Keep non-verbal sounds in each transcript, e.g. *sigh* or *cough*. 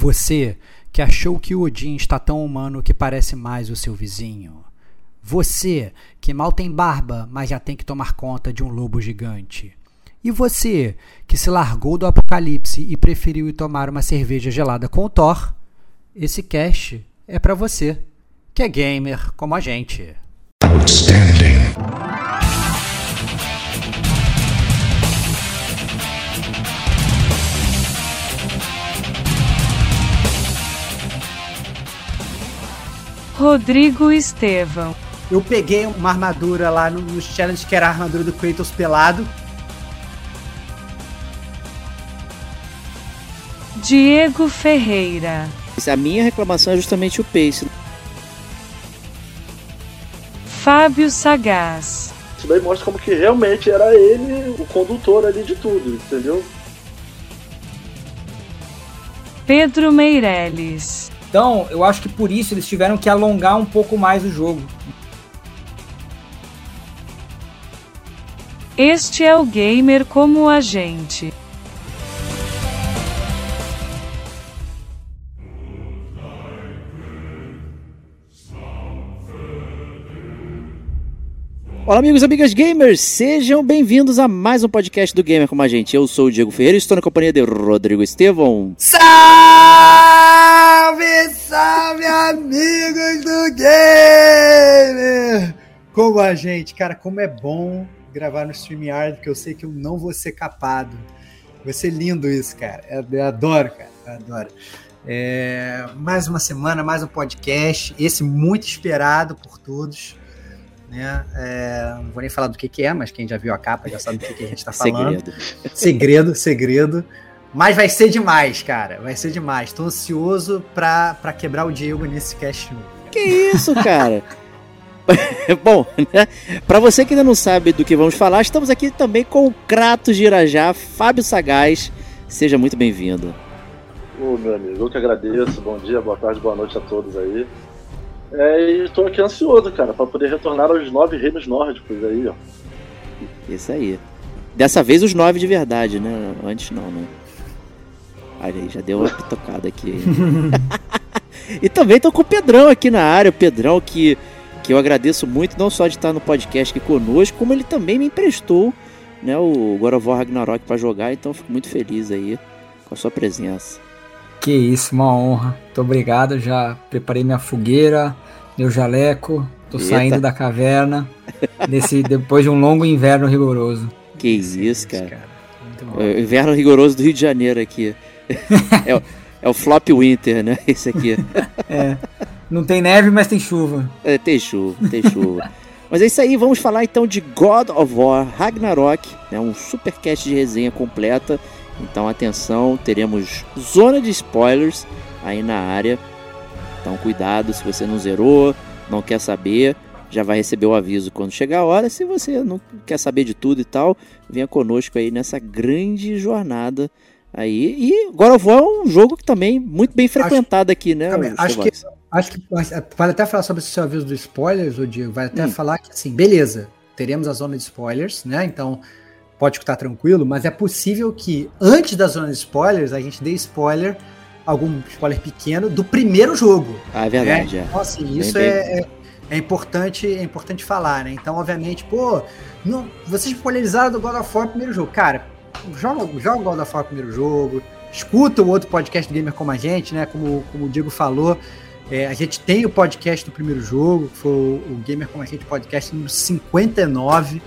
Você que achou que o Odin está tão humano que parece mais o seu vizinho. Você que mal tem barba, mas já tem que tomar conta de um lobo gigante. E você que se largou do apocalipse e preferiu ir tomar uma cerveja gelada com o Thor, esse cast é para você, que é gamer como a gente. Outstanding. Rodrigo Estevão. Eu peguei uma armadura lá nos no challenge que era a armadura do Kratos pelado. Diego Ferreira. A minha reclamação é justamente o pace. Fábio Sagaz. Isso daí mostra como que realmente era ele o condutor ali de tudo, entendeu? Pedro Meirelles. Então, eu acho que por isso eles tiveram que alongar um pouco mais o jogo. Este é o gamer como a gente. Olá, amigos e amigas gamers, sejam bem-vindos a mais um podcast do Gamer como a gente. Eu sou o Diego Ferreira e estou na companhia de Rodrigo Estevão. Salve, salve, amigos do Gamer! Como a gente, cara, como é bom gravar no StreamYard, porque eu sei que eu não vou ser capado. Vai ser lindo isso, cara. Eu, eu adoro, cara, eu adoro. É, mais uma semana, mais um podcast, esse muito esperado por todos né? É, não vou nem falar do que, que é, mas quem já viu a capa já sabe do que, que a gente *laughs* está falando. Segredo. Segredo, segredo. Mas vai ser demais, cara. Vai ser demais. Tô ansioso pra, pra quebrar o Diego nesse cast. Que isso, cara? *laughs* Bom, né? Para você que ainda não sabe do que vamos falar, estamos aqui também com o Kratos de Irajá, Fábio Sagaz. Seja muito bem-vindo. Ô, meu amigo, eu que agradeço. Bom dia, boa tarde, boa noite a todos aí. É, e estou aqui ansioso, cara, para poder retornar aos nove reinos nórdicos aí, ó. Isso aí. Dessa vez os nove de verdade, né? Antes não, né? Olha aí, já deu uma pitocada aqui. *laughs* e também tô com o Pedrão aqui na área. O Pedrão que, que eu agradeço muito, não só de estar no podcast aqui conosco, como ele também me emprestou né, o God of War Ragnarok para jogar. Então fico muito feliz aí com a sua presença. Que isso, uma honra. Muito obrigado. Já preparei minha fogueira, meu jaleco. Tô Eita. saindo da caverna nesse, depois de um longo inverno rigoroso. Que isso, cara. cara. O inverno rigoroso do Rio de Janeiro aqui. É, o, é o flop winter, né? *laughs* Esse aqui. é. Não tem neve, mas tem chuva. É, tem chuva, tem chuva. Mas é isso aí, vamos falar então de God of War Ragnarok, né, um supercast de resenha completa então atenção, teremos zona de spoilers aí na área. Então cuidado se você não zerou, não quer saber, já vai receber o aviso quando chegar a hora. Se você não quer saber de tudo e tal, venha conosco aí nessa grande jornada aí. E God of War é um jogo que também muito bem frequentado acho, aqui, né? Acho que, acho que vale até falar sobre esse seu aviso dos spoilers, o Diego. Vai até hum. falar que assim, beleza, teremos a zona de spoilers, né? Então pode escutar tranquilo, mas é possível que antes da zona de spoilers a gente dê spoiler, algum spoiler pequeno, do primeiro jogo. Ah, é verdade. Né? Então, assim, isso bem, é, bem. é, é, importante, é importante falar, né? Então, obviamente, pô, não, vocês spoilerizaram do God of War primeiro jogo. Cara, joga, joga God of War primeiro jogo, escuta o outro podcast do Gamer Como a Gente, né? Como, como o Diego falou. É, a gente tem o podcast do primeiro jogo, que foi o, o Gamer Como a Gente podcast número 59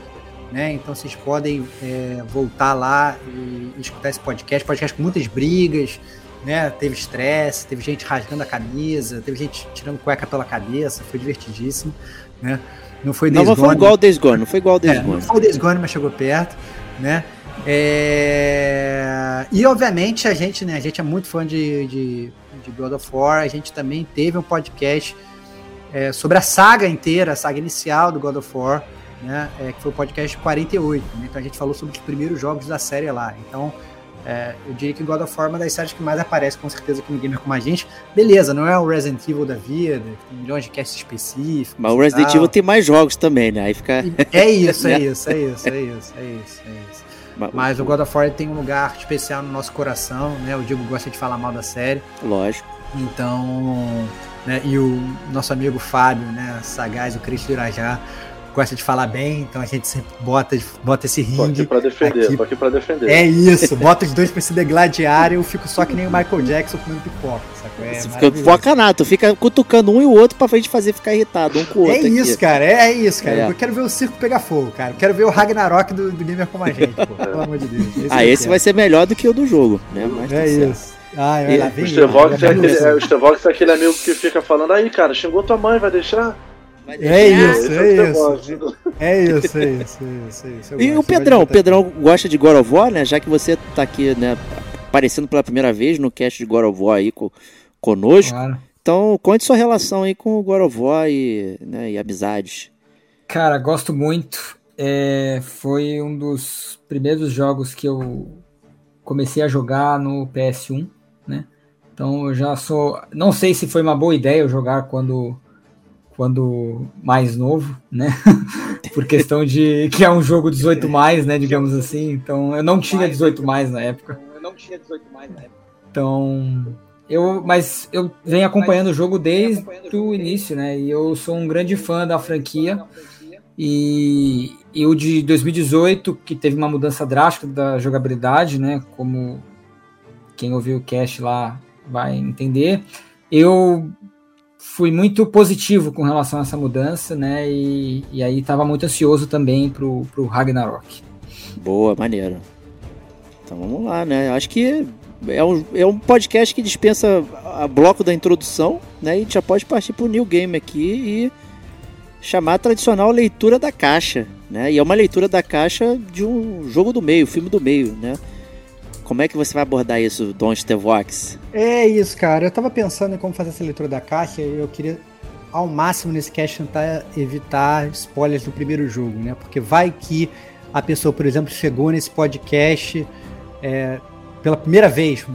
né? Então vocês podem é, voltar lá e, escutar esse podcast. Podcast com muitas brigas, né? Teve estresse, teve gente rasgando a camisa, teve gente tirando cueca pela cabeça, foi divertidíssimo, né? Não foi Days não, Gone. Não foi igual o Days Gone, não foi igual o Days é, Gone. Não foi o Days Gone, mas chegou perto, né? É... E obviamente a gente, né? A gente é muito fã de, de, de God of War. A gente também teve um podcast é, sobre a saga inteira, a saga inicial do God of War né, é, que foi o podcast 48. Né, então a gente falou sobre os primeiros jogos da série lá. Então é, eu diria que God of War é uma das séries que mais aparece com certeza aqui no Gamer com a gente. Beleza, não é o Resident Evil da vida, tem milhões de casts específicos. Mas o Resident Evil tem mais jogos também, né? Aí fica. É *laughs* isso, é isso, é isso, é isso, é isso, é isso. Mas o God of War tem um lugar especial no nosso coração, né? O Diego gosta de falar mal da série. Lógico. Então, né? E o nosso amigo Fábio, né? Sagaz, o Cristo Irajá, gosta de falar bem, então a gente sempre bota, bota esse ringue. Tô aqui pra defender, aqui. tô aqui pra defender. É isso, bota os dois pra se degladiar e eu fico só que nem o Michael Jackson comendo pipoca, sacou? É Você fica focanato, fica cutucando um e o outro pra gente fazer ficar irritado um com o é outro. É isso, cara, é, é, isso, cara. É. Eu quero ver o circo pegar fogo, cara. Eu quero ver o Ragnarok do, do Gamer como a *laughs* gente, pô, pelo amor de Deus. Esse ah, esse vai ser melhor do que o do jogo, né? Mas é isso. Ah, e, lá, vem, o Stevox é, aquele, é, o Stevox é aquele amigo que fica falando, aí, cara, xingou tua mãe, vai deixar? É isso, é, é isso. É isso, é isso, é isso, é isso. E o Pedrão, o Pedrão gosta de God of War, né? Já que você tá aqui, né, aparecendo pela primeira vez no cast de God of War aí com, conosco. Claro. Então, conte sua relação aí com o God of War e, né, e amizades. Cara, gosto muito. É, foi um dos primeiros jogos que eu comecei a jogar no PS1, né? Então eu já sou. Não sei se foi uma boa ideia eu jogar quando quando mais novo, né? *laughs* Por questão de que é um jogo 18 mais, né, digamos assim. Então, eu não tinha 18 mais na época. Eu não tinha 18 mais na época. Então, eu, mas eu venho acompanhando o jogo desde o início, né? E eu sou um grande fã da franquia. E, e o de 2018, que teve uma mudança drástica da jogabilidade, né? Como quem ouviu o cast lá vai entender. Eu fui muito positivo com relação a essa mudança, né? E, e aí estava muito ansioso também pro, pro Ragnarok. Boa, maneiro. Então vamos lá, né? Acho que é um, é um podcast que dispensa a bloco da introdução, né? E já pode partir pro New Game aqui e chamar a tradicional leitura da caixa, né? E é uma leitura da caixa de um jogo do meio, filme do meio, né? Como é que você vai abordar isso, Don Stevox? É isso, cara. Eu tava pensando em como fazer essa leitura da caixa e eu queria, ao máximo nesse cast, tentar evitar spoilers do primeiro jogo, né? Porque vai que a pessoa, por exemplo, chegou nesse podcast é, pela primeira vez,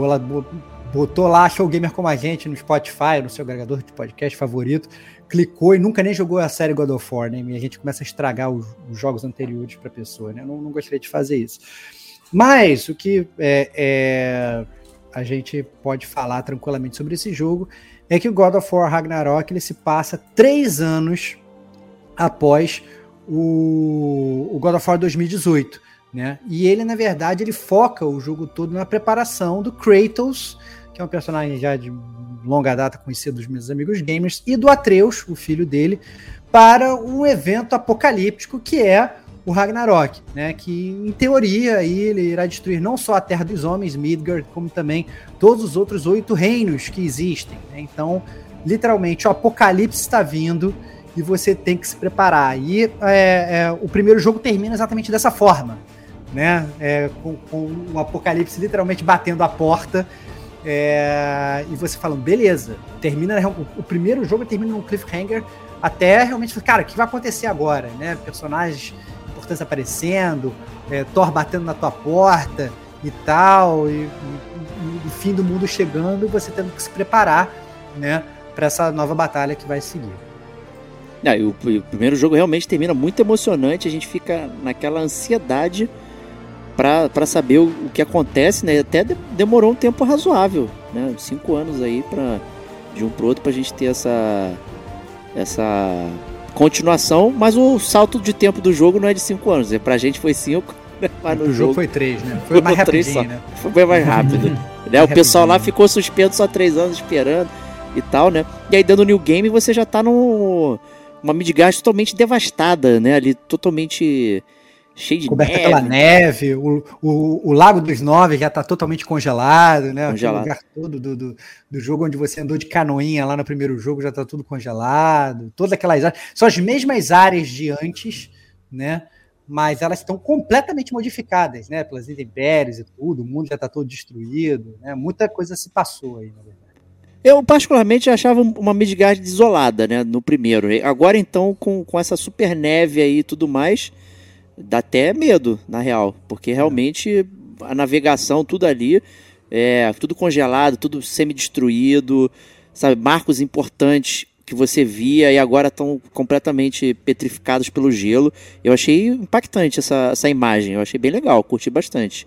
botou lá, achou o gamer como a gente no Spotify, no seu agregador de podcast favorito, clicou e nunca nem jogou a série God of War, né? E a gente começa a estragar os, os jogos anteriores para a pessoa, né? Eu não, não gostaria de fazer isso. Mas o que é, é, a gente pode falar tranquilamente sobre esse jogo é que o God of War Ragnarok ele se passa três anos após o, o God of War 2018. Né? E ele, na verdade, ele foca o jogo todo na preparação do Kratos, que é um personagem já de longa data conhecido dos meus amigos gamers, e do Atreus, o filho dele, para um evento apocalíptico que é o Ragnarok, né? Que em teoria aí ele irá destruir não só a Terra dos Homens, Midgard, como também todos os outros oito reinos que existem. Né? Então, literalmente, o Apocalipse está vindo e você tem que se preparar. E é, é, o primeiro jogo termina exatamente dessa forma, né? É, com, com, o Apocalipse literalmente batendo a porta. É, e você falando, beleza, termina o, o primeiro jogo termina num cliffhanger até realmente, cara, o que vai acontecer agora, né? Personagens importantes aparecendo, é, Thor batendo na tua porta e tal, e, e, e, o fim do mundo chegando e você tendo que se preparar, né, para essa nova batalha que vai seguir. Não, o, o, primeiro jogo realmente termina muito emocionante, a gente fica naquela ansiedade para saber o, o, que acontece, né? Até de, demorou um tempo razoável, né? Cinco anos aí para de um pro outro pra gente ter essa essa continuação, mas o salto de tempo do jogo não é de 5 anos. É, pra gente foi 5. Né? *laughs* Mas no o jogo, foi 3, né? Foi mais rapidinho, né? Foi mais rápido. *laughs* né? O pessoal lá ficou suspenso só 3 anos esperando e tal, né? E aí dando new game você já tá num uma Midgard totalmente devastada, né? Ali totalmente cheio de Coberta neve. pela neve, o, o, o Lago dos Nove já está totalmente congelado, né? Congelado. O lugar todo do, do, do, jogo onde você andou de canoinha lá no primeiro jogo já está tudo congelado. Todas aquelas áreas. São as mesmas áreas de antes, né? Mas elas estão completamente modificadas, né? Pelas intempéries e tudo, o mundo já está todo destruído, né? Muita coisa se passou aí, na verdade. Eu, particularmente, achava uma Midgard isolada, né? No primeiro. Agora, então, com, com essa super neve aí e tudo mais, dá até medo, na real, porque realmente a navegação, tudo ali, é tudo congelado, tudo semi-destruído, sabe? Marcos importantes que você via e agora estão completamente petrificados pelo gelo. Eu achei impactante essa, essa imagem, eu achei bem legal, curti bastante.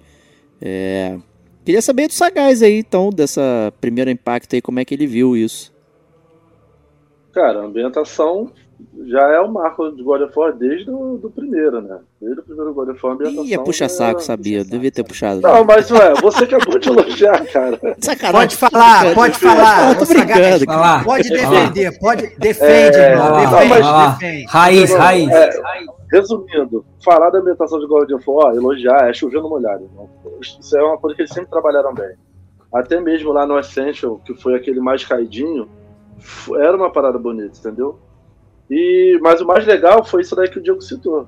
É... Queria saber do Sagaz aí, então, dessa primeiro impacto aí, como é que ele viu isso. Cara, a ambientação já é o marco de God of War desde o do primeiro, né? Desde o primeiro God of War, ambientação... Ia puxar saco, é... sabia, devia ter puxado. Não, mas ué, você acabou de elogiar, cara. Sacanagem. Pode falar, pode falar. Sagaz, brincando, lá. Pode defender, pode. Defende, É, irmão. Defende, lá. defende. Raiz, raiz. É, resumindo, falar da ambientação de God of War, elogiar, é chover no molhado. irmão. Isso é uma coisa que eles sempre trabalharam bem. Até mesmo lá no Essential, que foi aquele mais caidinho, era uma parada bonita, entendeu? E, mas o mais legal foi isso daí que o Diego citou.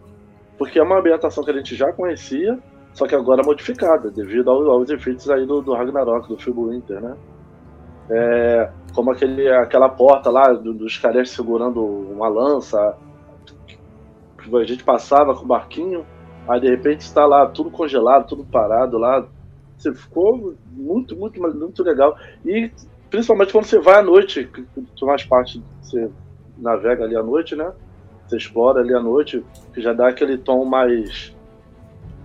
Porque é uma ambientação que a gente já conhecia, só que agora modificada, devido ao- aos efeitos aí do, do Ragnarok, do Winter, né? É, como aquele, aquela porta lá do- dos caras segurando uma lança, que a gente passava com o barquinho, aí de repente está lá tudo congelado, tudo parado lá. Você ficou muito, muito, muito legal. E principalmente quando você vai à noite, que mais parte, você navega ali à noite, né? Você explora ali à noite, que já dá aquele tom mais.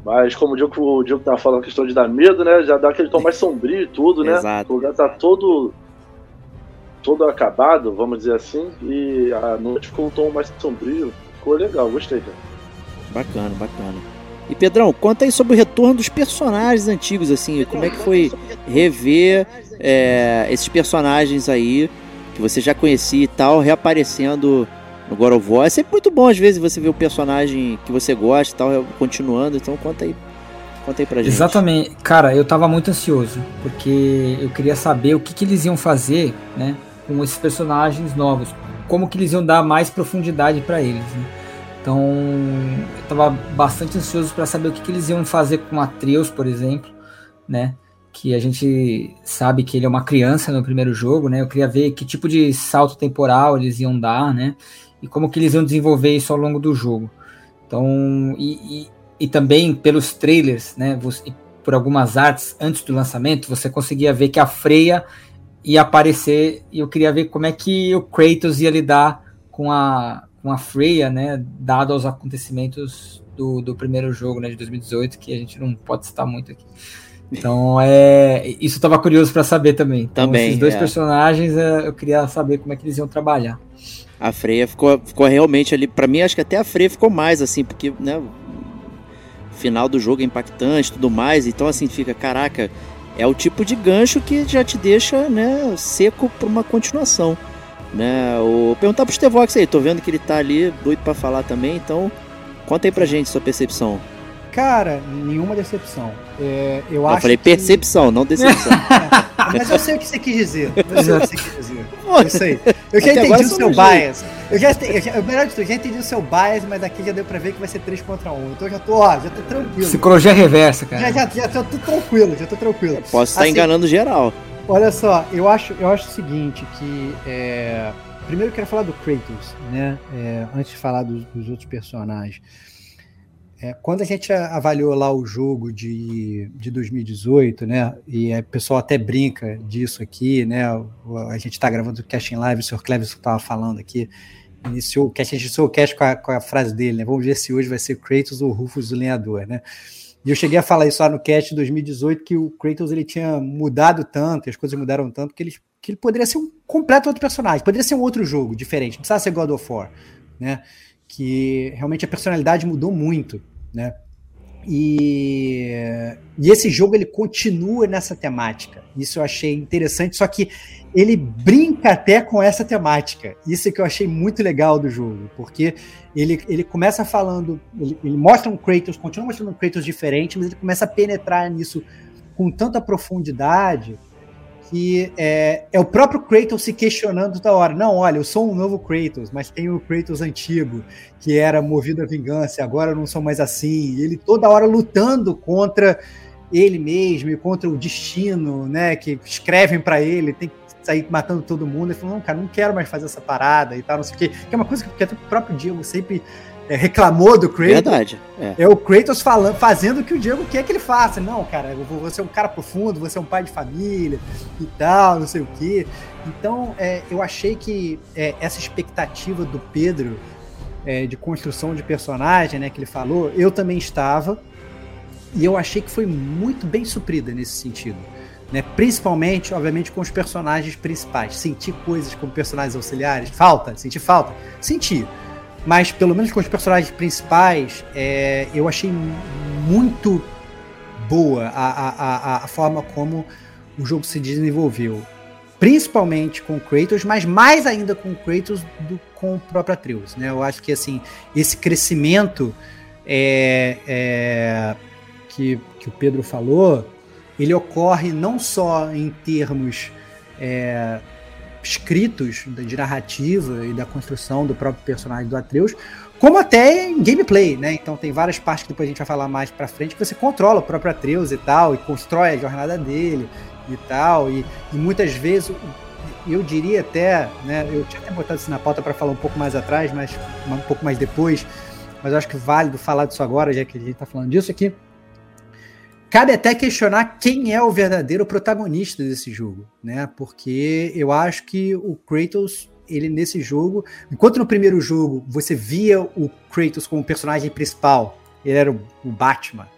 mais como o Diogo, o Diogo tava falando, a questão de dar medo, né? Já dá aquele tom mais sombrio e tudo, né? Exato. O lugar tá todo. todo acabado, vamos dizer assim, e a noite ficou um tom mais sombrio. Ficou legal, gostei, cara. Bacana, bacana. E Pedrão, conta aí sobre o retorno dos personagens antigos, assim, como é que foi rever é, esses personagens aí que você já conhecia e tal, reaparecendo no God of War. É sempre muito bom, às vezes, você ver o personagem que você gosta e tal, continuando, então conta aí. Conta aí pra gente. Exatamente. Cara, eu tava muito ansioso, porque eu queria saber o que, que eles iam fazer, né, com esses personagens novos. Como que eles iam dar mais profundidade pra eles, né? Então, eu tava bastante ansioso para saber o que, que eles iam fazer com Atreus, por exemplo, né? Que a gente sabe que ele é uma criança no primeiro jogo, né? Eu queria ver que tipo de salto temporal eles iam dar, né? E como que eles iam desenvolver isso ao longo do jogo. Então, e, e, e também pelos trailers, né? Você, por algumas artes antes do lançamento, você conseguia ver que a Freya ia aparecer e eu queria ver como é que o Kratos ia lidar com a, com a Freya, né? Dado aos acontecimentos do, do primeiro jogo, né? De 2018, que a gente não pode citar muito aqui. Então, é, isso eu tava curioso para saber também. Então, Também, esses dois é. personagens, é, eu queria saber como é que eles iam trabalhar. A Freya ficou, ficou realmente ali. Pra mim, acho que até a Freya ficou mais, assim, porque, né? O final do jogo é impactante e tudo mais. Então, assim, fica, caraca, é o tipo de gancho que já te deixa, né, seco pra uma continuação. Né? O, perguntar pro Stevox aí, tô vendo que ele tá ali doido pra falar também, então conta aí pra gente sua percepção. Cara, nenhuma decepção. É, eu Eu acho falei que- percepção, não decepção. *laughs* Mas eu sei o que você quis dizer. Eu sei o que você quis dizer. Eu sei. Eu já Até entendi o seu jeito. bias. Eu já, eu já, melhor de tudo, eu já entendi o seu bias, mas daqui já deu pra ver que vai ser 3 contra 1. Então eu já tô, ó, já tô tranquilo. Psicologia reversa, cara. Já, já, já tô tranquilo, já tô tranquilo. Posso estar Assim, enganando geral. Olha só, eu acho, eu acho o seguinte, que é, primeiro eu quero falar do Kratos, né? É, antes de falar dos, dos outros personagens. É, quando a gente avaliou lá o jogo de, de 2018, né? E o pessoal até brinca disso aqui, né? A gente está gravando o cast em live, o Sr. Cleves estava falando aqui. Iniciou o cast, a gente iniciou o cast com a, com a frase dele, né? Vamos ver se hoje vai ser Kratos ou Rufus o Lenhador, né? E eu cheguei a falar isso lá no cast de 2018, que o Kratos ele tinha mudado tanto, as coisas mudaram tanto, que ele, que ele poderia ser um completo outro personagem, poderia ser um outro jogo diferente, não precisava ser God of War, né? Que realmente a personalidade mudou muito, né? E, e esse jogo ele continua nessa temática. Isso eu achei interessante, só que ele brinca até com essa temática. Isso que eu achei muito legal do jogo, porque ele, ele começa falando, ele, ele mostra um Kratos, continua mostrando um Kratos diferente, mas ele começa a penetrar nisso com tanta profundidade que é, é o próprio Kratos se questionando toda hora. Não, olha, eu sou um novo Kratos, mas tem o Kratos antigo, que era movido à vingança, agora eu não sou mais assim. E ele toda hora lutando contra ele mesmo e contra o destino, né? Que escrevem para ele, tem que sair matando todo mundo. Ele falou, não, cara, não quero mais fazer essa parada e tal, não sei o quê. Que é uma coisa que até o próprio Diego sempre reclamou do Kratos. Verdade. É. É o Kratos falando, fazendo o que o Diego quer que ele faça. Não, cara, você é um cara profundo, você é um pai de família e tal, não sei o quê. Então, é, eu achei que é, essa expectativa do Pedro é, de construção de personagem, né, que ele falou, eu também estava. E eu achei que foi muito bem suprida nesse sentido. Né? Principalmente, obviamente, com os personagens principais. Senti coisas como personagens auxiliares. Falta, senti falta. Senti. Mas pelo menos com os personagens principais, é, eu achei mu- muito boa a, a, a, a forma como o jogo se desenvolveu. Principalmente com Kratos, mas mais ainda com Kratos do com o próprio Atreus. Né? Eu acho que assim, esse crescimento é, é, que, que o Pedro falou, ele ocorre não só em termos é, escritos de narrativa e da construção do próprio personagem do Atreus, como até em gameplay, né? Então tem várias partes que depois a gente vai falar mais pra frente que você controla o próprio Atreus e tal, e constrói a jornada dele e tal, e, e muitas vezes eu diria até, né? Eu tinha até botado isso na pauta para falar um pouco mais atrás, mas um pouco mais depois, mas eu acho que é válido falar disso agora, já que a gente tá falando disso aqui. Cabe até questionar quem é o verdadeiro protagonista desse jogo, né? Porque eu acho que o Kratos, ele nesse jogo, enquanto no primeiro jogo você via o Kratos como personagem principal, ele era o, Batman,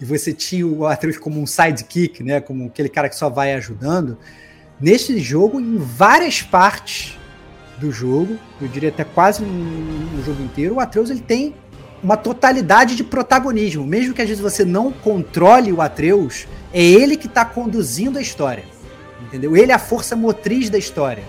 e você tinha o Atreus como um sidekick, né? Como aquele cara que só vai ajudando. Nesse jogo, em várias partes do jogo, eu diria até quase no, no jogo inteiro, o Atreus ele tem uma totalidade de protagonismo. Mesmo que às vezes você não controle o Atreus, é ele que está conduzindo a história. Entendeu? Ele é a força motriz da história.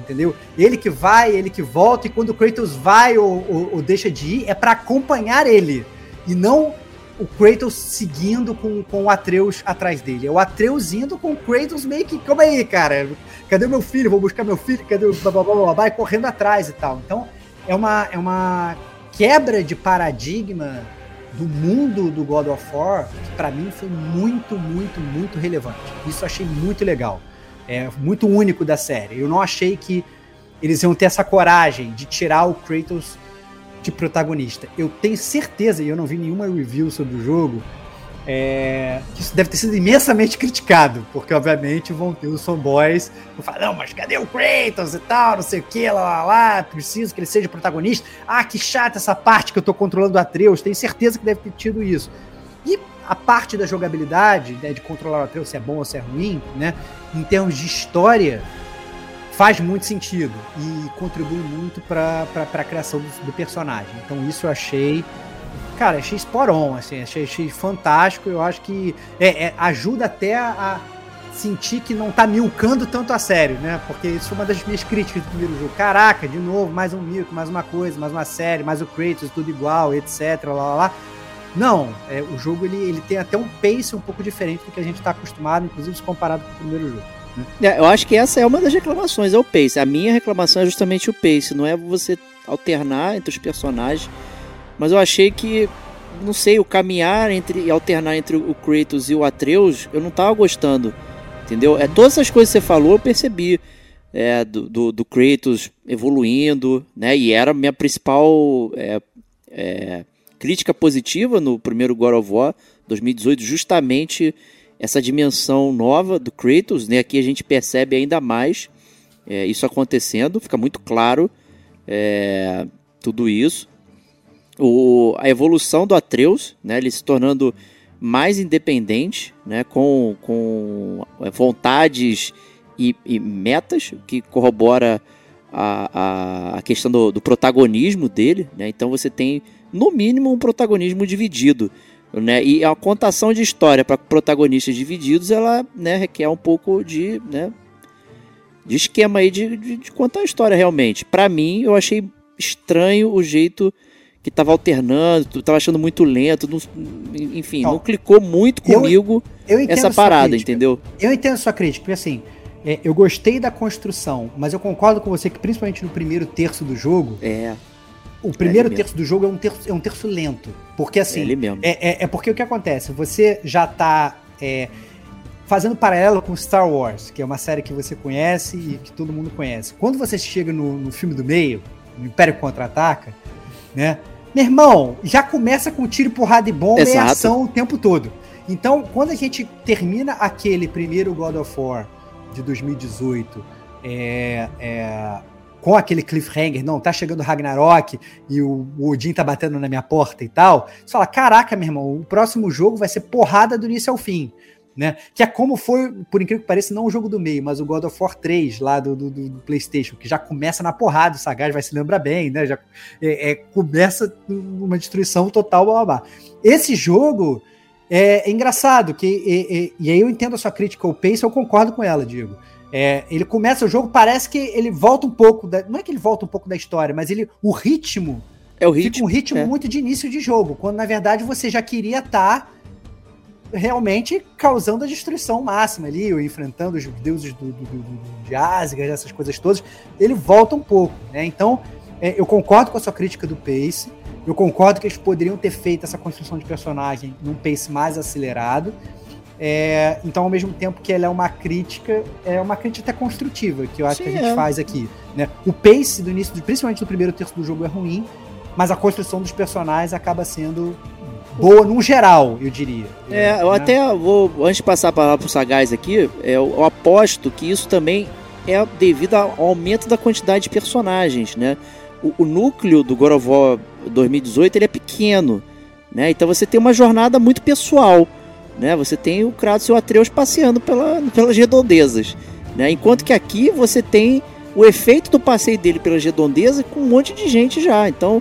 Entendeu? Ele que vai, ele que volta, e quando o Kratos vai ou, ou- ou deixa de ir, é para acompanhar ele. E não o Kratos seguindo com, com o Atreus atrás dele. É o Atreus indo com o Kratos meio que. Calma aí, cara. Cadê meu filho? Vou buscar meu filho, cadê o blá, blá, blá, blá, blá, e correndo atrás e tal. Então, é uma, é uma quebra de paradigma do mundo do God of War que pra mim foi muito, muito, muito relevante. Isso eu achei muito legal. É muito único da série. Eu não achei que eles iam ter essa coragem de tirar o Kratos de protagonista. Eu tenho certeza, e eu não vi nenhuma review sobre o jogo, é, isso deve ter sido imensamente criticado, porque obviamente vão ter os fanboys que vão falar, não, mas cadê o Kratos e tal, não sei o que, lá, lá, lá, preciso que ele seja protagonista. Ah, que chata essa parte que eu tô controlando o Atreus, tenho certeza que deve ter tido isso. E a parte da jogabilidade, né, de controlar o Atreus, se é bom ou se é ruim, né, em termos de história, faz muito sentido e contribui muito para a criação do, do personagem. Então isso eu achei cara, achei spot on, assim, achei, achei fantástico. Eu acho que é, é, ajuda até a, sentir que não tá milcando tanto a sério, né? Porque isso foi uma das minhas críticas do primeiro jogo. Caraca, de novo, mais um milk, mais uma coisa, mais uma série, mais o Kratos, tudo igual, etc. Lá, lá, lá. Não, é, o jogo ele, ele tem até um pace um pouco diferente do que a gente tá acostumado, inclusive se comparado com o primeiro jogo. É, eu acho que essa é uma das reclamações, é o pace. A minha reclamação é justamente o pace, não é você alternar entre os personagens. Mas eu achei que, não sei, o caminhar entre e alternar entre o Kratos e o Atreus, eu não tava gostando. Entendeu? É, todas essas coisas que você falou, eu percebi. É, do, do, do Kratos evoluindo, né? E era a minha principal é, é, crítica positiva no primeiro God of War 2018, justamente essa dimensão nova do Kratos, né? Aqui a gente percebe ainda mais é, isso acontecendo, fica muito claro é, tudo isso. O, a evolução do Atreus, né? Ele se tornando mais independente, né? Com, com é, vontades e, e metas, que corrobora a, a, a questão do, do protagonismo dele, né? Então você tem, no mínimo, um protagonismo dividido. Né? E a contação de história para protagonistas divididos, ela né, requer um pouco de, né, de esquema aí de, de, de contar a história realmente. Para mim, eu achei estranho o jeito que tava alternando, tava achando muito lento, não, enfim, não, não clicou muito comigo eu, eu essa parada, entendeu? Eu entendo a sua crítica, porque assim, é, eu gostei da construção, mas eu concordo com você que principalmente no primeiro terço do jogo, é o primeiro é terço do jogo é um terço, é um terço lento. Porque assim. É, é, é, porque o que acontece? Você já tá é, fazendo paralelo com Star Wars, que é uma série que você conhece e que todo mundo conhece. Quando você chega no, no filme do meio, no Império Contra-Ataca, né? Meu irmão, já começa com tiro, porrada e bomba Exato. e ação o tempo todo. Então, quando a gente termina aquele primeiro God of War de 2018, é, é, com aquele cliffhanger, não, tá chegando o Ragnarok e o, o Odin tá batendo na minha porta e tal, você fala, caraca, meu irmão, o próximo jogo vai ser porrada do início ao fim. Né? Que é como foi, por incrível que pareça, não o jogo do meio, mas o God of War 3 lá do, do, do PlayStation, que já começa na porrada, o Sagaz vai se lembrar bem, né? Já é, é, começa uma destruição total, blá, blá, blá. Esse jogo é, é engraçado, que, e, e, e, aí eu entendo a sua crítica ao Pace, eu concordo com ela, Diego. É, ele começa o jogo, parece que ele volta um pouco, da, não é que ele volta um pouco da história, mas ele, o ritmo, é o ritmo, fica um ritmo é. muito de início de jogo, quando na verdade você já queria estar tá realmente causando a destruição máxima ali, ou enfrentando os deuses do, do, do, de Asgard, essas coisas todas, ele volta um pouco, né? Então, é, eu concordo com a sua crítica do pace, eu concordo que eles poderiam ter feito essa construção de personagem num pace mais acelerado, é, então, ao mesmo tempo que ela é uma crítica, é uma crítica até construtiva, que eu acho Sim, que a gente é. faz aqui. Né? O pace do início, principalmente do primeiro terço do jogo, é ruim, mas a construção dos personagens acaba sendo boa num geral, eu diria. É, eu né? até vou, antes de passar a palavra pro Sagaz aqui, eu, eu aposto que isso também é devido ao aumento da quantidade de personagens, né? O, o núcleo do God of War 2018 ele é pequeno, né? Então você tem uma jornada muito pessoal, né? Você tem o Kratos e o Atreus passeando pela, pelas redondezas, né? Enquanto que aqui você tem o efeito do passeio dele pelas redondezas com um monte de gente já. Então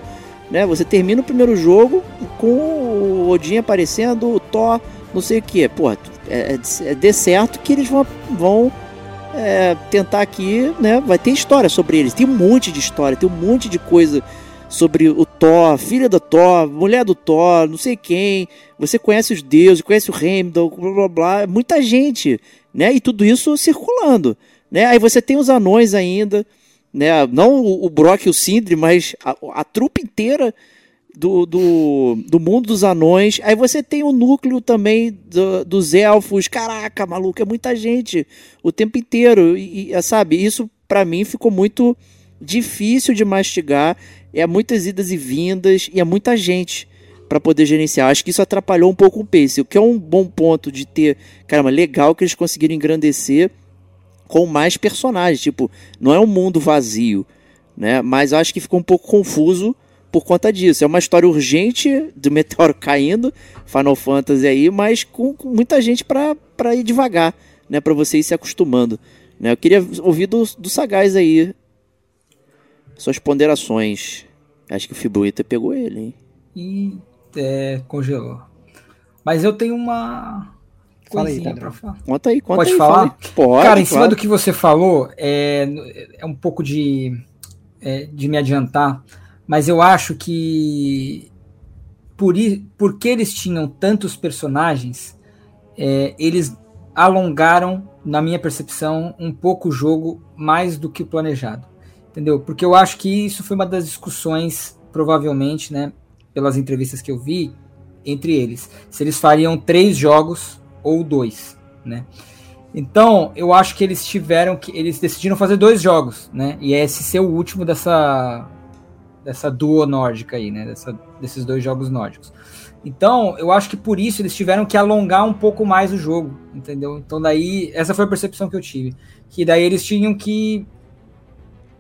né? Você termina o primeiro jogo com o Odin aparecendo, o Thor, não sei o que. Pô, é, é de certo que eles vão, vão é, tentar aqui, né? Vai ter história sobre eles. Tem um monte de história, tem um monte de coisa sobre o Thor, filha do Thor, mulher do Thor, não sei quem. Você conhece os deuses, conhece o Heimdall, blá blá blá. Muita gente, né? E tudo isso circulando, né? Aí você tem os anões ainda né? Não o, Brock e o Sindri, mas a, a trupe inteira do, do, do, mundo dos anões. Aí você tem o núcleo também do, dos elfos. Caraca, maluco, é muita gente o tempo inteiro. E, e sabe, isso para mim ficou muito difícil de mastigar. É muitas idas e vindas e é muita gente para poder gerenciar. Acho que isso atrapalhou um pouco o pace, o que é um bom ponto de ter, caramba, legal que eles conseguiram engrandecer com mais personagens. Tipo, não é um mundo vazio, né? Mas acho que ficou um pouco confuso por conta disso. É uma história urgente do *laughs* meteoro caindo, Final Fantasy aí, mas com, com muita gente para ir devagar, né? Para você ir se acostumando. Né? Eu queria ouvir do, do Sagaz aí suas ponderações. Acho que o Fibuita pegou ele, hein? E é, congelou. Mas eu tenho uma Fala aí, Pedro. Conta aí, conta Pode aí, falar? Pode, Cara, em cima do que você falou, é, é um pouco de, é, de me adiantar, mas eu acho que por, porque eles tinham tantos personagens, é, eles alongaram, na minha percepção, um pouco o jogo mais do que o planejado. Entendeu? Porque eu acho que isso foi uma das discussões, provavelmente, né, pelas entrevistas que eu vi, entre eles. Se eles fariam três jogos ou dois, né? Então, eu acho que eles tiveram que eles decidiram fazer dois jogos, né? E esse ser o último dessa dessa duo nórdica aí, né? Dessa, desses dois jogos nórdicos. Então, eu acho que por isso eles tiveram que alongar um pouco mais o jogo, entendeu? Então, daí, essa foi a percepção que eu tive. Que daí eles tinham que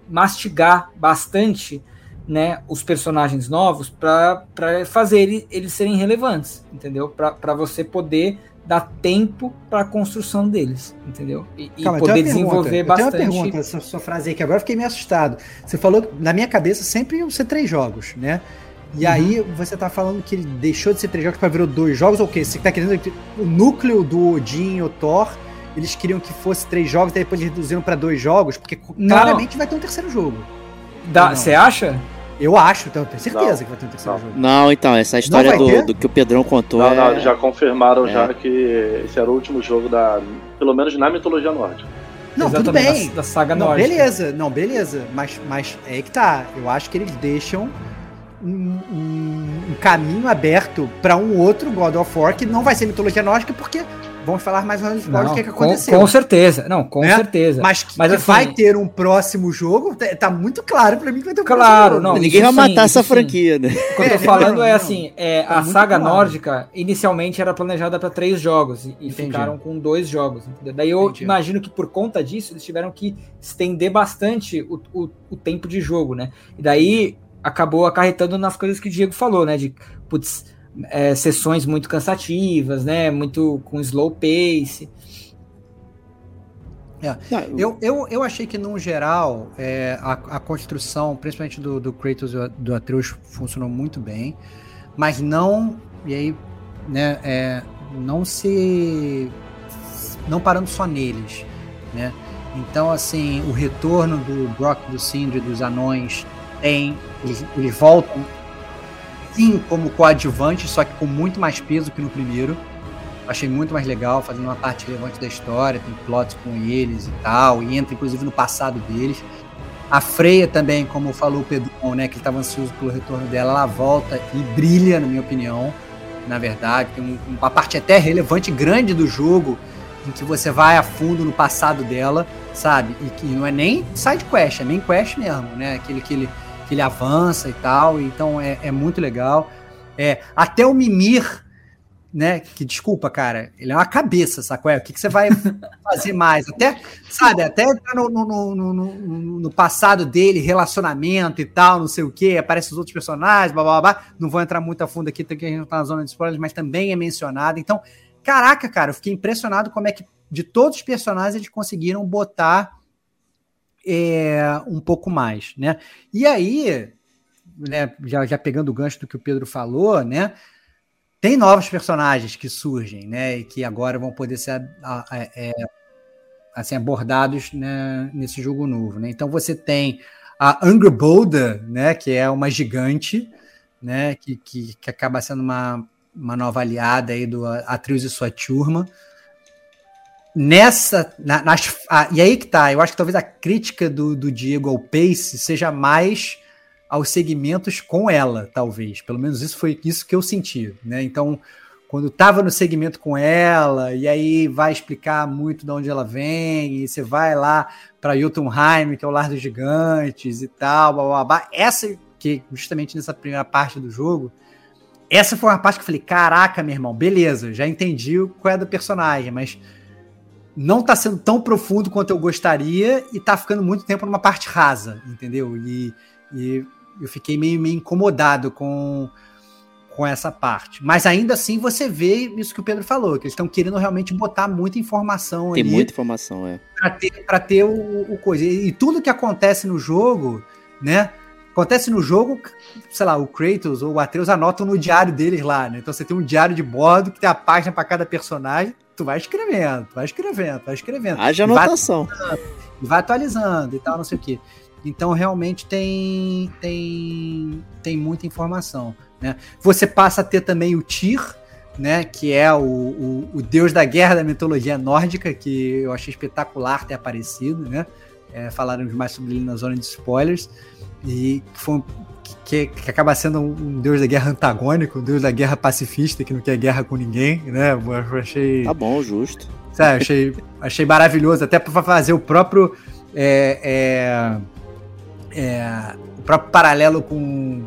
mastigar bastante né, os personagens novos para fazer eles, eles serem relevantes, entendeu? Para você poder dá tempo para a construção deles, entendeu? E, Calma, e poder desenvolver bastante. Eu tenho uma pergunta, essa sua frase aí, que agora eu fiquei meio assustado. Você falou, na minha cabeça, sempre iam ser três jogos, né? E uhum. aí você tá falando que ele deixou de ser três jogos para virar dois jogos, ou o quê? Você tá querendo que o núcleo do Odin e o Thor, eles queriam que fosse três jogos, daí depois eles reduziram para dois jogos, porque Não. claramente vai ter um terceiro jogo. Você acha? Eu acho, então, tenho certeza não, que vai ter um terceiro não. jogo. Não, então, essa história do, do, que o Pedrão contou. Não, é... não, já confirmaram é. já que esse era o último jogo da. Pelo menos na mitologia nórdica. Não, tudo bem. Da, da saga não, nórdica. Beleza, não, beleza. Mas, mas é que tá. Eu acho que eles deixam um, um, um caminho aberto para um outro God of War que não vai ser mitologia nórdica, porque vamos falar mais ou menos do que, que com, aconteceu. com certeza. Não, com Né? certeza. Mas que, Mas, que assim- vai ter um próximo jogo, tá, tá muito claro pra mim que vai ter um Claro, próximo não. Ninguém vai matar sim, essa franquia, né? O que eu tô *laughs* É, falando não, é assim, é, Tá a saga claro. nórdica inicialmente era planejada para três jogos e, e Entendi. ficaram com dois jogos. entendeu? Daí eu Entendi. imagino que por conta disso eles tiveram que estender bastante o, o, o tempo de jogo, né? E daí acabou acarretando nas coisas que o Diego falou, né? De putz, é, sessões muito cansativas, né? Muito com slow pace. Não, Eu, eu, eu achei que, no geral, é, a, a construção, principalmente do, do Kratos e do Atreus, funcionou muito bem, mas não. E aí, né, é, não se. Não parando só neles, né? Então, assim, o retorno do Brock, do Sindri, dos anões, tem. Eles, eles voltam, sim, como coadjuvantes, só que com muito mais peso que no primeiro. Achei muito mais legal, fazendo uma parte relevante da história, tem plots com eles e tal, e entra inclusive no passado deles. A Freya também, como falou o Pedro, né, que estava ansioso pelo retorno dela, ela volta e brilha, na minha opinião, na verdade. Tem um- uma parte até relevante grande do jogo, em que você vai a fundo no passado dela, sabe? E que não é nem side quest, é main quest mesmo, né? Aquele que ele, que ele avança e tal, então é, é muito legal. É, até o Mimir, né? Que desculpa, cara, ele é uma cabeça, sacou? É, O que, que você vai *laughs* fazer mais? Até, sabe, até no, no, no, no- no- no passado dele, relacionamento e tal, não sei o que, aparecem os outros personagens, blá blá blá. Não vou entrar muito a fundo aqui, porque a gente não tá na zona de spoilers, mas também é mencionado. Então, caraca, cara, eu fiquei impressionado como é que de todos os personagens eles conseguiram botar é, um pouco mais, né? E aí, né, já, já pegando o gancho do que o Pedro falou, né? Tem novos personagens que surgem, né? E que agora vão poder ser é, assim, abordados né, nesse jogo novo, né? Então você tem a Angerbolda, né? Que é uma gigante, né? Que, que, que acaba sendo uma, uma nova aliada aí do Atreus e sua turma. Nessa. na- nas, e aí que tá, eu acho que talvez a crítica do, do Diego ao Pace seja mais aos segmentos com ela, talvez. Pelo menos isso foi isso que eu senti, né? Então, quando tava no segmento com ela, e aí vai explicar muito de onde ela vem, e você vai lá para Jotunheim, que é o lar dos gigantes e tal, blá, blá, blá. Essa, que justamente nessa primeira parte do jogo, essa foi uma parte que eu falei, caraca, meu irmão, beleza, já entendi qual é do personagem, mas não tá sendo tão profundo quanto eu gostaria e tá ficando muito tempo numa parte rasa, entendeu? E, e eu fiquei meio, meio incomodado com, com essa parte. Mas ainda assim você vê isso que o Pedro falou, que eles estão querendo realmente botar muita informação Tem ali muita informação, é. para ter, pra ter o, o coisa. E, e tudo que acontece no jogo, né? Acontece no jogo, sei lá, o Kratos ou o Atreus anotam no diário deles lá, né? Então você tem um diário de bordo que tem a página para cada personagem, tu vai escrevendo, vai escrevendo, vai escrevendo. Haja E vai- anotação. e vai atualizando e tal, não sei o quê. Então realmente tem tem tem muita informação, né? Você passa a ter também o Tyr, né? Que é o, o, o deus da guerra da mitologia nórdica, que eu achei espetacular ter aparecido, né? É, falaremos mais sobre ele na zona de spoilers e que foi um- que, que acaba sendo um, deus da guerra antagônico, um deus da guerra pacifista que não quer guerra com ninguém, né? Eu achei Tá bom, justo. Sabe, achei, achei maravilhoso, até para fazer o próprio. é, é, é, o próprio paralelo com,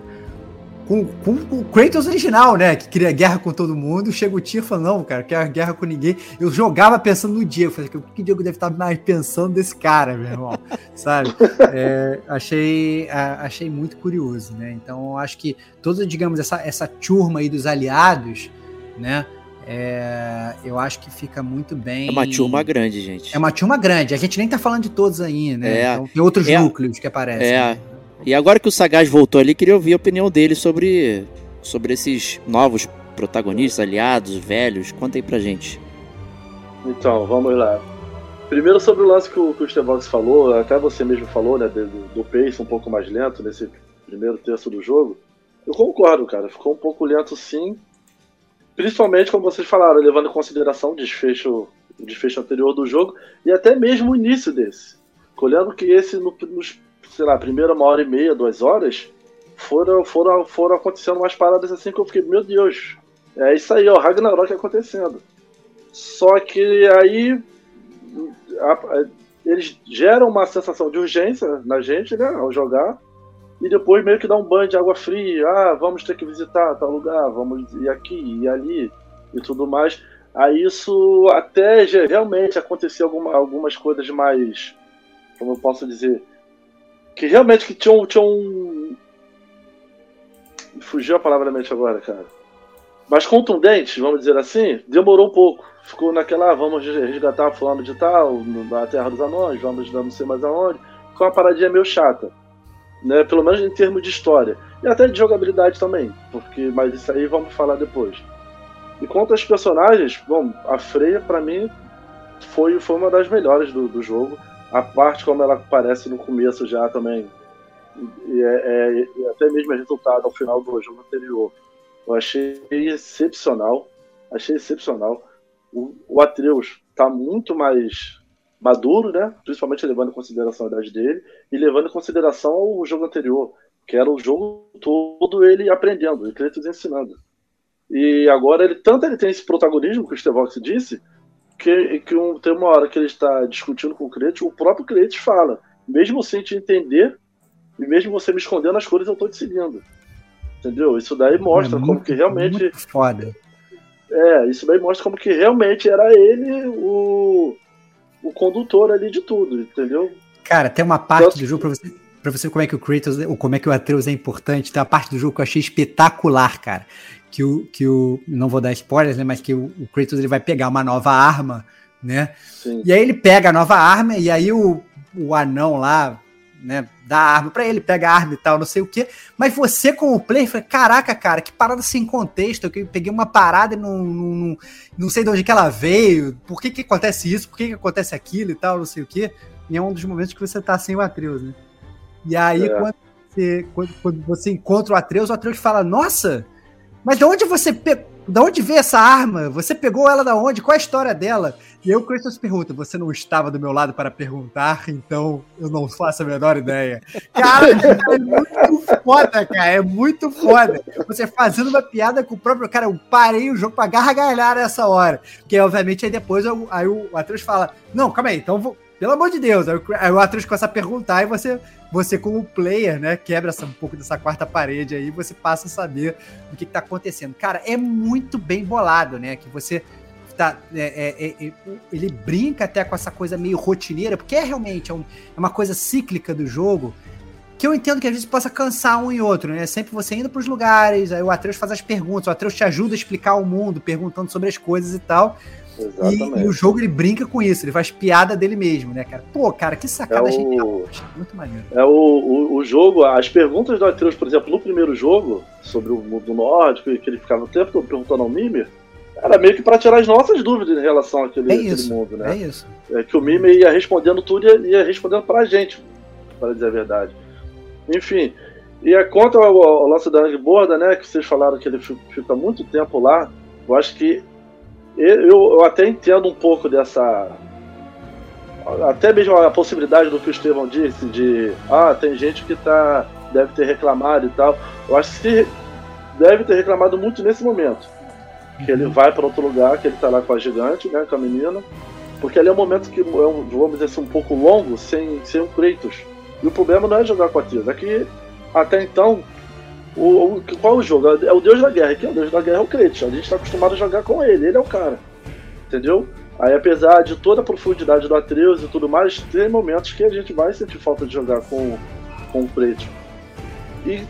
com, com o Kratos original, né? Que queria guerra com todo mundo. Chega o Tyr e fala: Não, cara, quer guerra com ninguém. Eu jogava pensando no Diego. Falei: O que o Diego deve estar mais pensando desse cara, meu irmão? *laughs* Sabe? É, achei, a- achei muito curioso, né? Então, acho que toda, digamos, essa, essa turma aí dos aliados, né? É, eu acho que fica muito bem. É uma turma grande, gente. É uma turma grande. A gente nem tá falando de todos aí, né? É. Então, tem outros É. núcleos que aparecem. É. E agora que o Sagaz voltou ali, queria ouvir a opinião dele sobre, sobre esses novos protagonistas, aliados, velhos. Conta aí pra gente. Então, vamos lá. Primeiro sobre o lance que o, que o falou, até você mesmo falou, né, do, do pace um pouco mais lento nesse primeiro terço do jogo. Eu concordo, cara, ficou um pouco lento sim. Principalmente, como vocês falaram, levando em consideração o desfecho, o desfecho anterior do jogo e até mesmo o início desse. Olhando que esse, no, nos, sei lá, primeira uma hora e meia, duas horas, foram, foram, foram acontecendo umas paradas assim que eu fiquei, meu Deus, é isso aí, ó, Ragnarok acontecendo. Só que aí a, a, eles geram uma sensação de urgência na gente, né, ao jogar, e depois meio que dá um banho de água fria. Ah, vamos ter que visitar tal lugar, vamos ir aqui e ali e tudo mais. Aí isso até realmente acontecia alguma, algumas coisas mais, como eu posso dizer, que realmente que tinham, tinham fugiu a palavra da mente agora, cara. Mas contundentes, vamos dizer assim, demorou um pouco. Ficou naquela, ah, vamos resgatar fulano de tal, na Terra dos Anões, vamos não sei mais aonde. Ficou uma paradinha meio chata. Né? Pelo menos em termos de história. E até de jogabilidade também. Porque, mas isso aí vamos falar depois. E quanto aos personagens, bom, a Freya para mim foi, foi uma das melhores do, do jogo. A parte como ela aparece no começo já também e, é, é, e até mesmo é resultado ao final do jogo anterior. Eu achei excepcional. Achei excepcional. O, o Atreus está muito mais maduro, né? Principalmente levando em consideração a idade dele e levando em consideração o jogo anterior, que era o jogo todo ele aprendendo, e Kratos ensinando. E agora ele tanto ele tem esse protagonismo que o Stevox disse, que, que um, tem uma hora que ele está discutindo com o Kratos, o próprio Kratos fala, mesmo sem te entender, e mesmo você me escondendo as cores, eu tô te seguindo. Entendeu? Isso daí mostra é muito, como que realmente. Foda. É, isso daí mostra como que realmente era ele o, o condutor ali de tudo, entendeu? Cara, tem uma parte então, do jogo pra você, pra você ver como é que o Kratos, ou como é que o Atreus é importante, tem uma parte do jogo que eu achei espetacular, cara. Que o, que o não vou dar spoilers, né, mas que o, o Kratos ele vai pegar uma nova arma, né? Sim. E aí ele pega a nova arma e aí o, o anão lá, né, dá a arma para ele, pega a arma e tal, não sei o que. Mas você, como player, fala, caraca, cara, que parada sem contexto. Eu peguei uma parada e não, não, não sei de onde que ela veio, por que que acontece isso, por que que acontece aquilo e tal, não sei o que. E é um dos momentos que você tá sem o Atreus, né? E aí, é. quando, você, quando, quando, você encontra o Atreus, o Atreus fala, nossa, mas de onde você pegou? Da onde veio essa arma? Você pegou ela da onde? Qual é a história dela? E aí o Kratos pergunta: Você não estava do meu lado para perguntar, então eu não faço a menor ideia. Cara, *laughs* é muito foda, cara. É muito foda. Você fazendo uma piada com o próprio. Cara, eu parei o jogo para gargalhar nessa hora. Porque, obviamente, aí depois eu, aí o Atreus fala: Não, calma aí, então vou. Pelo amor de Deus. Aí o Atreus começa a perguntar e você, você como player, né, quebra essa, um pouco dessa quarta parede aí, você passa a saber o que, está acontecendo. Cara, é muito bem bolado, né? Que você tá, é, é, é, ele brinca até com essa coisa meio rotineira, porque é realmente é, um, é, uma coisa cíclica do jogo, que eu entendo que às vezes possa cansar um e outro, né? Sempre você indo para os lugares, aí o Atreus faz as perguntas, o Atreus te ajuda a explicar o mundo, perguntando sobre as coisas e tal. E, e, o jogo ele brinca com isso, ele faz piada dele mesmo, né, cara? Pô, cara, que sacada é genial. O... Muito maneiro. É o, o, o, jogo, as perguntas do Atreus, por exemplo, no primeiro jogo, sobre o mundo nórdico, que ele ficava o tempo todo perguntando ao Mimir, era meio que para tirar as nossas dúvidas em relação àquele, é àquele mundo, né? É isso. É que o Mime ia respondendo tudo e ia, respondendo pra gente, para dizer a verdade. Enfim, e é contra o, o lance da Angborda, né? Que vocês falaram que ele fica muito tempo lá. Eu acho que eu, eu até entendo um pouco dessa. Até mesmo a possibilidade do que o Estevão disse, de ah, tem gente que tá, deve ter reclamado e tal. Eu acho que deve ter reclamado muito nesse momento que ele vai para outro lugar, que ele tá lá com a gigante, né, com a menina, porque ali é um momento que é um, vamos dizer assim, um pouco longo, sem, sem o Kratos. E o problema não é jogar com a Atreus, é que até então, o, o, qual é o jogo? É o Deus da Guerra, que é o Deus da Guerra é o Kratos, a gente está acostumado a jogar com ele, ele é o cara, entendeu? Aí apesar de toda a profundidade do Atreus e tudo mais, tem momentos que a gente vai sentir falta de jogar com, com o Kratos. E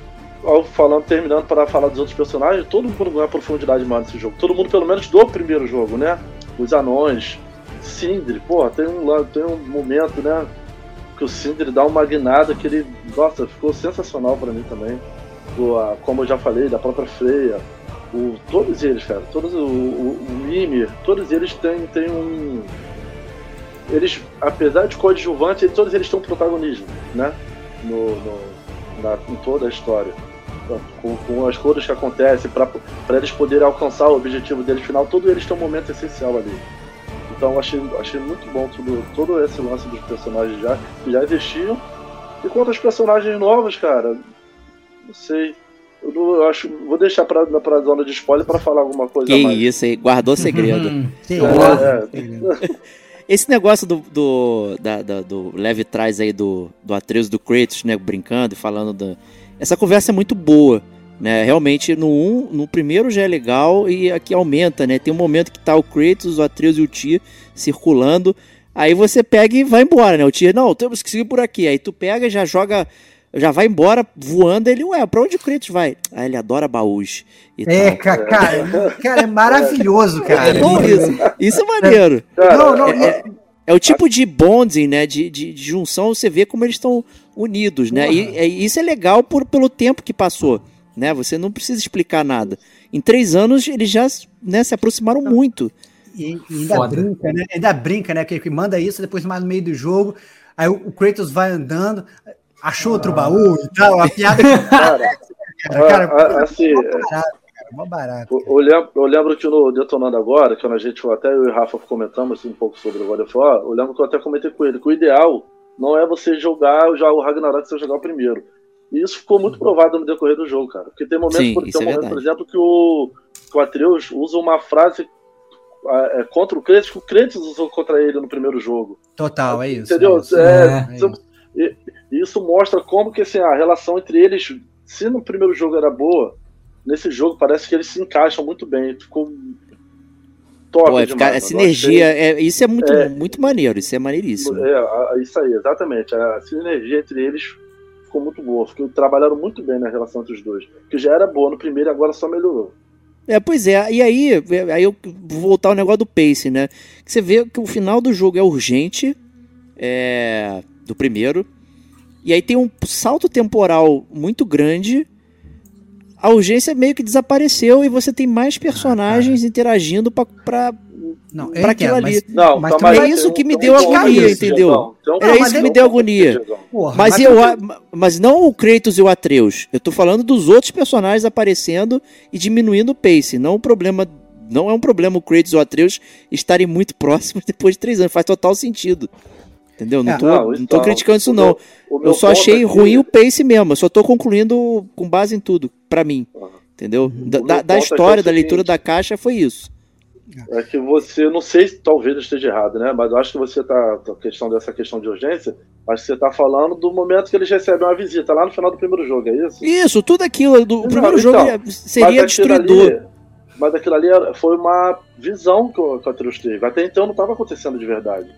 falando, terminando para falar dos outros personagens, todo mundo ganha profundidade mais nesse jogo. Todo mundo, pelo menos, do primeiro jogo, né? Os anões, Sindri, pô, tem um, tem um momento, né? Que o Sindri dá uma guinada que ele, nossa, ficou sensacional para mim também. Do, a, como eu já falei, da própria Freya. O, todos eles, cara, todos o, o, o Mimir, todos eles têm, têm um. Eles, apesar de coadjuvante, todos eles têm um protagonismo, né? No, no na, em toda a história com, com as coisas que acontecem, para eles poderem alcançar o objetivo deles final, todos eles têm um momento essencial ali. Então achei, achei muito bom tudo, todo esse lance dos personagens já, que já existiam. E quanto aos personagens novos, cara, não sei. Eu, não- eu acho, vou deixar pra, pra zona de spoiler pra falar alguma coisa Que mais. isso aí, guardou segredo. *laughs* Hum, Sim, É, é. *laughs* Esse negócio do, do, da- da- do leve trás aí do, do Atreus e do Kratos, né? Brincando e falando da. Essa conversa é muito boa. Né? Realmente, no, um, no primeiro já é legal e aqui aumenta, né? Tem um momento que tá o Kratos, o Atreus e o Tyr circulando. Aí você pega e vai embora, né? O Tyr, não, temos que seguir por aqui. Aí tu pega e já joga, já vai embora voando. Ele, ué, pra onde o Kratos vai? Ah, ele adora baús. E É, tal. ca- cara, *laughs* cara, é maravilhoso, cara. É bom isso. Isso é maneiro. Cara, Não, não, É, é o tipo de bonding, né? De, de, de junção, você vê como eles estão unidos, né? E, é- isso é legal por, pelo tempo que passou, né? Você não precisa explicar nada. Em três anos, eles já né, se aproximaram muito. E, e ainda Foda. brinca, né? Ainda brinca, né? Que, que manda isso, depois mais no meio do jogo. Aí o, o Kratos vai andando, achou outro baú e tal. A piada que *laughs* cara, cara, cara, a- a- assim, mó barato, cara, mó barato. Eu, eu lembro, eu lembro que no Detonando Agora, quando a gente até eu e o Rafa comentamos um pouco sobre o God of War, eu lembro que eu até comentei com ele que o ideal não é você jogar já o Ragnarok você jogar o primeiro. E isso ficou muito provado no decorrer do jogo, cara. Porque tem momentos, Sim, por, tem um é momento, por exemplo, que o, que o Atreus usa uma frase ah, é, contra o Kratos que o Kratos usou contra ele no primeiro jogo. Total, é isso. Entendeu? é. É, É isso- e isso mostra como que assim, a relação entre eles, se no primeiro jogo era boa, nesse jogo parece que eles se encaixam muito bem. Ficou top Pô, é demais. ficar- a sinergia, é, isso é muito, É. muito maneiro, isso é maneiríssimo. É, isso aí, exatamente. A sinergia entre eles ficou muito boa. Ficou, trabalharam muito bem na relação entre os dois. Que já era boa no primeiro e agora só melhorou. É, pois é. E aí, aí eu vou voltar ao negócio do pace, né? Você vê que o final do jogo é urgente, é, do primeiro, e aí tem um salto temporal muito grande. A urgência meio que desapareceu e você tem mais personagens interagindo pra, pra- Não, eu pra aquilo entendo, ali. mas, Não, Mas tá mais- É isso que me deu agonia, entendeu? Era ponto isso que me deu agonia. Porra, Mas, mas eu, mas não o Kratos e o Atreus. Eu tô falando dos outros personagens aparecendo e diminuindo o pace. Não o problema. Não é um problema o Kratos e o Atreus estarem muito *laughs* próximos depois de três anos. Faz total sentido. Entendeu? Não É, tô, não, não tô então, criticando isso, não. meu- Eu só achei aqui- ruim o pace mesmo. Eu só tô concluindo com base em tudo, pra mim. Aham. Entendeu? Da, da- é história, da leitura seguinte. da caixa, foi isso. É que você, não sei se talvez eu esteja errado, né? Mas eu acho que você tá, a questão dessa questão de urgência, acho que você tá falando do momento que eles recebem uma visita, lá no final do primeiro jogo, é isso? Isso, tudo aquilo. Do, o Não, primeiro então, jogo seria destruidor. ali- mas aquilo ali foi uma visão que o, que o Atreus teve. Até então não estava acontecendo de verdade.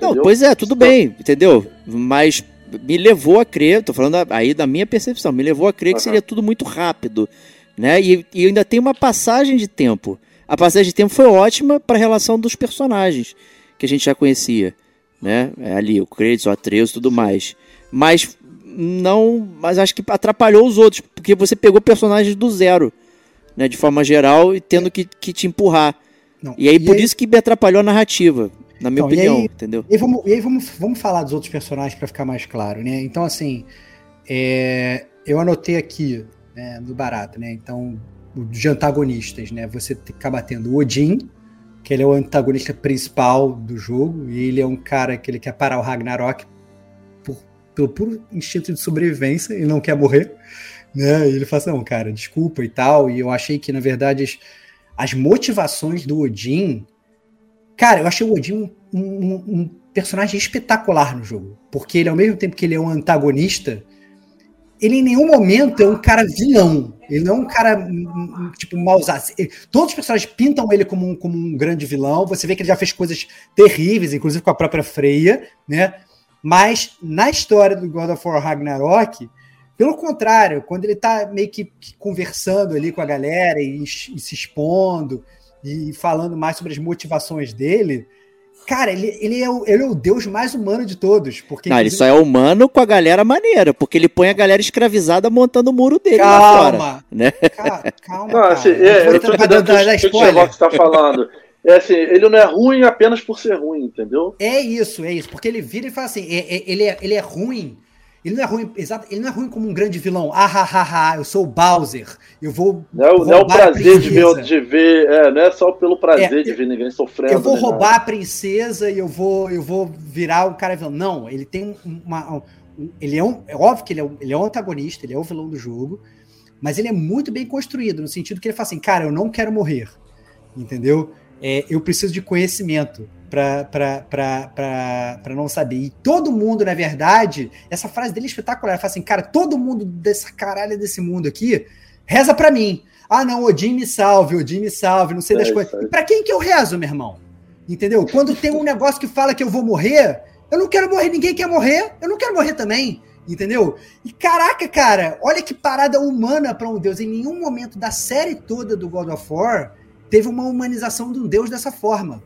Não, pois é, tudo bem, entendeu? Mas me levou a crer, tô falando aí da minha percepção, me levou a crer que Aham. seria tudo muito rápido, né? E, e ainda tem uma passagem de tempo. A passagem de tempo foi ótima para a relação dos personagens que a gente já conhecia, né? É ali o Kratos, o Atreus, e tudo mais. Mas não, mas acho que atrapalhou os outros, porque você pegou personagens do zero, né, de forma geral e tendo que, que te empurrar. Não, E aí por isso que me atrapalhou a narrativa, na minha Então, e opinião, aí- entendeu? E aí vamos, e aí vamos, vamos falar dos outros personagens para ficar mais claro, né? Então, assim, é, eu anotei aqui né, no barato, né? Então, de antagonistas, né? Você acaba tendo o Odin, que ele é o antagonista principal do jogo, e ele é um cara que ele quer parar o Ragnarok por, pelo puro instinto de sobrevivência, ele não quer morrer, né? E ele fala assim, não, cara, desculpa e tal, e eu achei que, na verdade, as, as motivações do Odin Cara, eu achei o Odin um, um- um personagem espetacular no jogo. Porque ele, ao mesmo tempo que ele é um antagonista, ele em nenhum momento é um cara vilão. Ele não é um cara, hum, hum, tipo, mauzado. Ele- Todos os personagens pintam ele como um, como um grande vilão. Você vê que ele já fez coisas terríveis, inclusive com a própria Freya, né? Mas na história do God of War Ragnarok, pelo contrário, quando ele tá meio que, que conversando ali com a galera e, e se expondo e falando mais sobre as motivações dele, cara, ele, ele, é, o, ele é o deus mais humano de todos. Porque, Não, ele só é humano com a galera maneira, porque ele põe a galera escravizada montando o muro dele lá fora. Calma, né? ca- calma, Não, cara. assim, é, eu vou tô dar- entendendo dar- o dar que o spoiler. Xerox tá falando. É assim, ele não é ruim apenas por ser ruim, entendeu? É isso, é isso. Porque ele vira e fala assim: é- é- ele, é, ele é ruim. Ele não é ruim, exato, ele não é ruim como um grande vilão. Ah, ha, ha, ha, eu sou o Bowser. Eu vou. Não é, o- não é o prazer de ver, de ver é, não é só pelo prazer É, de ver ninguém sofrendo. Eu vou nem roubar nada. a princesa e eu vou, eu vou virar o cara vilão. Não, ele tem uma. um- ele é um. É óbvio que ele é, um, ele é um antagonista, ele é o vilão do jogo. mas ele é muito bem construído, no sentido que ele fala assim, cara, eu não quero morrer, entendeu? É, eu preciso de conhecimento para não saber. E todo mundo, na verdade, essa frase dele é espetacular. Ele fala assim, cara, todo mundo dessa caralho desse mundo aqui reza para mim. Ah, não, Odin me salve, Odin me salve, não sei das é, coisas. E pra quem que eu rezo, meu irmão? Entendeu? Quando tem um negócio que fala que eu vou morrer, eu não quero morrer, ninguém quer morrer, eu não quero morrer também. Entendeu? E caraca, cara, olha que parada humana para um deus. Em nenhum momento da série toda do God of War teve uma humanização de um deus dessa forma.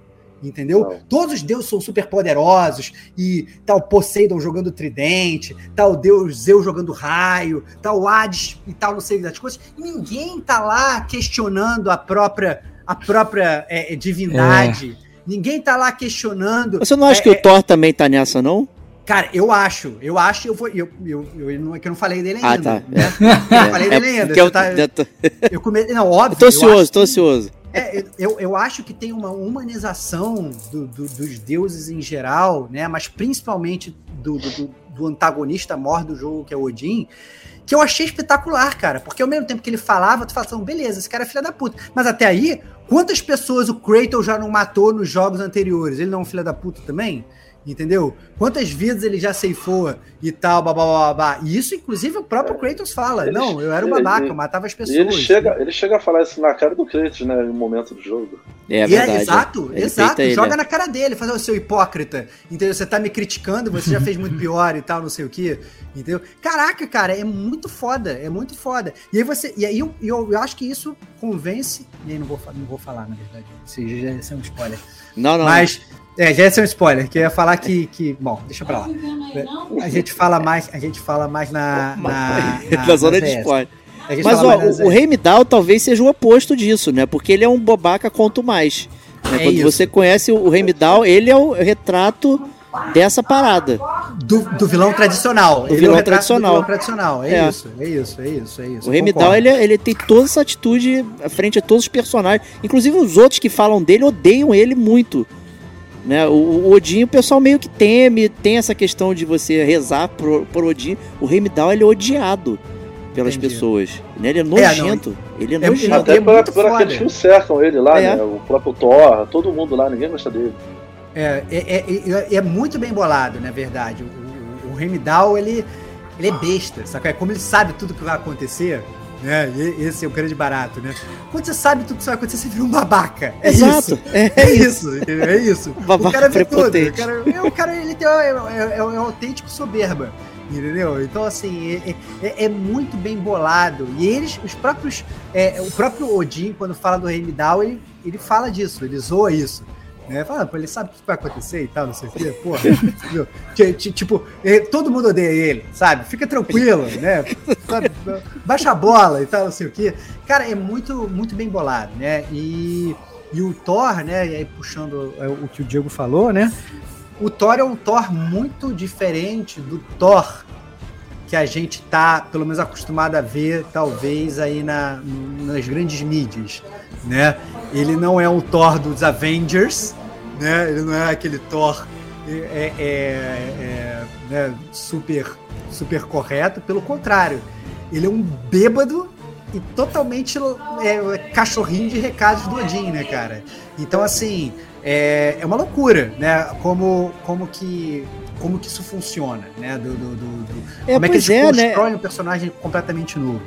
Entendeu? Não. Todos os deuses são super poderosos e tal tá Poseidon jogando tridente, tal tá deus Zeus jogando raio, tal tá Hades e tal não sei das coisas. E ninguém tá lá questionando a própria a própria é, divindade. É. Ninguém tá lá questionando. Você não acha é, que o é Thor também tá nessa, não? Cara, eu acho, eu acho, eu vou, eu, eu, eu, não, é que eu não falei dele ah, ainda. Ah, tá. Né? É. Eu falei dele ainda. Eu, tá, eu come... Não, óbvio. Eu tô ansioso, tô ansioso. É, eu, eu acho que tem uma humanização do, do, dos deuses em geral, né? Mas principalmente do, do, do antagonista maior do jogo, que é o Odin, que eu achei espetacular, cara. Porque ao mesmo tempo que ele falava, tu falava assim, beleza, esse cara é filho da puta. Mas até aí, quantas pessoas o Kratos já não matou nos jogos anteriores? Ele não é um filho da puta também? Entendeu? Quantas vidas ele já ceifou e tal, babá. E isso, inclusive, o próprio Kratos fala. Ele, não, eu era um babaca, eu matava as pessoas. E ele chega, ele chega a falar isso na cara do Kratos, né? No momento do jogo. É, é verdade. É, exato, ele exato. Joga ele, na cara dele, faz o seu hipócrita. Entendeu? Você tá me criticando, você já fez muito pior e tal, não sei o quê. Entendeu? Caraca, cara, é muito foda, é muito foda. E aí você. E aí eu, eu, eu acho que isso convence. E aí não vou, não vou falar, na verdade. Isso já é um spoiler. Não, não. Mas. É, já ia ser um spoiler, que eu ia falar que. que bom, deixa pra lá. A gente fala mais, a gente fala mais na. Na, na, na zona de spoiler. Mas ó, o, o Rei Midal talvez seja o oposto disso, né? Porque ele é um bobaca quanto mais. Né? É Quando isso. você conhece o Rei Midal, ele é o retrato dessa parada. Do, do vilão tradicional. Do vilão é tradicional. vilão tradicional. É, é, isso, é isso, é isso, é isso. O Rei Midal, ele, ele tem toda essa atitude frente a todos os personagens. Inclusive os outros que falam dele odeiam ele muito. Né? O, o Odin, o pessoal meio que teme, tem essa questão de você rezar por, por Odin. O Rei Midal, ele é odiado pelas Entendi. pessoas. Né? Ele é nojento. É, ele é, é nojento. Até é por, por aqueles que cercam ele lá, é. né? O próprio Thor, todo mundo lá, ninguém gosta dele. É, é, é, é, muito bem bolado, na verdade. O, o, o Rei Midal, ele, ele é besta, sabe? É como ele sabe tudo que vai acontecer, né? Esse é o grande barato, né? Quando você sabe tudo que vai acontecer, você vira um babaca. É Exato. isso. É, é isso, entendeu? É isso. *laughs* Babaca o cara vê tudo. O cara, é, o cara ele tem, é, é, é, é autêntico soberba. Entendeu? Então, assim, é, é, é, muito bem bolado. E eles, os próprios. É, o próprio Odin, quando fala do Rei Midal, ele, ele fala disso, ele zoa isso. Né? Fala, pô, ele sabe o que vai acontecer e tal, não sei o quê, porra. *laughs* tipo, todo mundo odeia ele, sabe? Fica tranquilo, né? *laughs* Baixa a bola e tal, não sei o quê. Cara, é muito, muito bem bolado, né? E, e o Thor, né? E aí puxando é, o que o Diego falou, né? O Thor é um Thor muito diferente do Thor que a gente tá, pelo menos, acostumado a ver, talvez, aí na, nas grandes mídias, né? Ele não é um Thor dos Avengers, né? Ele não é aquele Thor é, é, é, né? super, super correto, pelo contrário, ele é um bêbado e totalmente é, cachorrinho de recados do Odin, né, cara? Então, assim, é, é uma loucura, né? Como, como que como que isso funciona, né? Do, do, do, do é, como é que eles é, né? constroem né? um personagem completamente novo.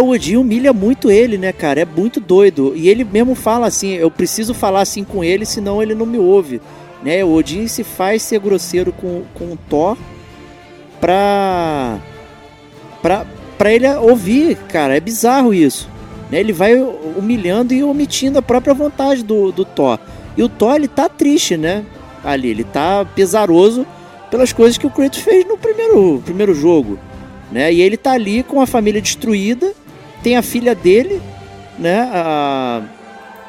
O Odin humilha muito ele, né, cara? É muito doido. E ele mesmo fala assim: eu preciso falar assim com ele, senão ele não me ouve. Né? O Odin se faz ser grosseiro com, com o Thor pra, pra, pra ele ouvir, cara. É bizarro isso. Né? Ele vai humilhando e omitindo a própria vontade do, do Thor. E o Thor, ele tá triste, né? Ali, ele tá pesaroso pelas coisas que o Kratos fez no primeiro, primeiro jogo, né? E ele tá ali com a família destruída, tem a filha dele, né? A,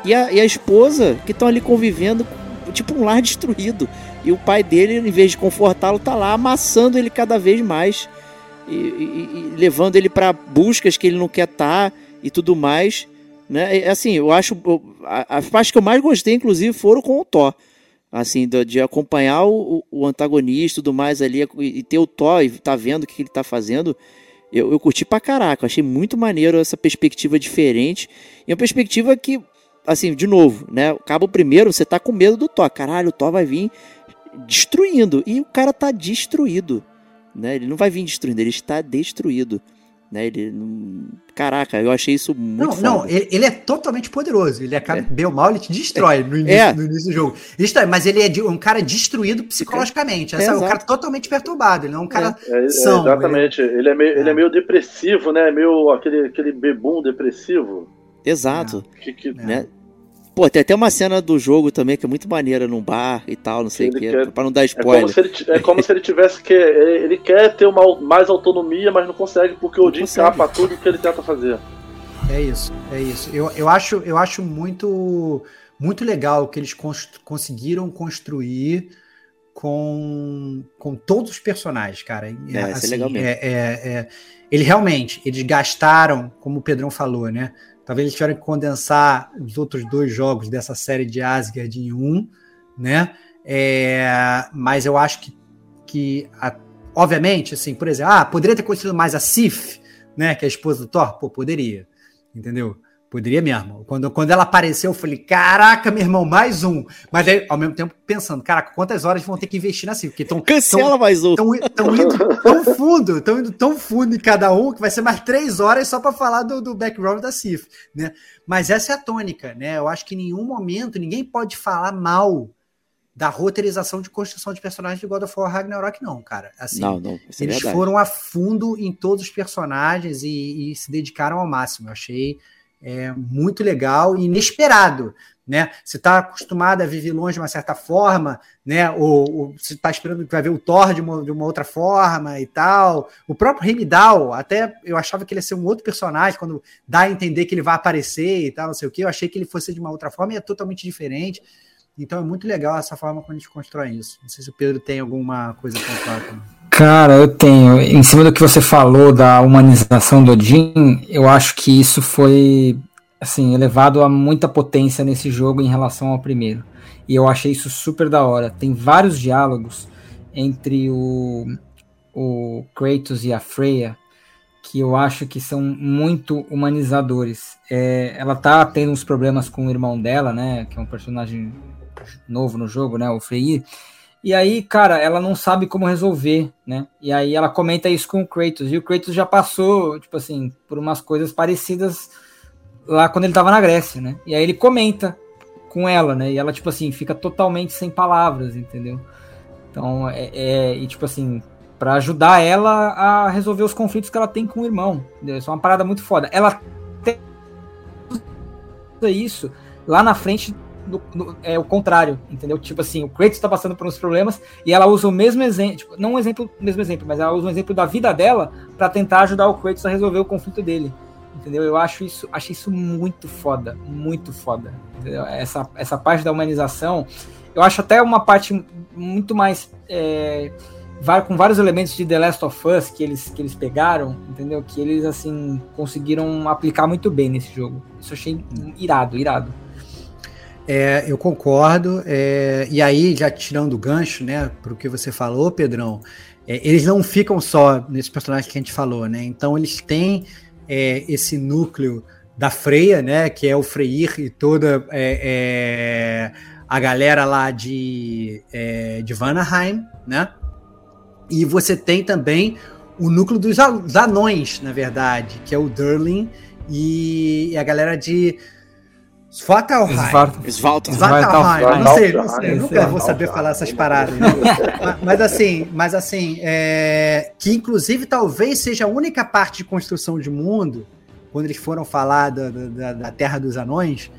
e, a, e a esposa que estão ali convivendo, tipo um lar *laughs* destruído. E o pai dele, em vez de confortá-lo, tá lá amassando ele cada vez mais e, e, e levando ele para buscas que ele não quer estar tá, e tudo mais. Né? Assim, eu acho. As partes que eu mais gostei, inclusive, foram com o Thor assim, de, de acompanhar o, o, antagonista e tudo mais ali, e ter o Thor e tá vendo o que ele tá fazendo, eu, eu curti pra caraca. Achei muito maneiro essa perspectiva diferente. E uma perspectiva que, assim, de novo, né? Acaba o primeiro, você tá com medo do Thor. Caralho, o Thor vai vir destruindo. E o cara tá destruído. Né? Ele não vai vir destruindo, ele está destruído. Né? Ele não... Caraca, eu achei isso muito Não, foda. não, ele, ele é totalmente poderoso. Ele acaba, É. bem ou mal, ele te destrói no, início, É. no início do jogo. É, mas ele é de- um cara destruído psicologicamente. É, é um exato. cara totalmente perturbado. Ele não é um cara É, é, são. exatamente. Ele é, meio, ele é meio depressivo, né? Meio aquele, aquele bebum depressivo. Exato. Que, que, É. Né? Pô, tem até uma cena do jogo também que é muito maneira num bar e tal, não sei o que, quer- pra não dar É spoiler. como, se ele, é como se ele tivesse que. Ele quer ter uma, mais autonomia, mas não consegue, porque o Odin capa tudo que ele tenta fazer. É isso, é isso. Eu, eu, acho, eu acho muito, muito legal que eles const- conseguiram construir com, com todos os personagens, cara. É, isso é legal mesmo. é- é- é- ele realmente, eles gastaram, como o Pedrão falou, né? Talvez eles tiveram que condensar os outros dois jogos dessa série de Asgard em um, né? É, mas eu acho que, que a- obviamente, assim, por exemplo, ah, poderia ter construído mais a Sif, né? Que é a esposa do Thor? Pô, poderia. Entendeu? Poderia mesmo. Quando, quando ela apareceu, eu falei, caraca, meu irmão, mais um. Mas aí, ao mesmo tempo, pensando, caraca, quantas horas vão ter que investir na Sif? Porque estão Cancela mais um. Estão indo tão fundo, estão indo tão fundo em cada um que vai ser mais três horas só para falar do, do background da Sif, né? Mas essa é a tônica, né? Eu acho que em nenhum momento ninguém pode falar mal da roteirização de construção de personagens de God of War Ragnarok, não, cara. Assim, Não, não, é eles verdade. foram a fundo em todos os personagens e, e se dedicaram ao máximo. Eu achei é, muito legal e inesperado. Né? Você está acostumado a viver longe de uma certa forma, né? Ou, ou você está esperando que vai ver o Thor de uma, de uma outra forma e tal. O próprio Heimdall, até eu achava que ele ia ser um outro personagem, quando dá a entender que ele vai aparecer e tal, não sei o que. Eu achei que ele fosse de uma outra forma e é totalmente diferente. Então é muito legal essa forma quando a gente constrói isso. Não sei se o Pedro tem alguma coisa a também. Cara, eu tenho. Em cima do que você falou da humanização do Odin, eu acho que isso foi assim elevado a muita potência nesse jogo em relação ao primeiro. E eu achei isso super da hora. Tem vários diálogos entre o, o Kratos e a Freya que eu acho que são muito humanizadores. É, ela tá tendo uns problemas com o irmão dela, né? Que é um personagem novo no jogo, né? O Freyr. E aí, cara, ela não sabe como resolver, né? E aí ela comenta isso com o Kratos. E o Kratos já passou, tipo assim, por umas coisas parecidas lá quando ele tava na Grécia, né? E aí ele comenta com ela, né? E ela, tipo assim, fica totalmente sem palavras, entendeu? Então, é, é e tipo assim, para ajudar ela a resolver os conflitos que ela tem com o irmão. Entendeu? Isso é uma parada muito foda. Ela tem isso lá na frente do, do- é o contrário, entendeu? Tipo assim, o Kratos tá passando por uns problemas e ela usa o mesmo exemplo, tipo, não um exemplo, mesmo exemplo, mas ela usa um exemplo da vida dela para tentar ajudar o Kratos a resolver o conflito dele. Entendeu? Eu acho isso, achei isso muito foda, muito foda. Entendeu? Essa, essa parte da humanização, eu acho até uma parte muito mais é, com vários elementos de The Last of Us que eles, que eles pegaram, entendeu? Que eles assim conseguiram aplicar muito bem nesse jogo. Isso achei irado, irado. É, eu concordo. é, e aí, já tirando o gancho, né, para o que você falou, Pedrão, é, eles não ficam só nesse personagem que a gente falou, né? Então eles têm é, esse núcleo da Freya, né, que é o Freyr e toda é, é, a galera lá de, de Vanaheim, né? E você tem também o núcleo dos anões, na verdade, que é o Durlin e a galera de Svartalheim. Svartalheim. Svalta. Svartalheim, não sei, não sei, eu nunca vou saber falar essas paradas. né? *laughs* mas, mas assim, mas assim, é, que inclusive talvez seja a única parte de construção de mundo, quando eles foram falar da, da, da Terra dos Anões,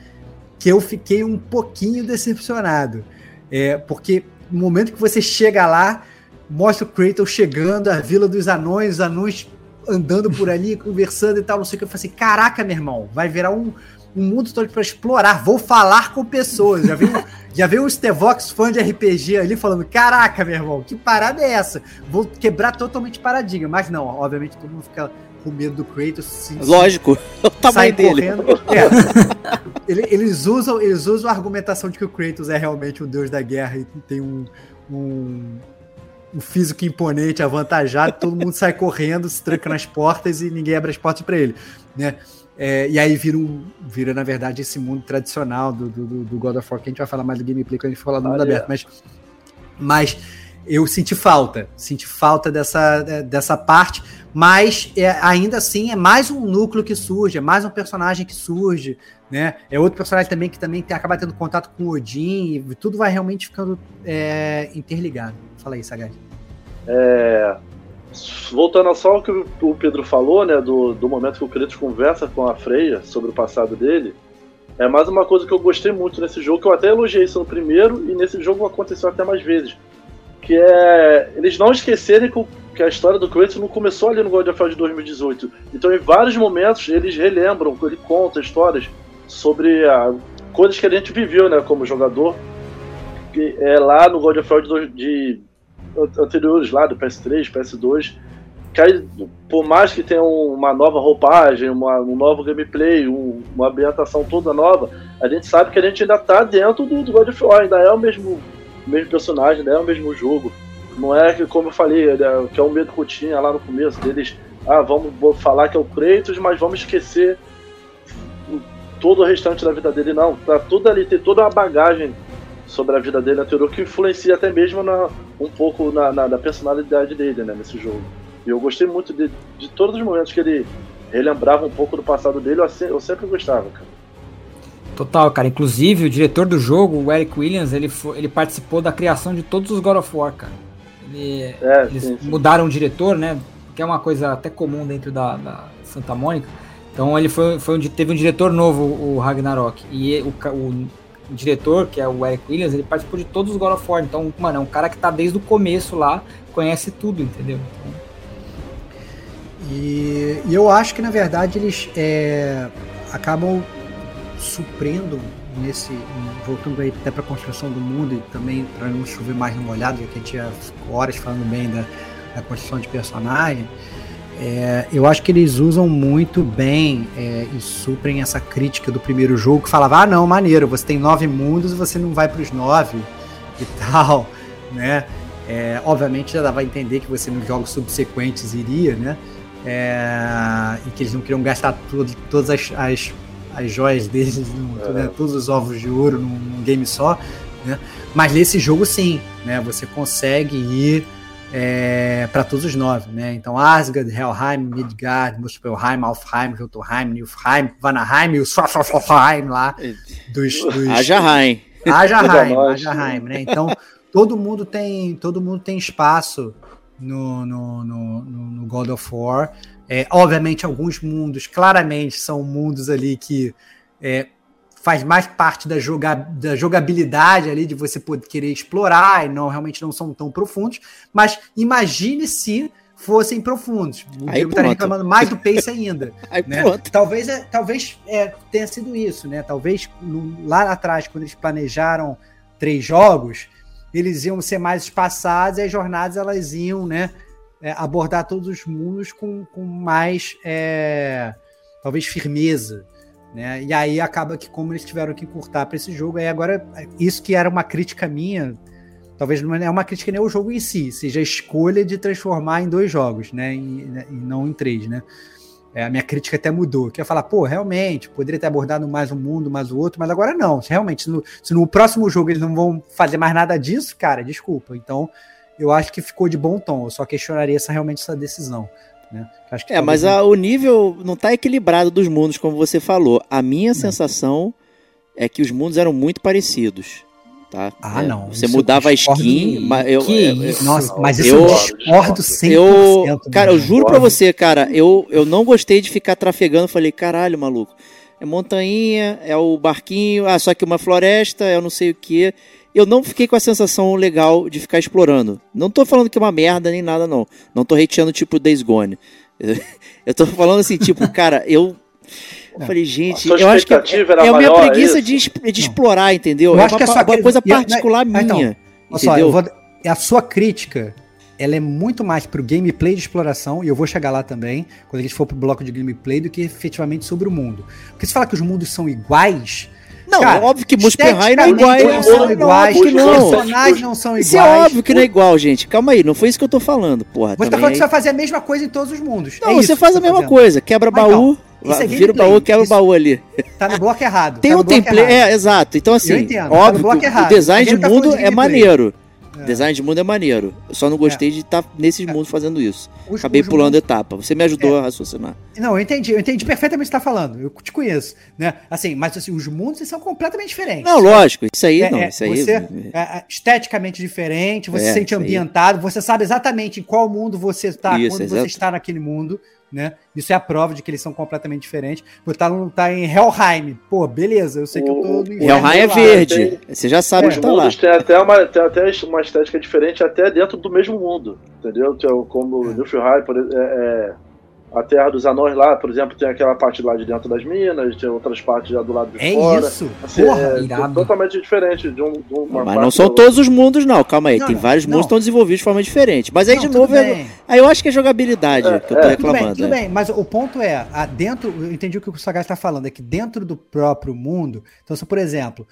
que eu fiquei um pouquinho decepcionado. É, porque no momento que você chega lá, mostra o Kratos chegando, a Vila dos Anões, os anões andando por ali, conversando e tal, não sei o que. Eu falei assim, caraca, meu irmão, vai virar um, um mundo todo para explorar, vou falar com pessoas. Já viu, já viu o Stevox fã de RPG ali falando, caraca, meu irmão, que parada é essa? Vou quebrar totalmente paradigma. Mas não, obviamente todo mundo fica com medo do Kratos. Lógico, *laughs* o sai tamanho dele. correndo. É. *laughs* Ele- eles, usam, eles usam a argumentação de que o Kratos é realmente o deus da guerra e tem um, um, o físico imponente, avantajado, todo mundo sai correndo, se tranca nas portas e ninguém abre as portas para ele, né? É, e aí vira, um, vira, na verdade, esse mundo tradicional do, do, do, God of War, que a gente vai falar mais do gameplay quando a gente falar do mundo aberto, mas, mas eu senti falta, senti falta dessa, dessa parte, mas é, ainda assim é mais um núcleo que surge, é mais um personagem que surge, né? É outro personagem também que também tem, acaba tendo contato com o Odin, e tudo vai realmente ficando é, interligado. Fala aí, Sagaz. É, voltando só ao que o Pedro falou, né, do, do momento que o Kratos conversa com a Freya sobre o passado dele, é mais uma coisa que eu gostei muito nesse jogo, que eu até elogiei isso no primeiro, e nesse jogo aconteceu até mais vezes. Que é eles não esquecerem que, a história do Kratos não começou ali no God of War de 2018. Então, em vários momentos, eles relembram, ele conta histórias sobre a, coisas que a gente viveu, né, como jogador. Que é lá no God of War de, de anteriores lá, do PS3, PS2, que aí, por mais que tenha uma nova roupagem, uma, um novo gameplay, um, uma ambientação toda nova, a gente sabe que a gente ainda está dentro do, do, God of War, ainda é o mesmo, mesmo personagem, ainda é o mesmo jogo. Não é que, como eu falei, é, que é o medo que eu tinha lá no começo deles, ah, vamos falar que é o Kratos, mas vamos esquecer todo o restante da vida dele, não. Tá tudo ali, tem toda uma bagagem sobre a vida dele anterior que influencia até mesmo na, um pouco na, na, na, personalidade dele, né, nesse jogo. E eu gostei muito de, de todos os momentos que ele relembrava um pouco do passado dele, eu, eu sempre gostava, cara. Total, cara. Inclusive, o diretor do jogo, o Eric Williams, ele, foi, ele participou da criação de todos os God of War, cara. Ele, é, eles sim, sim. mudaram o diretor, né? Que é uma coisa até comum dentro da, da Santa Mônica. Então ele foi, foi um, teve um diretor novo, o Ragnarok. E o, o diretor, que é o Eric Williams, ele participou de todos os God of War. Então, mano, é um cara que tá desde o começo lá, conhece tudo, entendeu? Então... E, e, eu acho que, na verdade, eles é, acabam suprendo nesse. Voltando aí até para a construção do mundo e também para não chover mais no molhado, já que a gente tinha horas falando bem da, da construção de personagem. É, eu acho que eles usam muito bem é, e suprem essa crítica do primeiro jogo que falava: ah, não, maneiro, você tem nove mundos e você não vai para os nove e *laughs* tal, né? É, obviamente já dava a entender que você nos jogos subsequentes iria, né? É, e que eles não queriam gastar tudo, todas as, as, as joias deles, *laughs* no, né? todos os ovos de ouro num, num game só, né? Mas nesse jogo sim, né? Você consegue ir é, para todos os nove, né? Então Asgard, Helheim, Midgard, Muspelheim, Alfheim, Jotunheim, Nilfheim, Vanaheim e o Svartalfheim lá dos, dos Ajaheim. Ajaheim, Ajaheim, né? Então todo mundo tem todo mundo tem espaço no, no, no, no God of War. É, obviamente alguns mundos claramente são mundos ali que é, faz mais parte da, joga, da jogabilidade ali, de você poder querer explorar, e não realmente não são tão profundos. Mas imagine se fossem profundos. O Diego estaria reclamando mais do pace ainda. *laughs* Aí né? Talvez, é, talvez é, tenha sido isso, né? Talvez no, lá atrás, quando eles planejaram três jogos, eles iam ser mais espaçados e as jornadas elas iam, né? É, abordar todos os mundos com, com mais, é, talvez, firmeza. Né? E aí acaba que, como eles tiveram que encurtar para esse jogo, aí agora, isso que era uma crítica minha, talvez não é uma crítica nem o jogo em si, seja a escolha de transformar em dois jogos, né? E, e não em três, né? É, a minha crítica até mudou, que ia falar, pô, realmente, poderia ter abordado mais um mundo, mais o outro, mas agora não. Realmente, se no, se no próximo jogo eles não vão fazer mais nada disso, cara, desculpa. Então, eu acho que ficou de bom tom. Eu só questionaria essa, realmente essa decisão. Né? é, mas a, o nível não está equilibrado dos mundos, como você falou. A minha não. sensação é que os mundos eram muito parecidos. Tá? Ah, é, não. Você mudava a skin, mas eu, que eu, eu, Nossa, mas isso eu, eu discordo 100%. Eu, cara, eu juro pra você, cara, eu, eu não gostei de ficar trafegando. Falei, caralho, maluco. É montanha, é o barquinho, ah, só que uma floresta, é eu não sei o que eu não fiquei com a sensação legal de ficar explorando. Não tô falando que é uma merda nem nada, não. Não tô hateando tipo Days Gone. *laughs* Eu tô falando assim, tipo, cara, eu. Eu falei, gente, eu acho que é, é a minha preguiça de, de explorar, entendeu? Eu é acho uma, que é uma coisa particular então, minha. Então, entendeu? Só, vou, a sua crítica ela é muito mais pro gameplay de exploração, e eu vou chegar lá também, quando a gente for pro bloco de gameplay, do que efetivamente sobre o mundo. Porque se falar que os mundos são iguais, Não, Cara, óbvio que Muspelheim não é igual. esteticamente não são Não, iguais, óbvio que os não. personagens não são Isso iguais. é óbvio que não é igual, gente. Calma aí, não foi isso que eu tô falando, porra. Você tá falando que você aí- vai fazer a mesma coisa em todos os mundos. Não, É você isso faz a tá mesma fazendo. coisa. Quebra Mas baú, não, isso é vira o baú, quebra Isso- o baú ali. Tá no bloco errado. Tem tá um template, é, exato. Então, assim, tá óbvio o design de tá mundo falando de é. Design de mundo é maneiro. Eu só não gostei de estar nesses É. mundos fazendo isso. Os- Acabei os pulando mundos- etapa. Você me ajudou É. a raciocinar. Não, eu entendi, eu entendi perfeitamente o que você tá falando. Eu te conheço, né? Assim, mas assim, os mundos são completamente diferentes. Não, lógico, isso aí É, não. é, isso aí. você é, é, esteticamente diferente, você É, se sente ambientado, você sabe exatamente em qual mundo você está quando você está naquele mundo, né? Isso é a prova de que eles são completamente diferentes. Você tá, no- tá em Helheim, pô, beleza, eu sei que eu tô no Helheim é lá. verde. Você já sabe Os tá lá. têm até, uma, tem até uma estética diferente até dentro do mesmo mundo, entendeu? Como É. por ex- é, é, a Terra dos Anões lá, por exemplo, tem aquela parte lá de dentro das minas, tem outras partes já do lado de É fora. isso, Assim, porra. é irado. totalmente diferente de, um, de uma Mas parte não são todos os mundos, não. Calma aí. Não, Tem não, vários mundos não. que estão desenvolvidos de forma diferente. Mas aí, Não, de novo, é- aí eu acho que é jogabilidade É, que eu tô é. Tudo bem, reclamando. tudo bem, mas o ponto é, dentro, eu entendi o que o Sagaz está falando, é que dentro do próprio mundo, então se por exemplo,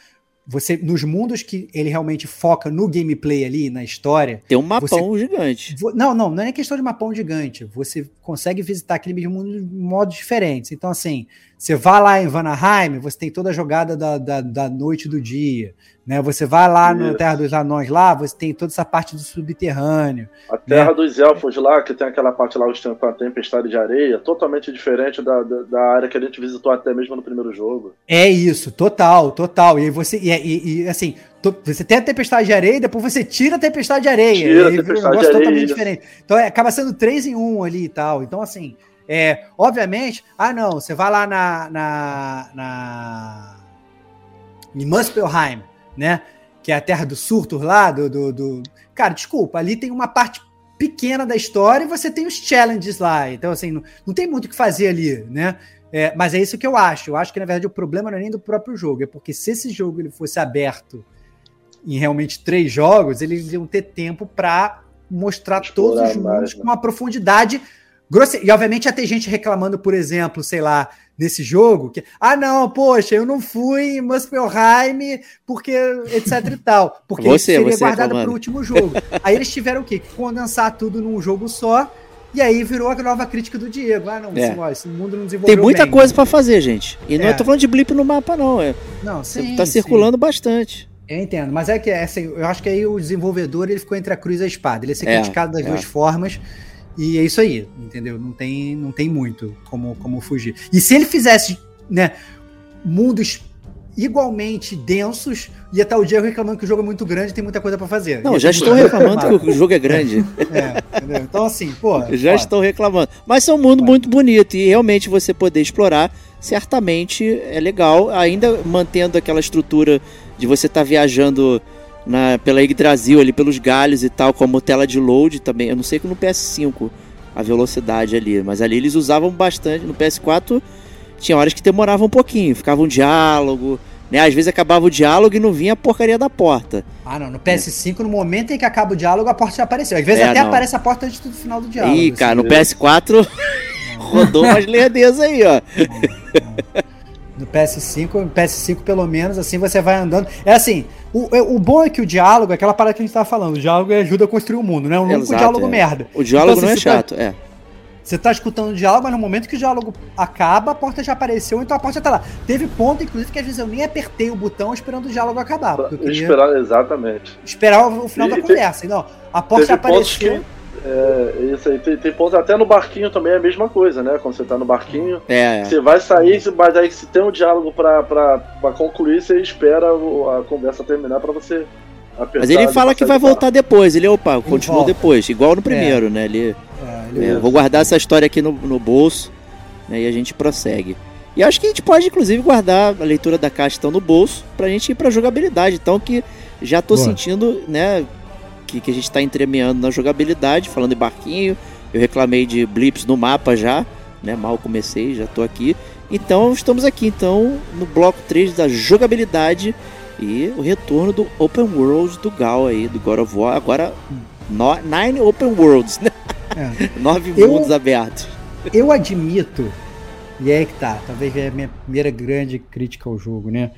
você nos mundos que ele realmente foca no gameplay ali, na história, Tem um mapão gigante. vo- não, não, não é questão de mapão gigante, você consegue visitar aquele mesmo mundo de modos diferentes. Então assim, você vai lá em Vanaheim, você tem toda a jogada da, da, da noite do dia, né? Você vai lá no Isso. Terra dos Anões lá, você tem toda essa parte do subterrâneo. A Terra né? dos Elfos lá, que tem aquela parte lá com a tempestade de areia, totalmente diferente da, da, da área que a gente visitou até mesmo no primeiro jogo. É isso, total, total. E aí você, e, e- e, assim, você tem a tempestade de areia, depois você tira a tempestade de areia. Tira e a vira tempestade de areia, totalmente diferente. Então é, acaba sendo três em um ali e tal. Então, assim, é, obviamente, ah, não, você vai lá na. na, na em Muspelheim, né? Que é a terra do Surtur lá, do, do, do- Cara, desculpa, ali tem uma parte pequena da história e você tem os challenges lá. Então, assim, não, não tem muito o que fazer ali, né? É, mas é isso que eu acho. Eu acho que, na verdade, o problema não é nem do próprio jogo. É porque se esse jogo ele fosse aberto em realmente três jogos, eles iam ter tempo para mostrar Explorar todos os mais, mundos né? com uma profundidade grossa. E, obviamente, ia ter gente reclamando, por exemplo, sei lá, nesse jogo, que, ah, não, poxa, eu não fui em Muspelheim porque etc e tal. Porque Você, seria você guardado para o último jogo. aí eles tiveram o quê? Que Condensar tudo num jogo só. E aí virou a nova crítica do Diego. Ah, não, É. assim, ó, esse mundo não desenvolveu Tem muita bem. coisa pra fazer, gente. E não É. tô falando de blip no mapa, não. É, Não, sim, tá sim. circulando bastante. Eu entendo, mas é que assim, eu acho que aí o desenvolvedor ele ficou entre a cruz e a espada. Ele ia ser É, criticado das é. duas formas. E é isso aí, entendeu? Não tem, não tem muito como, como fugir. E se ele fizesse, né, mundos igualmente densos, ia estar o Diego reclamando que o jogo é muito grande e tem muita coisa pra fazer. Não, já muito reclamando que o jogo é grande. *laughs* É, entendeu? Então, assim, pô. *laughs* já ó, estou reclamando. Mas é um mundo Vai. muito bonito e realmente você poder explorar, certamente é legal, ainda mantendo aquela estrutura de você estar viajando na, pela Yggdrasil ali pelos galhos e tal, como tela de load também. Eu não sei que no PS5 a velocidade ali, mas ali eles usavam bastante. No PS4 tinha horas que demorava um pouquinho, ficava um diálogo, né? Às vezes acabava o diálogo e não vinha a porcaria da porta. Ah, não. No PS5, no momento em que acaba o diálogo, a porta já apareceu. Às vezes É, até não. aparece a porta antes do final do diálogo. Ih, assim. cara, no PS4 *laughs* rodou umas lerdezas aí, ó. No PS5, no PS5 pelo menos, assim você vai andando. É assim, o, é- o bom é que o diálogo, é aquela parada que a gente tava falando, o diálogo ajuda a construir o mundo, né? Um único Exato, diálogo é. merda. O diálogo Então, não é assim, tá- chato, é. Você tá escutando o diálogo, mas no momento que o diálogo acaba, a porta já apareceu, então a porta já tá lá. Teve ponto, inclusive, que às vezes eu nem apertei o botão esperando o diálogo acabar. Esperar, Esperar, exatamente. o, o final E da te- conversa. Não, a porta já apareceu. É, isso aí, tem, tem pontos até no barquinho também é a mesma coisa, né? Quando você tá no barquinho, É, é. você vai sair, mas aí se tem um diálogo pra, pra, pra concluir, você espera a conversa terminar pra você apertar. Mas ele fala que vai voltar depois. Ele, opa, continua volta. depois. Igual no primeiro, né? Ele, É, ele- é, vou guardar essa história aqui no, no bolso, né? E a gente prossegue. E acho que a gente pode, inclusive, guardar a leitura da caixa então no bolso pra gente ir pra jogabilidade. Então que já tô Boa. sentindo, né? Que, que a gente tá entremeando na jogabilidade, falando em barquinho. Eu reclamei de blips no mapa já, né? Mal comecei, já tô aqui. Então estamos aqui então no bloco 3 da jogabilidade e o retorno do Open World do Gal aí, do God of War. Agora, no, nine Open Worlds, né? é. *laughs* Nove Eu- mundos abertos. eu admito, e é aí que tá, talvez é a minha primeira grande crítica ao jogo, né?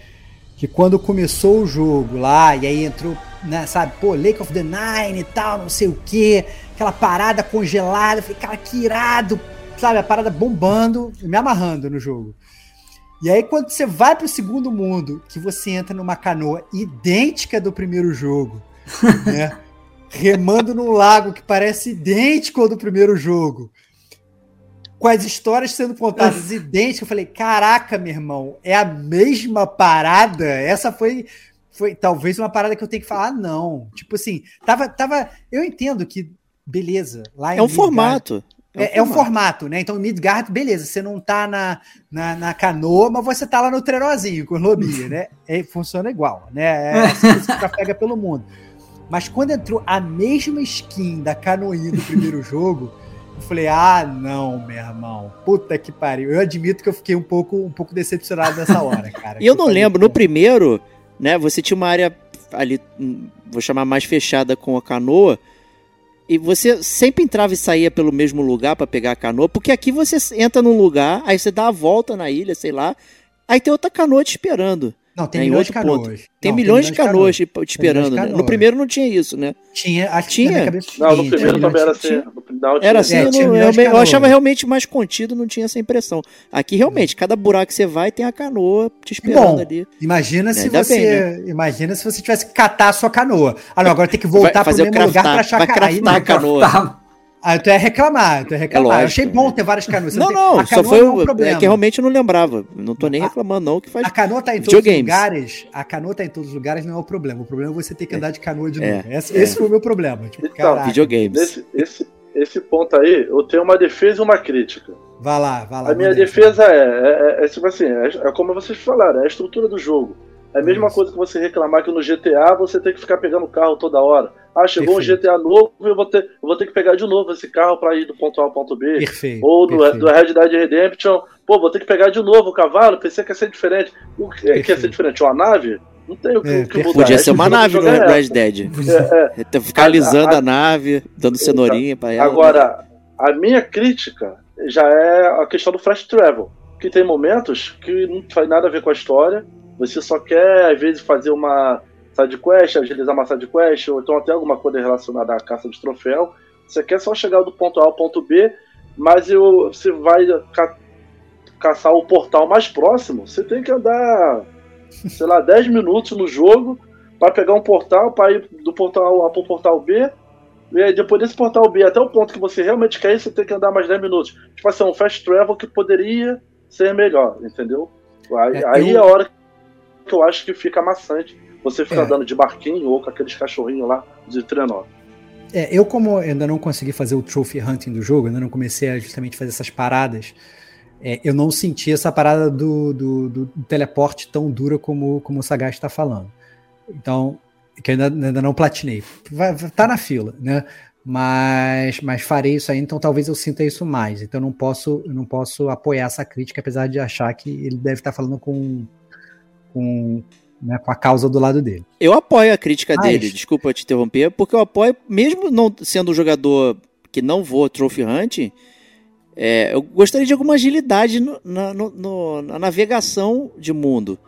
Que quando começou o jogo lá, e aí entrou, né, sabe, pô, Lake of the Nine e tal, não sei o que, aquela parada congelada, eu falei, cara, que irado, sabe, a parada bombando, me amarrando no jogo. E aí, quando você vai pro segundo mundo, que você entra numa canoa idêntica do primeiro jogo, *laughs* né? remando num lago que parece idêntico ao do primeiro jogo, com as histórias sendo contadas *laughs* idênticas, eu falei, caraca, meu irmão, é a mesma parada? Essa foi foi talvez uma parada que eu tenho que falar, não. Tipo assim, tava, tava. Eu entendo que, beleza, lá É um formato. É, é, é, um formato, né? Então, Midgard, beleza, você não tá na, na, na, canoa, mas você tá lá no trerozinho com o lobinho, né? É, funciona igual, né? É *laughs* assim que trafega pelo mundo. Mas quando entrou a mesma skin da canoinha do primeiro jogo, eu falei, ah, não, meu irmão. Puta que pariu. Eu admito que eu fiquei um pouco, um pouco decepcionado nessa hora, cara. *laughs* e eu não lembro, no primeiro, né, você tinha uma área ali, vou chamar mais fechada com a canoa, e você sempre entrava e saía pelo mesmo lugar para pegar a canoa, porque aqui você entra num lugar, aí você dá a volta na ilha, sei lá, aí tem outra canoa te esperando. Não, tem né, milhões de canoas. Tem, não, milhões tem, milhões de canoas, te, te esperando. Né? No primeiro não tinha isso, né? Tinha, acho tinha. Que não, no primeiro também era assim. Era assim, é, eu, eu, eu, achava realmente mais contido, não tinha essa impressão. Aqui realmente, cada buraco que você vai tem a canoa te esperando Bom, ali. Imagina é, se você, bem, né? imagina se você tivesse que catar a sua canoa. Ah, não, agora tem que voltar para o mesmo lugar para achar a canoa. Ah, tu é reclamar, tu é reclamar. É eu achei bom ter várias canoas. Não, não, não só foi um problema. É que realmente eu não lembrava. Não tô nem reclamando, não, que faz. A canoa tá em todos os lugares. A canoa tá em todos os lugares, não é o problema. O problema é você ter que andar de canoa de é, novo. Esse, é. esse foi o meu problema. Tipo, então, videogames. Esse, esse, esse ponto aí, eu tenho uma defesa e uma crítica. Vai lá, vai lá. A minha defesa é, é, é, é, tipo assim, é, é, como vocês falaram, é a estrutura do jogo. É a mesma Isso. coisa que você reclamar que no GTA você tem que ficar pegando carro toda hora. Ah, chegou perfeito. um GTA novo, eu vou, ter, eu vou ter que pegar de novo esse carro para ir do ponto A ao ponto B. Perfeito. Ou do, perfeito. do Red Dead Redemption, pô, vou ter que pegar de novo o cavalo, pensei que ia ser diferente. O que ia ser diferente? Uma nave? Não tem o que, é, que mudar. Podia ser uma nave no Red Dead. É, é. *laughs* Ficar alisando a, a, a, nave, dando cenourinha para ela. Agora, a minha crítica já é a questão do fast travel. Que tem momentos que não faz nada a ver com a história. Você só quer, às vezes, fazer uma sidequest, agilizar uma sidequest, ou então até alguma coisa relacionada à caça de troféu. Você quer só chegar do ponto A ao ponto B, mas eu, você vai ca caçar o portal mais próximo, você tem que andar, *laughs* sei lá, 10 minutos no jogo para pegar um portal, para ir do portal A para o portal B. E aí, depois desse portal B até o ponto que você realmente quer ir, você tem que andar mais 10 minutos. Tipo assim, um fast travel que poderia ser melhor, entendeu? Aí, é, aí eu... é a hora que eu acho que fica maçante você fica é. andando de barquinho ou com aqueles cachorrinhos lá de trenó. É, eu como ainda não consegui fazer o trophy hunting do jogo, ainda não comecei a justamente fazer essas paradas, é, eu não senti essa parada do, do, do, teleporte tão dura como, como o Sagaz está falando. Então, que ainda, ainda não platinei. Vai, tá na fila, né? Mas, mas farei isso aí, então talvez eu sinta isso mais. Então não posso, não posso apoiar essa crítica, apesar de achar que ele deve estar falando com, com né, com a causa do lado dele. Eu apoio a crítica Mas... dele, desculpa te interromper, porque eu apoio, mesmo não sendo um jogador que não voa Trophy Hunt, é, eu gostaria de alguma agilidade no, na, no, no, na navegação de mundo.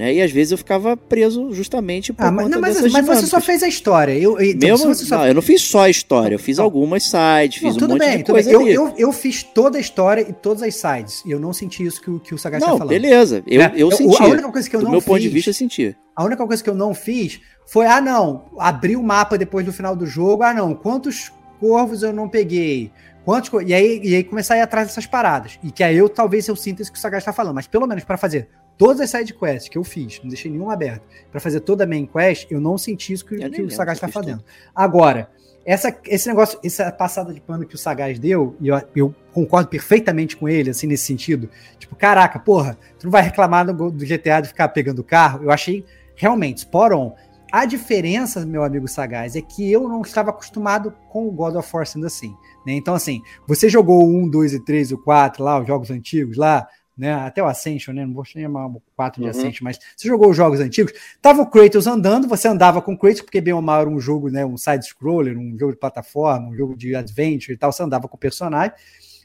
Né? E às vezes eu ficava preso justamente por ah, mas, não, mas, mas você só fez a história. Eu, então, Mesmo, só... não, eu não fiz só a história, eu fiz não. algumas sides, fiz não, um monte bem, de coisa eu, eu, eu, fiz toda a história e todas as sides. E eu não senti isso que, que o Sagaz está falando. beleza. Eu, é, eu, senti. A única coisa que eu Do não meu fiz, ponto de vista, eu senti. A única coisa que eu não fiz foi, ah, não, abrir o mapa depois do final do jogo. Ah, não, quantos corvos eu não peguei? Quantos, e, aí, e aí começar a ir atrás dessas paradas. E que aí eu talvez eu sinta isso que o Sagaz está falando. Mas pelo menos para fazer todas as side quests que eu fiz, não deixei nenhuma aberta, para fazer toda a main quest, eu não senti isso que, que o Sagaz está fazendo. Agora, essa, esse negócio, essa passada de pano que o Sagaz deu, e eu, eu, concordo perfeitamente com ele, assim, nesse sentido. Tipo, caraca, porra, tu não vai reclamar do, do GTA de ficar pegando carro? Eu achei realmente spot on. A diferença, meu amigo Sagaz, é que eu não estava acostumado com o God of War sendo assim. Né? Então, assim, você jogou o 1, 2 e 3 e o 4 lá, os jogos antigos lá, né? Até o Ascension, né? Não vou chamar o 4 de uhum. Ascension, mas você jogou os jogos antigos, tava o Kratos andando, você andava com o Kratos, porque bem ou mal era um jogo, né? Um side-scroller, um jogo de plataforma, um jogo de adventure e tal, você andava com o personagem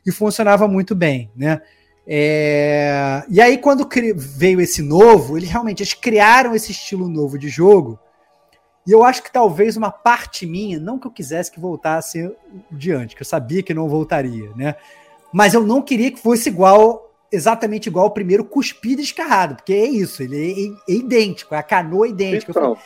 e funcionava muito bem, né? É, E aí, quando veio esse novo, eles realmente eles criaram esse estilo novo de jogo. E eu acho que talvez uma parte minha, não que eu quisesse que voltasse antes, que eu sabia que não voltaria, né? Mas eu não queria que fosse igual, exatamente igual ao primeiro cuspido e escarrado, porque é isso, ele é, é idêntico, a canoa é idêntica. Então,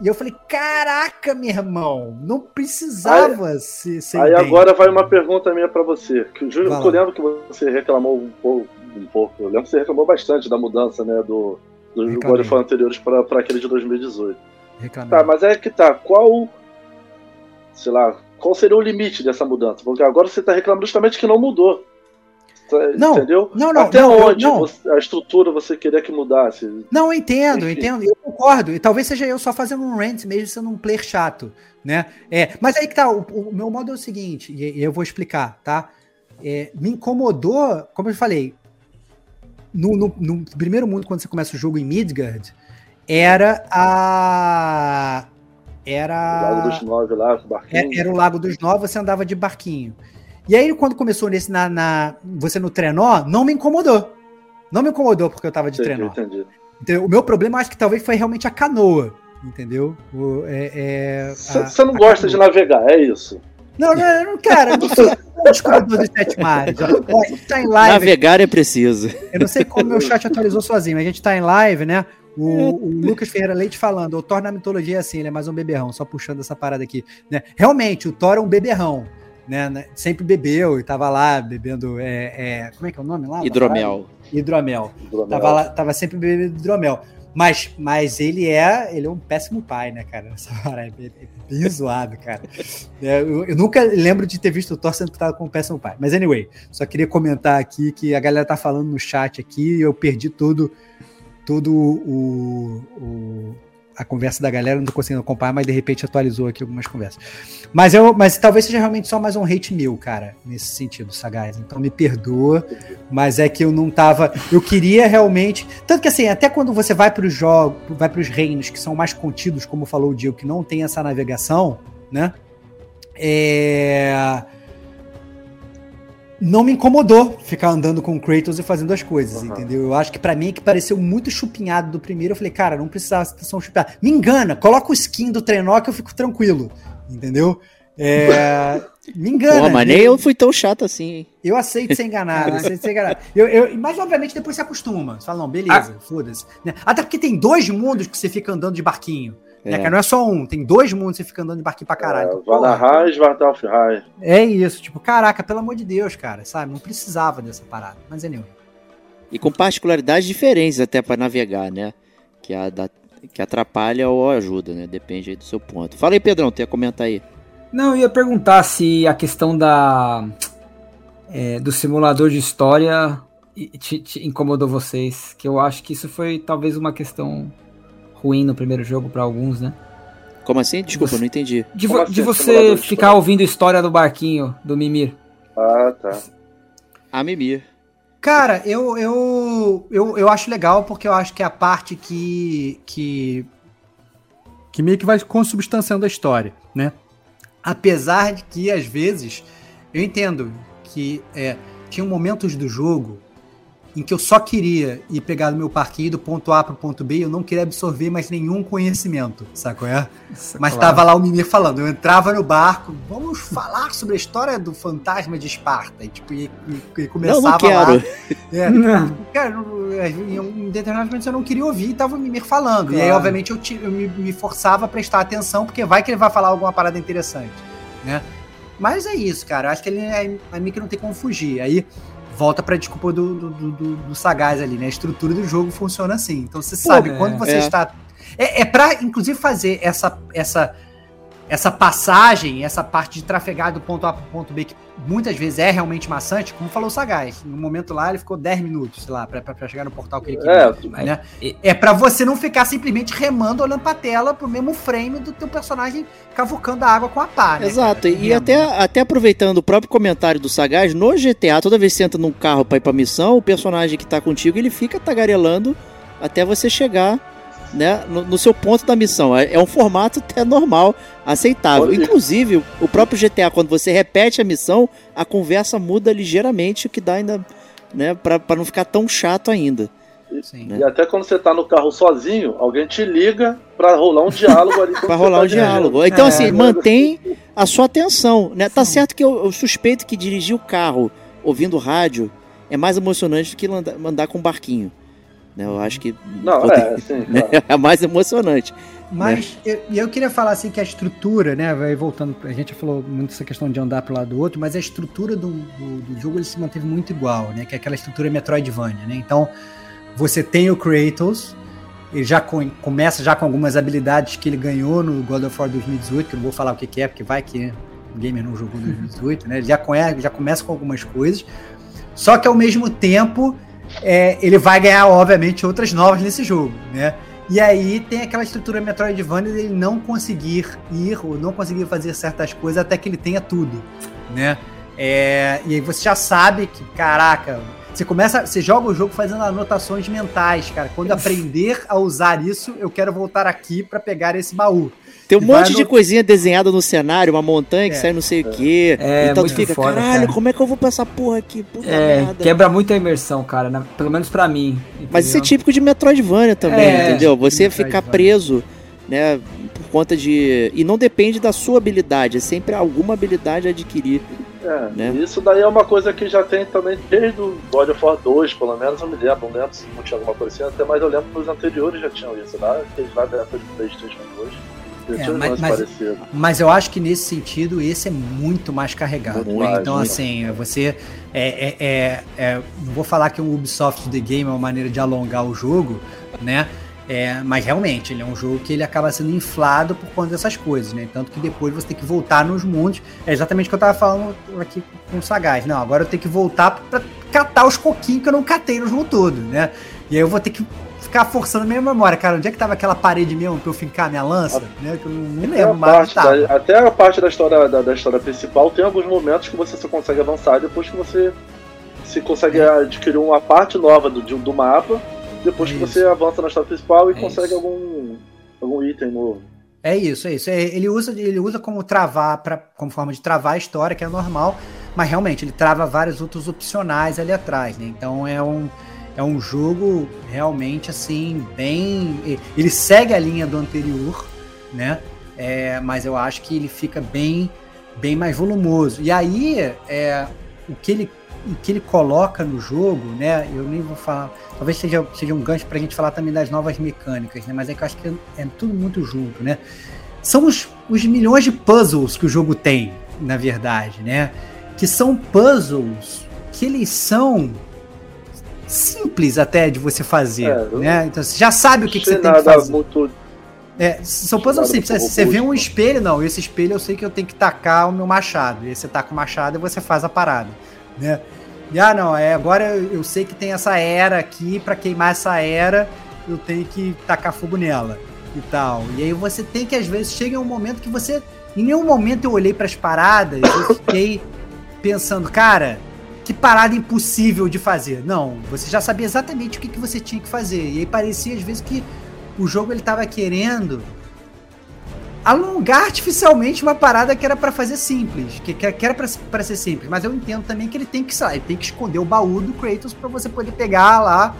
e eu falei, caraca, meu irmão, não precisava ser, ser aí idêntico. agora vai uma pergunta minha pra você. Júlio, eu lembro que você reclamou um pouco, um pouco. Eu lembro que você reclamou bastante da mudança, né, do dos. God anteriores pra pra aquele de 2018. Reclamei. Tá, mas é que tá. Qual. Sei lá. Qual seria o limite dessa mudança? Porque agora você tá reclamando justamente que não mudou. Tá- Não, Entendeu? não, não, Até não, onde não. a estrutura você queria que mudasse? Não, eu entendo, eu Enfim. entendo, eu concordo. E talvez seja eu só fazendo um rant, mesmo sendo um player chato, né? É, mas aí que tá, o, o meu modo é o seguinte, e, eu vou explicar, tá? É, me incomodou, como eu falei, no, no- no primeiro mundo, quando você começa o jogo em Midgard, era a. O Era. Lago dos Nove lá, o barquinho. É, era o Lago dos Nove, você andava de barquinho. E aí, quando começou nesse na, na- você no trenó, não me incomodou. Não me incomodou porque eu tava de Entendi, trenó. entendi. Entendeu? O meu problema, acho que talvez foi realmente a canoa. Entendeu? O- é- é, Você não a gosta de canoa. navegar, é isso. Não, não, não, cara, eu não sou um descobridor dos sete mares. Ó, a gente tá em live. Navegar é preciso. Eu não sei como meu chat atualizou sozinho, mas a gente tá em live, né? O, o Lucas Ferreira Leite falando, o Thor na mitologia é assim, ele é mais um beberrão, só puxando essa parada aqui. Né? Realmente, o Thor é um beberrão. Né? né? Sempre bebeu e tava lá bebendo. é, é, como é que é o nome lá? Hidromel. Hidromel. Hidromel. Tava, lá, tava sempre bebendo hidromel. Mas, mas ele é ele é um péssimo pai, né, cara? *laughs* Essa parada é bem- bem zoado, cara. *laughs* É, eu, eu nunca lembro de ter visto o Thor sendo tratado como um péssimo pai. Mas anyway, só queria comentar aqui que a galera tá falando no chat aqui e eu perdi todo, todo o, o- a conversa da galera, não tô conseguindo acompanhar, mas de repente atualizou aqui algumas conversas. Mas, eu, mas talvez seja realmente só mais um hate meu, cara, nesse sentido, Sagaz. Então me perdoa, mas é que eu não tava. Eu queria realmente. Tanto que assim, até quando você vai para os jogos, vai para os reinos que são mais contidos, como falou o Diego, que não tem essa navegação, né? É. Não me incomodou ficar andando com o Kratos e fazendo as coisas, Uhum. entendeu? Eu acho que pra mim é que pareceu muito chupinhado do primeiro. Eu falei, cara, não precisava ser tão chupinhado. Me engana, coloca o skin do trenó que eu fico tranquilo, entendeu? É, me engana. Porra, mas nem eu fui tão chato assim, hein? Eu aceito ser enganado, *laughs* aceito ser enganado. Eu, eu- mas, obviamente, depois você acostuma. Você fala, não, beleza, foda-se. né? Até porque tem dois mundos que você fica andando de barquinho. Né, É. cara? Não é só um, tem dois mundos você fica andando de barquinho pra caralho. É, Então, Vanahai e Svartalf é isso, tipo, caraca, pelo amor de Deus, cara, sabe? Não precisava dessa parada. Mas anyway. E com particularidades diferentes até pra navegar, né? Que, a, da- que atrapalha ou ajuda, né? Depende aí do seu ponto. Fala aí, Pedrão, tem a comentar aí. Não, eu ia perguntar se a questão da é, do simulador de história te, te incomodou vocês, que eu acho que isso foi talvez uma questão ruim no primeiro jogo pra alguns, né? Como assim? Desculpa, Você- não entendi. De, vo- assim, de você ficar história? ouvindo a história do barquinho do Mimir. Ah, tá. A Mimir. Cara, eu, eu, eu, eu acho legal porque eu acho que é a parte que, que, que meio que vai consubstanciando a história, né? Apesar de que, às vezes, eu entendo que é, tinham momentos do jogo em que eu só queria ir pegar no meu parquinho do ponto A pro ponto B e eu não queria absorver mais nenhum conhecimento, sabe qual é? Mas Claro. tava lá o Mimir falando. Eu entrava no barco, vamos falar sobre a história do fantasma de Esparta. E, tipo, e, e- e Não, começava não quero. lá. É, *laughs* Não. Cara, em um determinado momento eu não queria ouvir e tava o Mimir falando. E aí, Claro. obviamente, eu, ti- eu me, me forçava a prestar atenção, porque vai que ele vai falar alguma parada interessante, né? Mas é isso, cara. Eu acho que ele é a mim que não tem como fugir. Aí volta pra desculpa do, do, do, do- do Sagaz ali, né? A estrutura do jogo funciona assim. Então você sabe, é. quando você É. está. É, é pra, inclusive, fazer essa, essa, essa passagem, essa parte de trafegar do ponto A pro ponto B, que muitas vezes é realmente maçante, como falou o Sagaz. No momento lá, ele ficou 10 minutos, sei lá, pra chegar no portal que ele queria. É, né? É pra você não ficar simplesmente remando, olhando pra tela, pro mesmo frame do teu personagem cavucando a água com a pá, né? Exato, cara? e até, até aproveitando o próprio comentário do Sagaz, no GTA, toda vez que você entra num carro pra ir pra missão, o personagem que tá contigo, ele fica tagarelando até você chegar né, no, no seu ponto da missão. É, é um formato até normal, aceitável. Inclusive, o- próprio GTA, quando você repete a missão, a conversa muda ligeiramente, o que dá ainda né? Pra, pra não ficar tão chato ainda. Sim. E até quando você tá no carro sozinho, alguém te liga pra rolar um diálogo ali. *laughs* você rolar tá um diálogo. Então, É, assim, mas- mantém a sua atenção, né? Tá certo que eu, eu suspeito que dirigir o carro ouvindo rádio é mais emocionante do que andar, andar com um barquinho. Né? Eu acho que Não, é, sim, claro. *laughs* é mais emocionante. Mas eu, e eu queria falar assim que a estrutura, né? Vai voltando, a gente já falou muito essa questão de andar para o lado do outro, mas a estrutura do, do, do jogo ele se manteve muito igual, né? Que é aquela estrutura Metroidvania, né? Então você tem o Kratos, ele já com- começa já com algumas habilidades que ele ganhou no God of War 2018, que eu não vou falar o que, que é, porque vai que o gamer não jogou em 2018, né? Ele já, conhece, já começa com algumas coisas. Só que ao mesmo tempo é, ele vai ganhar, obviamente, outras novas nesse jogo, né? E aí tem aquela estrutura Metroidvania dele não conseguir ir ou não conseguir fazer certas coisas até que ele tenha tudo, né? É, e aí você já sabe que, caraca, você começa, você joga o jogo fazendo anotações mentais, cara. Quando aprender a usar isso, eu quero voltar aqui pra pegar esse baú. Tem um monte de no- coisinha desenhada no cenário, uma montanha que É. sai não sei o quê. É, então tu fica, foda, caralho, cara. como é que eu vou pra essa porra aqui? Puta É, merda. quebra muito a imersão, cara, na- pelo menos pra mim. Mas isso é entendeu? típico de Metroidvania também, É, entendeu? de Você ficar preso, né, por conta de... E não depende da sua habilidade, é sempre alguma habilidade a adquirir. É, Né? Isso daí é uma coisa que já tem também desde o God of War 2, pelo menos eu me lembro, não lembro se não tinha alguma coisa assim, até mais eu lembro que os anteriores já tinham isso, lá, aqueles lá da época de Playstation 2. É, um mas- mas- eu acho que nesse sentido esse é muito mais carregado. Muito né? mais, então, assim, você. É, é, é- é- não vou falar que o Ubisoft The Game é uma maneira de alongar o jogo, né? É, mas realmente, ele é um jogo que ele acaba sendo inflado por conta dessas coisas, né? Tanto que depois você tem que voltar nos mundos. É exatamente o que eu tava falando aqui com o Sagaz. Não, agora eu tenho que voltar pra catar os coquinhos que eu não catei no jogo todo, né? E aí eu vou ter que ficar forçando a minha memória. Cara, onde é que tava aquela parede mesmo pra eu fincar minha lança? Né? Que eu não, Até a, lembro mais da, até a parte da história, da, da história principal tem alguns momentos que você só consegue avançar depois que você se consegue É. adquirir uma parte nova do, do mapa, depois que Isso. você avança na história principal e É consegue isso. algum, algum item novo. É isso, é isso. É, ele, usa, ele usa como travar, pra, como forma de travar a história, que é normal, mas realmente ele trava vários outros opcionais ali atrás, né? Então é um, é um jogo realmente assim, bem. Ele segue a linha do anterior, né? É, mas eu acho que ele fica bem, bem mais volumoso. E aí, é, o, que ele, o que ele coloca no jogo, né? Eu nem vou falar. Talvez seja, seja um gancho pra gente falar também das novas mecânicas, né? Mas é que eu acho que é tudo muito junto, né? São os, os milhões de puzzles que o jogo tem, na verdade, né? Que são puzzles que eles são simples até de você fazer, É, eu- né? Então você já sabe o que, que você tem que fazer. muito. É, são puzzles simples. muito Você vê um robusto. espelho, não. Esse espelho eu sei que eu tenho que tacar o meu machado. E aí você taca o machado e você faz a parada, né? E, ah, não, é, agora eu, eu sei que tem essa era aqui, pra queimar essa era, eu tenho que tacar fogo nela e tal. E aí você tem que, às vezes, chega um momento que você. Em nenhum momento eu olhei pras paradas e fiquei pensando, cara, que parada impossível de fazer. Não, você já sabia exatamente o que, que você tinha que fazer. E aí parecia, às vezes, que o jogo ele tava querendo alongar artificialmente uma parada que era pra fazer simples, que, que era pra, pra ser simples, mas eu entendo também que ele tem que, sei lá, ele tem que esconder o baú do Kratos pra você poder pegar lá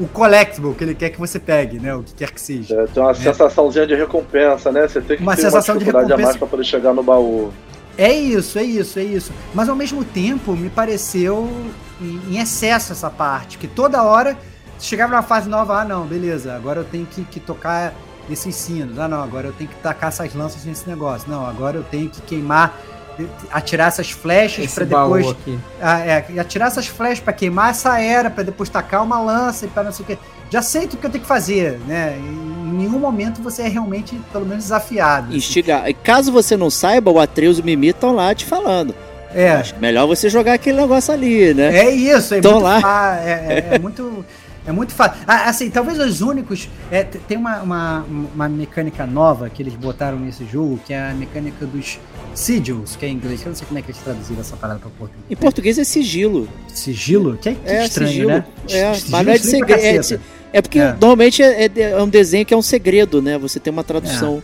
o collectible que ele quer que você pegue, né, o que quer que seja. É, tem uma sensaçãozinha de recompensa, né? Você tem que Uma ter sensação uma de dificuldade a recompensa. mais pra poder chegar no baú. É isso, é isso, é isso. Mas ao mesmo tempo me pareceu em, em excesso essa parte, que toda hora chegava numa fase nova, ah não, beleza, agora eu tenho que, que tocar esses sinos, ah não, agora eu tenho que tacar essas lanças nesse negócio, não, agora eu tenho que queimar, atirar essas flechas baú depois ah, é, atirar essas flechas pra queimar essa era, pra depois tacar uma lança e para não sei o que. Já sei tudo que eu tenho que fazer, né? Em nenhum momento você é realmente, pelo menos, desafiado. Instigar. E caso você não saiba, o Atreus e o Mimi estão lá te falando. É, melhor você jogar aquele negócio ali, né? é isso, é Tão muito lá. é, é- é muito. *laughs* É muito fácil. Ah, assim, talvez os únicos. é, tem uma, uma, uma mecânica nova que eles botaram nesse jogo, que é a mecânica dos sigils, que é em inglês. Eu não sei como é que eles traduziram essa parada pra português. Em português é sigilo. Sigilo? Que, que É, estranho, sigilo. né? É, Sigilo mas não é de segredo. É, é porque É. normalmente é, é é um desenho que é um segredo, né? Você tem uma tradução.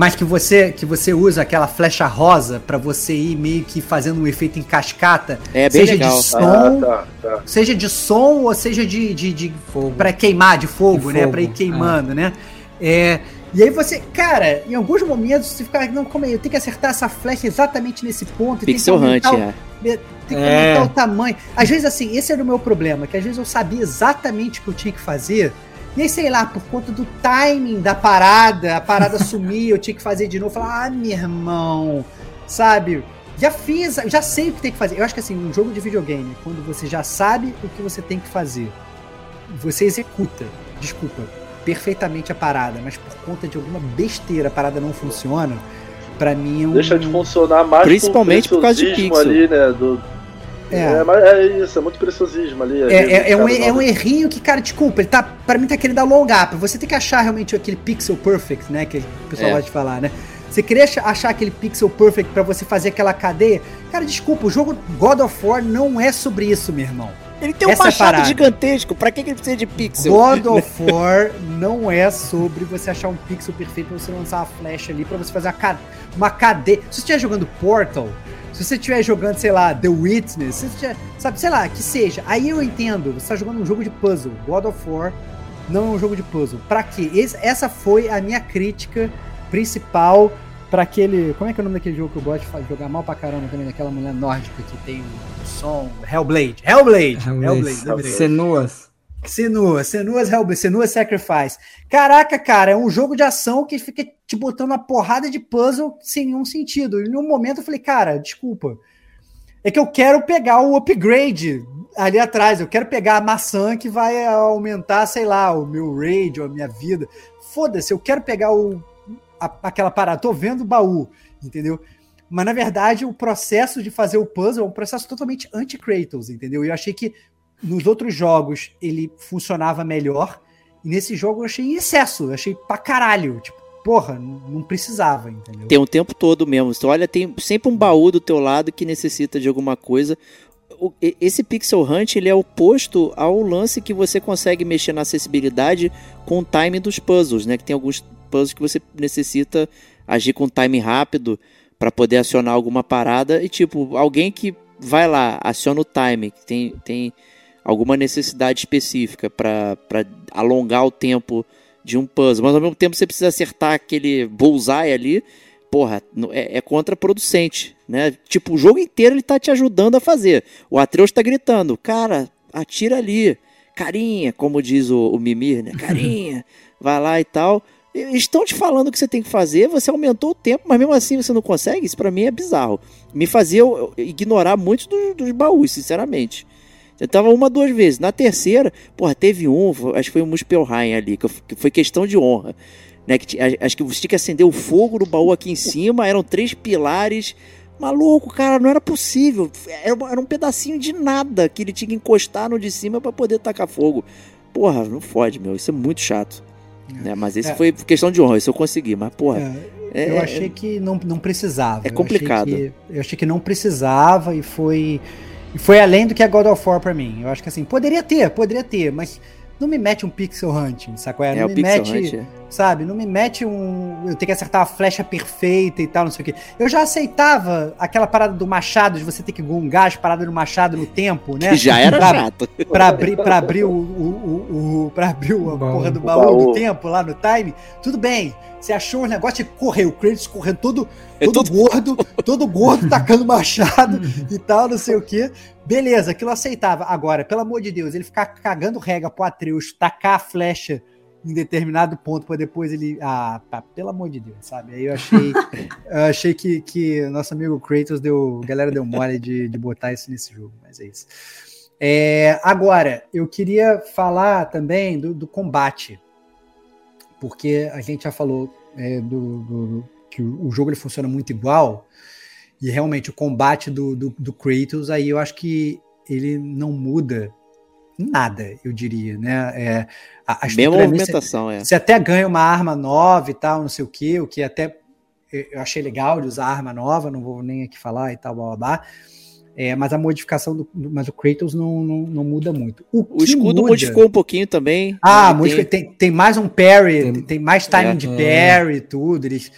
Mas que você que você usa aquela flecha rosa pra você ir meio que fazendo um efeito em cascata, É bem seja legal. de som, Ah, tá, tá. seja de som ou seja de, de, de Fogo. para queimar de fogo, De né, Pra ir queimando, né? É, e aí você, cara, em alguns momentos você fica, não, como é, eu tenho que acertar essa flecha exatamente nesse ponto, e tem que Pixel Hunt, aumentar o- é. tem que É. aumentar o tamanho. Às vezes, assim, esse era o meu problema, que às vezes eu sabia exatamente o que eu tinha que fazer, e aí, sei lá, por conta do timing da parada, a parada *laughs* sumia, eu tinha que fazer de novo, falar, ah, meu irmão, sabe? Já fiz, já sei o que tem que fazer. Eu acho que assim, um jogo de videogame, quando você já sabe o que você tem que fazer, você executa, desculpa, perfeitamente a parada, mas por conta de alguma besteira a parada não funciona, pra mim é um... Deixa de funcionar mais Principalmente por causa de pixel. ali, né? Do, É. é. mas é isso, é muito preciosismo ali. É, ali, é, é um, é um errinho que, cara, desculpa, ele tá, pra mim tá querendo alongar, pra você ter que achar realmente aquele pixel perfect, né, que o pessoal É. gosta de falar, né? Você queria ach- achar aquele pixel perfect pra você fazer aquela cadeia? Cara, desculpa, o jogo God of War não é sobre isso, meu irmão. Ele tem um Essa é a machado parada. gigantesco, pra que que ele precisa de pixel? God *laughs* of War não é sobre você achar um pixel perfeito pra você lançar uma flecha ali, pra você fazer uma, ca- uma cadeia. Se você estiver jogando Portal, se você estiver jogando, sei lá, The Witness, se você estiver, sabe, sei lá, que seja. Aí eu entendo, você tá jogando um jogo de puzzle. God of War não é um jogo de puzzle. Pra quê? Esse- essa foi a minha crítica principal pra aquele. Como é que é o nome daquele jogo que eu gosto de jogar mal pra caramba também, daquela mulher nórdica que tem o som. Hellblade. Hellblade! Hellblade, lembrei. Senuas. Senua, Senua's Hellblade, Senua's Sacrifice. Caraca, cara, é um jogo de ação que fica te botando uma porrada de puzzle sem nenhum sentido. E em um momento eu falei, cara, desculpa. É que eu quero pegar o upgrade ali atrás. Eu quero pegar a maçã que vai aumentar, sei lá, o meu raid a minha vida. Foda-se, eu quero pegar o, a- aquela parada. Tô vendo o baú, entendeu? Mas na verdade, o processo de fazer o puzzle é um processo totalmente anti-Kratos, entendeu? E eu achei que nos outros jogos ele funcionava melhor. E nesse jogo eu achei em excesso, eu achei pra caralho. Tipo, porra, não precisava, entendeu? Tem o tempo todo mesmo. Você olha, tem sempre um baú do teu lado que necessita de alguma coisa. Esse Pixel Hunt ele é oposto ao lance que você consegue mexer na acessibilidade com o time dos puzzles, né? Que tem alguns puzzles que você necessita agir com time rápido para poder acionar alguma parada e tipo alguém que vai lá aciona o time, que tem tem alguma necessidade específica para alongar o tempo de um puzzle, mas ao mesmo tempo você precisa acertar aquele bullseye ali, porra, é, é contraproducente, né? Tipo, o jogo inteiro ele tá te ajudando a fazer. O Atreus tá gritando, cara, atira ali, carinha, como diz o, o Mimir, né? Carinha, *laughs* vai lá e tal. Estão te falando o que você tem que fazer, você aumentou o tempo, mas mesmo assim você não consegue? Isso pra mim é bizarro. Me fazia eu- eu ignorar muitos dos, dos baús, sinceramente. Eu tava uma, duas vezes. Na terceira, porra, teve um, acho que foi o Muspelheim ali, que eu- que foi questão de honra. Né, que, acho que você tinha que acender o fogo no baú aqui em cima, eram três pilares. Maluco, cara, não era possível. Era, era um pedacinho de nada que ele tinha que encostar no de cima pra poder tacar fogo. Porra, não fode, meu. Isso é muito chato. Né, mas esse É. foi questão de honra, isso eu consegui. Mas, porra, É, é, eu achei que não, não precisava. É Eu complicado. achei que- Eu achei, que, não precisava e foi. E foi além do que é God of War pra mim. Eu acho que assim, poderia ter, poderia ter, mas não me mete um pixel hunting, sacou? é, não o me Pixel mete. Hunt. é. sabe? Não me mete um. Eu tenho que acertar a flecha perfeita e tal, não sei o quê. Eu já aceitava aquela parada do machado, de você ter que gongar as paradas do machado no tempo, né? Que *laughs* já era Pra- chato. Pra abrir, pra abrir o, o, o, o- pra abrir a porra do baú, baú. do tempo lá no time, tudo bem. Você achou um negócio de correr, o Kratos correndo todo, É todo gordo, *laughs* todo gordo, tacando machado e tal, não sei o quê. Beleza, aquilo aceitava. Agora, pelo amor de Deus, ele ficar cagando rega pro Atreus, tacar a flecha em determinado ponto para depois ele. Ah, pá, pelo amor de Deus, sabe? Aí eu achei, *laughs* eu achei que, que nosso amigo Kratos deu. A galera deu mole de, de botar isso nesse jogo, mas é isso. É, agora, eu queria falar também do, do combate. Porque a gente já falou é, do, do- que o, jogo ele funciona muito igual. E realmente o combate do, do, do Kratos, aí eu acho que ele não muda nada, eu diria, né? É, a, a Mesma movimentação, é. você até ganha uma arma nova e tal, não sei o que, o que até eu achei legal de usar arma nova, não vou nem aqui falar e tal, blá blá blá. É, mas a modificação do, Mas o Kratos não, não, não muda muito. O que escudo muda- modificou um pouquinho também. Ah, modifica- tem- tem, tem, mais um parry, Tem- tem, mais timing É. de É. parry e tudo. Eles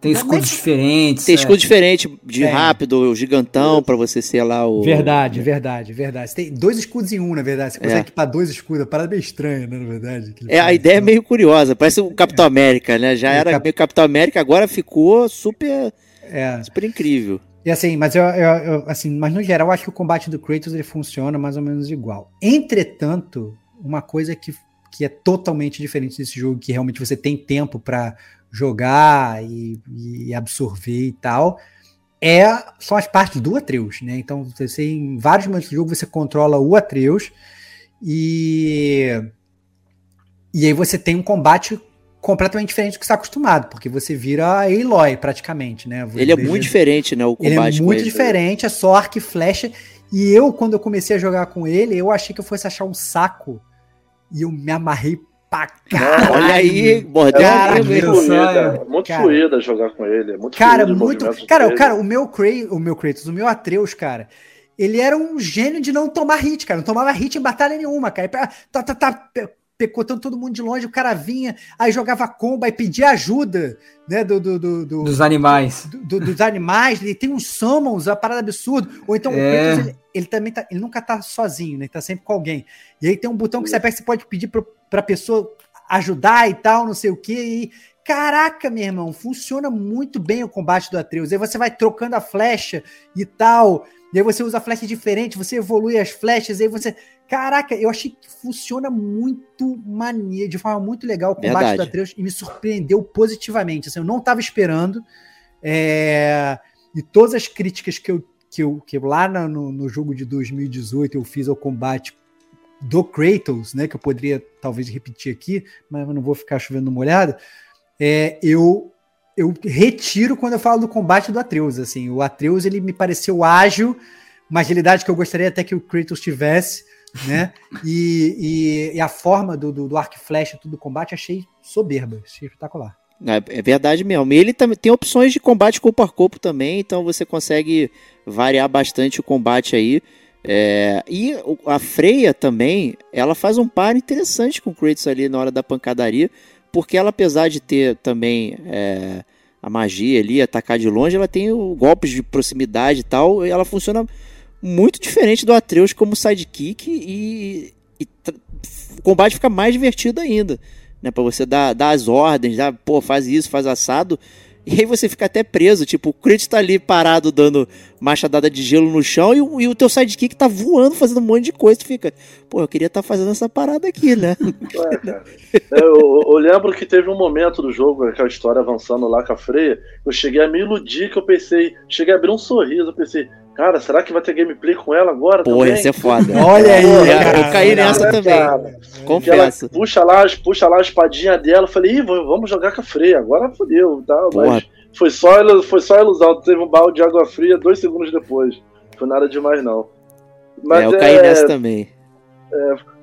Tem escudos mas- diferentes. Tem é. escudo diferente, de É. rápido, o gigantão, pra você ser lá o. Verdade, verdade, verdade. Você tem dois escudos em um, na verdade. Você consegue É. equipar dois escudos. A parada meio estranha, né, na verdade. É, a ideia é meio curiosa, parece o Capitão América, né? Já É, era Cap- meio Capitão América, agora ficou super, É. super incrível. E assim, mas eu, eu- eu- assim, mas no geral, acho que o combate do Kratos ele funciona mais ou menos igual. Entretanto, uma coisa que, que é totalmente diferente desse jogo, que realmente você tem tempo pra jogar e, e absorver e tal, é são as partes do Atreus, né? Então, você em vários momentos do jogo você controla o Atreus e e aí você tem um combate completamente diferente do que você está acostumado, porque você vira a Aloy praticamente, né? Ele é muito diferente, né? O ele combate é com muito ele. diferente, é só arco e flecha. E eu, quando eu comecei a jogar com ele, eu achei que eu fosse achar um saco. E eu me amarrei pra caralho. Olha aí, mordeu É muito fluida, é muito Cara. fluida jogar com ele. É muito Cara, muito. Cara, o dele. cara, o meu Kratos, o meu Kratos, o meu Atreus, cara, ele era um gênio de não tomar hit, cara. Não tomava hit em batalha nenhuma, cara. Ele Tá, tá, tá pecotando todo mundo de longe, o cara vinha, aí jogava combo, aí pedia ajuda, né? Do, do, do, do- Dos animais. do- do- dos animais, ele tem uns summons, uma parada absurda. Ou então o É. Ele, ele também tá, ele nunca tá sozinho, né? Ele tá sempre com alguém. E aí tem um botão que você aperta, você pode pedir pro, pra pessoa ajudar e tal, não sei o quê. E caraca, meu irmão, funciona muito bem o combate do Atreus. Aí você vai trocando a flecha e tal. E aí você usa flecha diferente, você evolui as flechas, aí você. Caraca, eu achei que funciona muito maneiro, de forma muito legal o combate Verdade. do Atreus e me surpreendeu positivamente. Assim, eu não estava esperando. É, e todas as críticas que eu, que eu, que lá no, no jogo de 2018 eu fiz ao combate do Kratos, né? Que eu poderia talvez repetir aqui, mas eu não vou ficar chovendo molhado. É, eu eu retiro quando eu falo do combate do Atreus. Assim, o Atreus ele me pareceu ágil, uma agilidade que eu gostaria até que o Kratos tivesse, né? *laughs* E, e- e a forma do, do, do arco e flecha, tudo do combate, achei soberba, achei espetacular. É, é verdade mesmo. E ele também tem opções de combate corpo a corpo também, então você consegue variar bastante o combate aí. É, e a Freya também, ela faz um par interessante com o Kratos ali na hora da pancadaria, porque ela, apesar de ter também é, a magia ali, atacar de longe, ela tem o golpes de proximidade e tal, e ela funciona muito diferente do Atreus como sidekick e, e o combate fica mais divertido ainda né? Pra você dar, dar as ordens, dar, pô, faz isso, faz assado. E aí você fica até preso, tipo, o Kratos tá ali parado dando machadada de gelo no chão e, o- e o teu sidekick tá voando, fazendo um monte de coisa. Tu fica, pô, eu queria estar fazendo essa parada aqui, né? *laughs* É, cara. Eu, eu lembro que teve um momento do jogo, aquela história avançando lá com a Freia, eu cheguei a me iludir que eu pensei, cheguei a abrir um sorriso, eu pensei, cara, será que vai ter gameplay com ela agora Pô, também? ia ser foda. *laughs* Olha aí, cara. eu caí Cara, nessa né, também. cara? Que ela Confesso. puxa lá, puxa lá a espadinha dela, eu falei, Ih, vamos jogar com a Freia, agora fodeu, tá? Porra. Mas foi só, foi só ilusão, teve um balde de água fria dois segundos depois. Foi nada demais, não. Mas é, eu caí nessa também.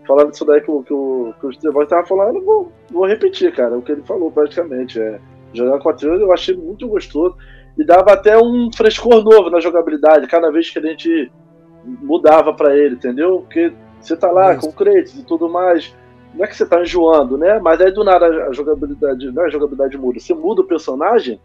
falando disso daí que o, que o, que o Estevão estava falando, eu vou, vou repetir, cara, o que ele falou praticamente. É, jogar com a trilha eu achei muito gostoso e dava até um frescor novo na jogabilidade, cada vez que a gente mudava pra ele, entendeu? Porque você tá lá Isso. com créditos e tudo mais, não é que você tá enjoando, né? Mas aí do nada a jogabilidade, não é a jogabilidade muda, você muda o personagem,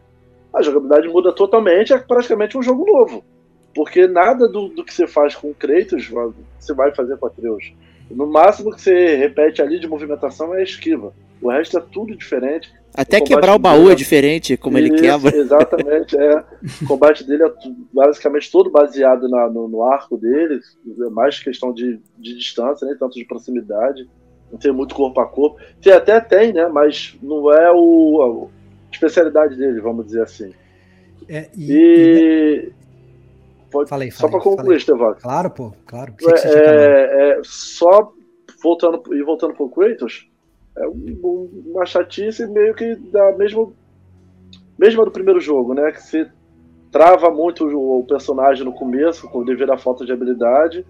a jogabilidade muda totalmente, é praticamente um jogo novo. Porque nada do, do que você faz com o Kratos você vai fazer com a Atreus. No máximo que você repete ali de movimentação é a esquiva. O resto é tudo diferente. Até o quebrar o baú dele- é diferente, como ele Isso, quebra. Exatamente, é. O combate dele é basicamente todo baseado na- no, no arco dele. É mais questão de, de distância, nem tanto de proximidade. Não tem muito corpo a corpo. Tem, até tem, né? Mas não é o, a especialidade dele, vamos dizer assim. É, e, e- E. Pode, Falei, só falei, para concluir. Estevão. Claro, pô, claro. Também. É, é, só voltando e voltando pro Kratos, é um- um- uma chatice meio que da mesma mesma do primeiro jogo, né? Que você trava muito o, personagem no começo, com devido à falta de habilidade,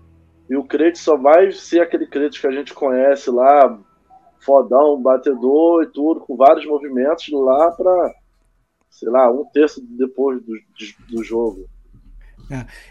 e o Kratos só vai ser aquele Kratos que a gente conhece lá, fodão, batedor e tudo, com vários movimentos lá pra, sei lá, um terço depois do, do jogo.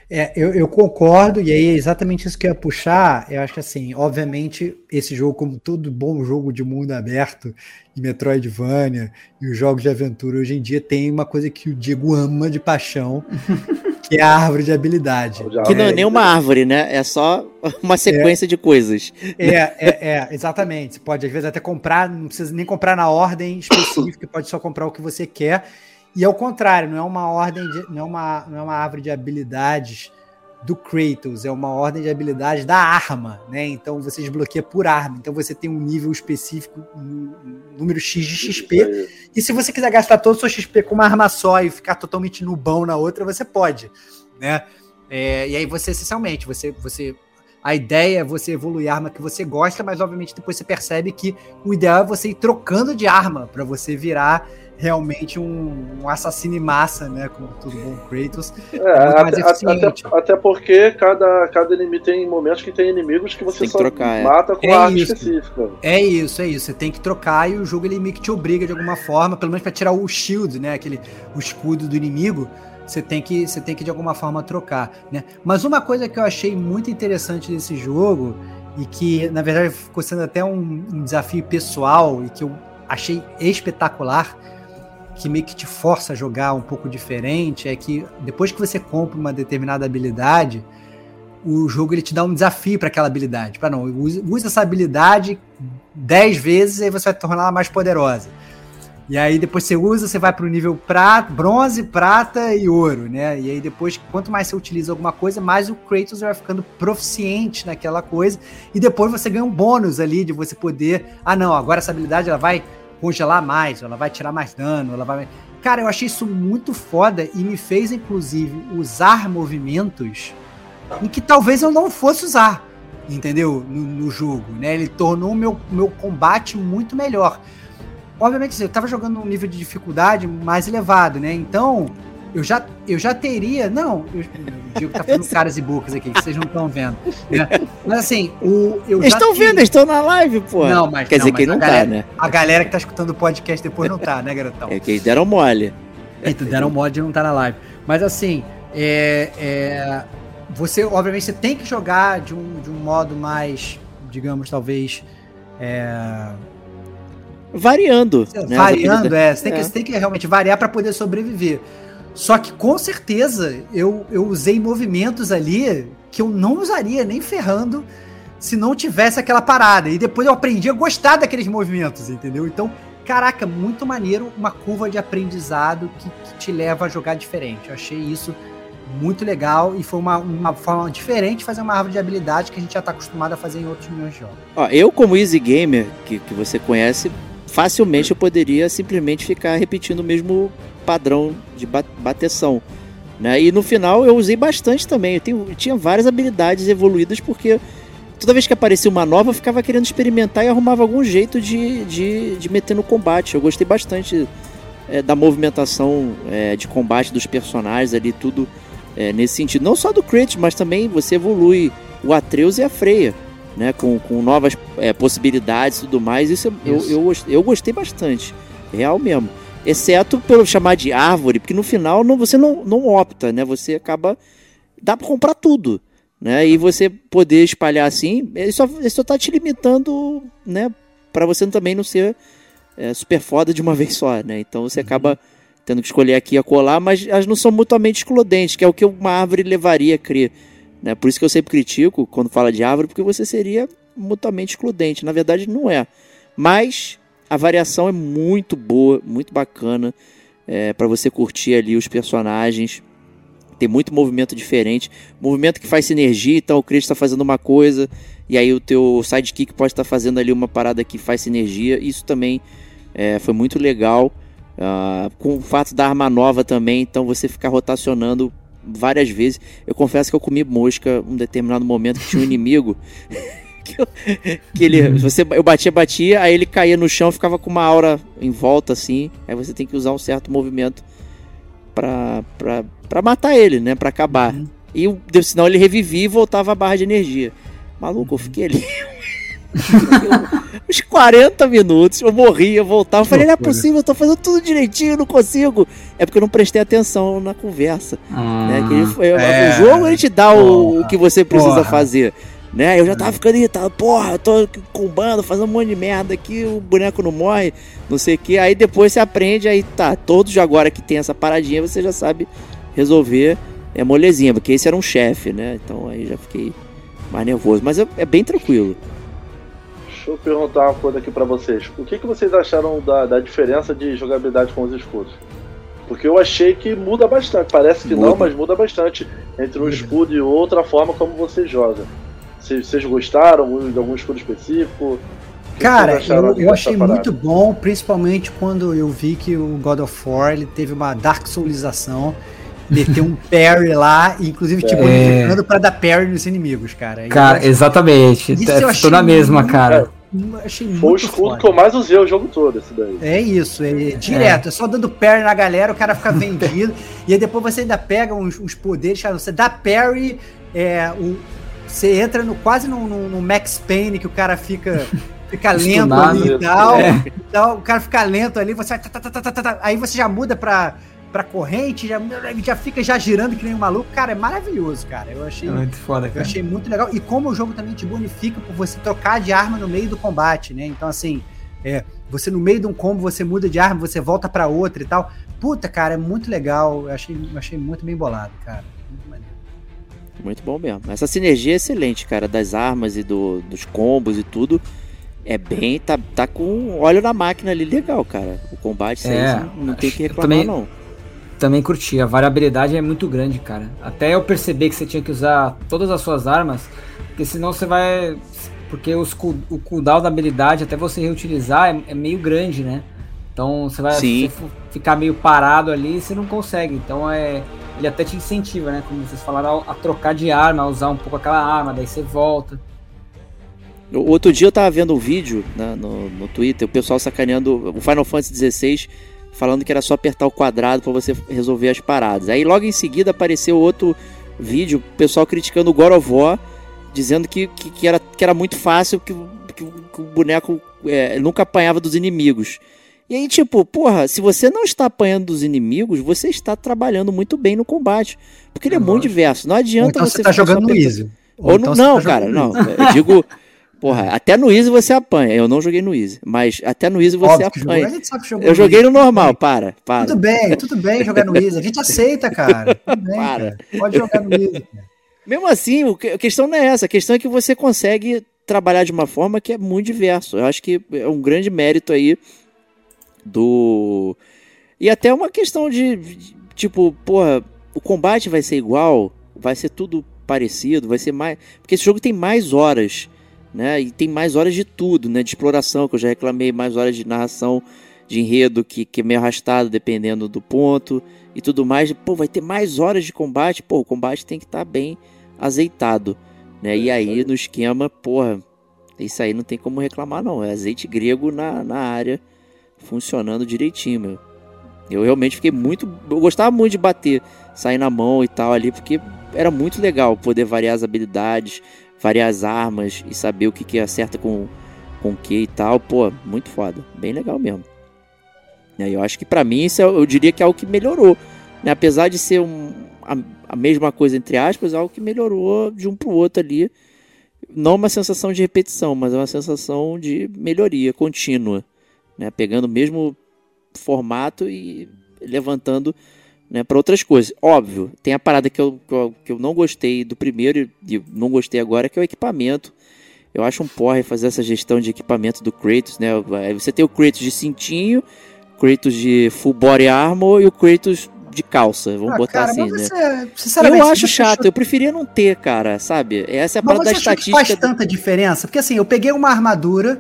É, eu, eu, concordo, e aí é exatamente isso que eu ia puxar. Eu acho que assim, obviamente, esse jogo, como todo bom jogo de mundo aberto, e Metroidvania, e os jogos de aventura hoje em dia, tem uma coisa que o Diego ama de paixão, *laughs* que é a árvore de habilidade. Que não é nem uma árvore, né? É só *laughs* uma sequência é, de coisas. É, é, é, exatamente. Você pode, às vezes, até comprar, não precisa nem comprar na ordem específica, pode só comprar o que você quer. E ao contrário, não é uma ordem, de, não, é uma, não é uma árvore de habilidades do Kratos, é uma ordem de habilidades da arma, né? Então você desbloqueia por arma. Então você tem um nível específico, um número X de XP. E se você quiser gastar todo o seu XP com uma arma só e ficar totalmente nubão na outra, você pode, né? É, e aí você, essencialmente, você, você a ideia é você evoluir a arma que você gosta, mas obviamente depois você percebe que o ideal é você ir trocando de arma para você virar realmente um, um assassino em massa, né? Como todo bom Kratos. É, até, até, até, porque cada, cada inimigo tem momentos que tem inimigos que você tem que só trocar, é. mata com é arma isso. específica. É isso, é isso. Você tem que trocar e o jogo ele meio que te obriga de alguma forma, pelo menos para tirar o shield, né? Aquele o escudo do inimigo. Você tem que você tem que de alguma forma trocar, né? Mas uma coisa que eu achei muito interessante desse jogo e que na verdade ficou sendo até um, um desafio pessoal e que eu achei espetacular que meio que te força a jogar um pouco diferente é que depois que você compra uma determinada habilidade, o jogo ele te dá um desafio para aquela habilidade. Para não, usa essa habilidade 10 vezes e aí você vai torná-la mais poderosa. E aí depois você usa, você vai para o nível prata, bronze, prata e ouro, né? E aí depois, quanto mais você utiliza alguma coisa, mais o Kratos vai ficando proficiente naquela coisa. E depois você ganha um bônus ali de você poder, ah não, agora essa habilidade ela vai congelar mais, ela vai tirar mais dano, ela vai. Cara, eu achei isso muito foda e me fez, inclusive, usar movimentos em que talvez eu não fosse usar, entendeu? No, no jogo, né? Ele tornou o meu, meu combate muito melhor. Obviamente, eu tava jogando num nível de dificuldade mais elevado, né? Então, eu já, eu já teria. Não, eu, o Diego tá fazendo caras e bocas aqui, que vocês não estão vendo. Né? Mas assim, o, eu eles estão vendo, eles estão na live, pô. Não, mas. Quer não, dizer, quem não tá, galera, né? A galera que tá escutando o podcast depois não tá, né, garotão? É que eles deram mole. Eles deram mole de não tá na live. Mas assim, é, é, você, obviamente, você tem que jogar de um, de um modo mais, digamos, talvez. É, variando. Né? Variando, é. Você tem, Que, é. você tem que realmente variar para poder sobreviver. Só que com certeza eu, eu usei movimentos ali que eu não usaria nem ferrando se não tivesse aquela parada. E depois eu aprendi a gostar daqueles movimentos, entendeu? Então, caraca, muito maneiro, uma curva de aprendizado que, que te leva a jogar diferente. Eu achei isso muito legal e foi uma, uma forma diferente de fazer uma árvore de habilidade que a gente já está acostumado a fazer em outros milhões de jogos. Ó, eu, como Easy Gamer, que, que você conhece, facilmente eu poderia simplesmente ficar repetindo o mesmo padrão de bateção. Né? E no final eu usei bastante também. Eu, tenho, eu tinha várias habilidades evoluídas porque toda vez que aparecia uma nova eu ficava querendo experimentar e arrumava algum jeito de, de, de meter no combate. Eu gostei bastante é, da movimentação é, de combate dos personagens ali, tudo é, nesse sentido. Não só do Kratos, mas também você evolui o Atreus e a Freya. Né, com, com novas possibilidades e tudo mais, isso, isso. Eu, eu, eu gostei bastante, real mesmo. Exceto pelo chamar de árvore, porque no final não, você não, não opta, né? Você acaba. Dá para comprar tudo. Né? E você poder espalhar assim, ele só, ele só tá te limitando, né? Para você também não ser é, super foda de uma *laughs* vez só, né? Então você acaba tendo que escolher aqui e acolá, mas elas não são mutuamente excludentes, que é o que uma árvore levaria a crer. Né? Por isso que eu sempre critico quando fala de árvore, porque você seria mutuamente excludente. Na verdade, não é. Mas a variação é muito boa, muito bacana é, para você curtir ali os personagens. Tem muito movimento diferente, movimento que faz sinergia. Então o Chris está fazendo uma coisa e aí o teu sidekick pode estar tá fazendo ali uma parada que faz sinergia. Isso também é, foi muito legal. Uh, com o fato da arma nova também, então você ficar rotacionando várias vezes. Eu confesso que eu comi mosca um determinado momento que tinha um *laughs* inimigo que, eu, que ele, você, eu batia, batia, aí ele caía no chão, ficava com uma aura em volta assim. Aí você tem que usar um certo movimento pra, pra, pra matar ele, né? Pra acabar. Uhum. E senão ele revivia e voltava a barra de energia. Maluco, eu fiquei ali. *laughs* uns 40 minutos, eu morria, voltava. Eu falei, não é possível, eu tô fazendo tudo direitinho, não consigo. É porque eu não prestei atenção na conversa. né? Que ele foi- é. O jogo ele te dá o, o que você precisa porra. fazer. Né? Eu já tava ficando irritado, porra, eu tô combando, fazendo um monte de merda aqui, o boneco não morre, não sei o que. Aí depois você aprende, aí tá, todos agora que tem essa paradinha, você já sabe resolver. É molezinha, porque esse era um chefe, né? Então aí já fiquei mais nervoso. Mas é, é bem tranquilo. Deixa eu perguntar uma coisa aqui pra vocês. O que, que vocês acharam da, da diferença de jogabilidade com os escudos? Porque eu achei que muda bastante. Parece que não, Muda. mas muda bastante entre um escudo e outra forma como você joga. Vocês, vocês gostaram de algum escudo específico? Cara, eu, eu achei parada? muito bom, principalmente quando eu vi que o God of War ele teve uma Dark Soulização, meteu um *laughs* parry lá, inclusive te É. bonificando pra dar parry nos inimigos, cara. E Cara, eu exatamente. Isso Tá- eu Tô achei na mesma, muito- cara. achei Foi o muito escudo foda. que eu mais usei o jogo todo, esse daí. É isso, é direto, é. só dando parry na galera, o cara fica vendido, *laughs* e aí depois você ainda pega uns, uns poderes, cara, você dá parry, é, o, você entra no, quase no, no- no Max Payne, que o cara fica, *laughs* fica lento ali e tal, É. então o cara fica lento ali, você tá, tá, tá, tá, tá, tá, aí você já muda pra, pra corrente, já, já fica já girando que nem um maluco, cara, é maravilhoso, cara, eu achei... É muito foda, Eu cara. achei muito legal. E como o jogo também te bonifica por você trocar de arma no meio do combate, né? Então, assim, é, você no meio de um combo, você muda de arma, você volta pra outra e tal. Puta, cara, é muito legal. Eu achei, eu achei muito bem bolado, cara. Muito bom mesmo. Essa sinergia é excelente, cara, das armas e do- dos combos e tudo. É bem. Tá, tá com óleo na máquina ali legal, cara. O combate, É, não, não tem que reclamar, também- não. Também curti. A variabilidade é muito grande, cara. Até eu perceber que você tinha que usar todas as suas armas, porque senão você vai. Porque os, o cooldown da habilidade, até você reutilizar, é, é meio grande, né? Então você vai ficar meio parado ali e você não consegue. Então é. Ele até te incentiva, né? Como vocês falaram, a, trocar de arma, a usar um pouco aquela arma, daí você volta. Outro dia eu tava vendo um vídeo né, no, no Twitter, o pessoal sacaneando o Final Fantasy XVI, falando que era só apertar o quadrado pra você resolver as paradas. Aí logo em seguida apareceu outro vídeo, o pessoal criticando o God of War, dizendo que, que, que era, que era muito fácil, que, o- que, que o boneco é, nunca apanhava dos inimigos. E aí, tipo, porra, se você não está apanhando dos inimigos, você está trabalhando muito bem no combate. Porque ele é, muito diverso. Não Ou adianta então você você tá jogando no Easy. ou então não, tá cara, não. Eu digo, porra, até no Easy você apanha. Eu não joguei no Easy, mas até no Easy você Óbvio apanha. gente sabe que jogou Eu joguei no normal, para, para. Tudo bem, tudo bem jogar no Easy. A gente aceita, cara. Bem, Para. cara. Pode jogar no Easy. cara. Mesmo assim, a questão não é essa. A questão é que você consegue trabalhar de uma forma que é muito diverso. Eu acho que é um grande mérito aí do. E até uma questão de, de- tipo, porra, o combate vai ser igual, vai ser tudo parecido, vai ser mais. Porque esse jogo tem mais horas, né? E tem mais horas de tudo, né? De exploração, que eu já reclamei, mais horas de narração, de enredo, que, que é meio arrastado dependendo do ponto e tudo mais. Pô, vai ter mais horas de combate. Pô, o combate tem que estar bem azeitado, né? E aí no esquema, porra, isso aí não tem como reclamar não. É azeite grego na, na área funcionando direitinho, meu. Eu realmente fiquei muito, eu gostava muito de bater, sair na mão e tal ali, porque era muito legal poder variar as habilidades, variar as armas e saber o que que acerta com com o que e tal. Pô, muito foda, bem legal mesmo. E aí eu acho que pra mim isso é- eu diria que é algo que melhorou, né? Apesar de ser um, a, a mesma coisa entre aspas, é algo que melhorou de um pro outro ali. Não uma sensação de repetição, mas é uma sensação de melhoria contínua, né? Pegando o mesmo formato e levantando né, para outras coisas. Óbvio, tem a parada que eu, que eu, não gostei do primeiro e não gostei agora, que é o equipamento. Eu acho um porre fazer essa gestão de equipamento do Kratos, né? Você tem o Kratos de cintinho, Kratos de full body armor e o Kratos de calça, vamos Ah, botar cara, assim, né? você, Eu acho chato, achou- eu preferia não ter, cara, sabe? Essa é a Mas parada você da estatística. faz tanta diferença? Porque assim, eu peguei uma armadura,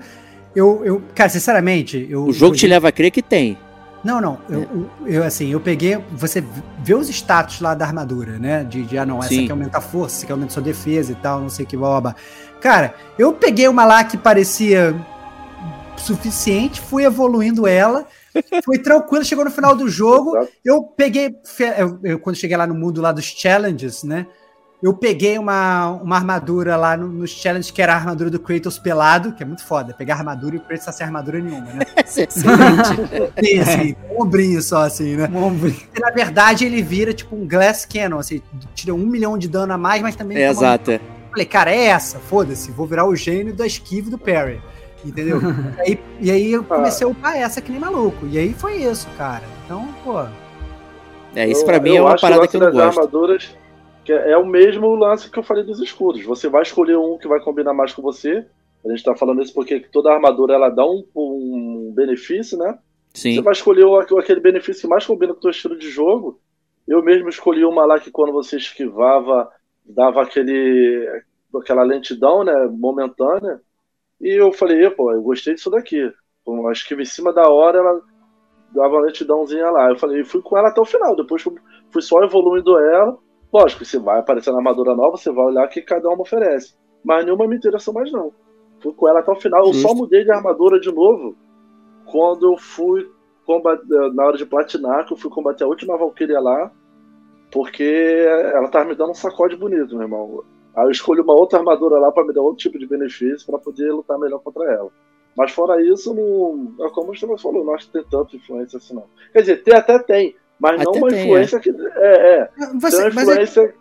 eu, eu cara, sinceramente, eu... O jogo te joguei- leva a crer que tem. Não, não, eu, eu- eu, assim, eu peguei, você vê os status lá da armadura, né, de, de ah não, essa Sim. aqui aumenta a força, essa aqui aumenta a sua defesa e tal, não sei o que, blá. Cara, eu peguei uma lá que parecia suficiente, fui evoluindo ela, *laughs* foi tranquilo, chegou no final do jogo, eu peguei, eu, eu- quando cheguei lá no mundo lá dos challenges, né? Eu peguei uma, uma armadura lá no, nos challenge que era a armadura do Kratos pelado, que é muito foda. Pegar a armadura e o Kratos tá sem armadura nenhuma, né? *laughs* É assim, um ombrinho só, assim, né? Um ombrinho. E, na verdade, ele vira tipo um Glass Cannon, assim, tira um milhão de dano a mais, mas também. É, exato. é. Falei, cara, é essa, foda-se, vou virar o gênio da esquive do Parry. Entendeu? *laughs* e, aí, e aí eu comecei a upar essa que nem maluco. E aí foi isso, cara. Então, pô. É, isso Eu- pra mim é eu uma parada que eu não gosto. armaduras que é é o mesmo lance que eu falei dos escudos. Você vai escolher um que vai combinar mais com você. A gente tá falando isso porque toda armadura ela dá um, um benefício, né? Você Sim. vai escolher o- aquele benefício que mais combina com o teu estilo de jogo. Eu mesmo escolhi uma lá que quando você esquivava, dava aquele, aquela lentidão, né, momentânea. E eu falei, "Ê, pô, eu gostei disso daqui. A esquiva em cima da hora, ela dava uma lentidãozinha lá. Eu falei, fui com ela até o final. Depois fui, fui só evoluindo ela. Lógico, você vai aparecer na armadura nova, você vai olhar o que cada uma oferece. Mas nenhuma me interessou mais não. Fui com ela até o final. Eu só Justo. mudei de armadura de novo quando eu fui combater, na hora de platinar, que eu fui combater a última Valkyria lá, porque ela tava me dando um sacode bonito, meu irmão. Aí eu escolhi uma outra armadura lá pra me dar outro tipo de benefício pra poder lutar melhor contra ela. Mas fora isso, não, é como você falou, não acho que tem tanta influência assim não. Quer dizer, tem, até tem, mas Até não uma tem, influência que. É, é. Tem Você, uma mas é, influência.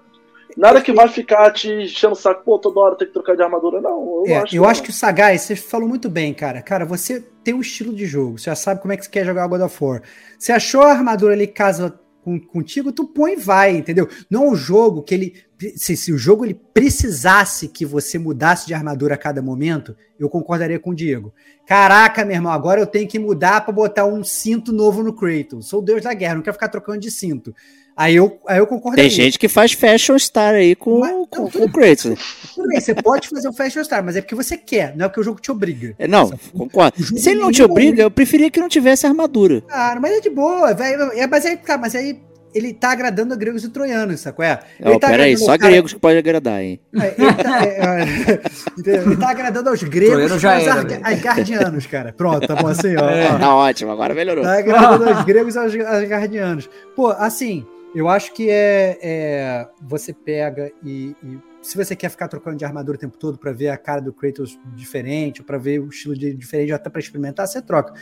Nada que vai ficar te enchendo o saco, pô, toda hora tem que trocar de armadura, não. Eu É, acho eu não. acho que o Sagai, você falou muito bem, cara. Cara, você tem um estilo de jogo, você já sabe como é que você quer jogar o God of War. Você achou a armadura ali casa com, contigo, tu põe e vai, entendeu? Não é um jogo que ele. Se, se o jogo ele precisasse que você mudasse de armadura a cada momento, eu concordaria com o Diego. Caraca, meu irmão, agora eu tenho que mudar pra botar um cinto novo no Kratos. Sou o deus da guerra, não quero ficar trocando de cinto. Aí eu, aí eu concordaria. Tem gente que faz Fashion Star aí com, Mas- com, com o Kratos. Tudo bem, você pode fazer um Fashion Star, mas é porque você quer, não é porque o jogo te obriga. É, Não, concordo. Se ele não te obriga, eu preferia que não tivesse armadura. Cara, mas é de boa, velho. É, mas aí, tá, mas aí ele tá agradando a gregos e troianos, sacou? É? Ele tá peraí, só cara- gregos que pode agradar, hein? É, Ele tá, é, é? *laughs* Ele tá agradando aos gregos e aos ar- asgardianos, cara. Pronto, tá bom assim, ó. ó. Tá ótimo, agora melhorou. Tá agradando aos gregos e aos asgardianos. Pô, assim, eu acho que é, é, você pega e, e se você quer ficar trocando de armadura o tempo todo pra ver a cara do Kratos diferente, ou pra ver o estilo de diferente, ou até pra experimentar, você troca.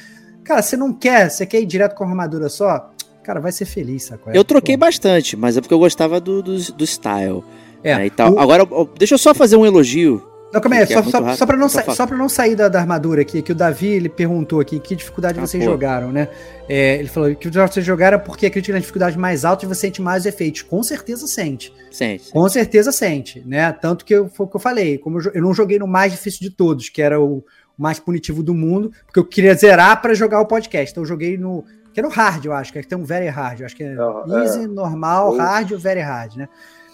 Cara, você não quer, você quer ir direto com a armadura só, cara, vai ser feliz, sacou? Eu troquei Pô, bastante, mas é porque eu gostava do, do, do style. É, né, e tal. o- Agora, deixa eu só fazer um elogio. Não, calma aí, que é só, só, rápido. só, pra não Só sa- só pra não sair da, da armadura aqui, que o Davi ele perguntou aqui que dificuldade Ah, vocês pô. jogaram, né? É, ele falou que vocês jogaram é porque a crítica na dificuldade mais alta você sente mais efeitos. Com certeza sente. Sente. Com certeza sente, né? Tanto que eu, foi o que eu falei, como eu, eu não joguei no mais difícil de todos, que era o, o mais punitivo do mundo, porque eu queria zerar pra jogar o podcast. Então eu joguei no. Que é no hard, eu acho, que tem um very hard. Eu acho que é, É, easy, normal, hard e very hard, né?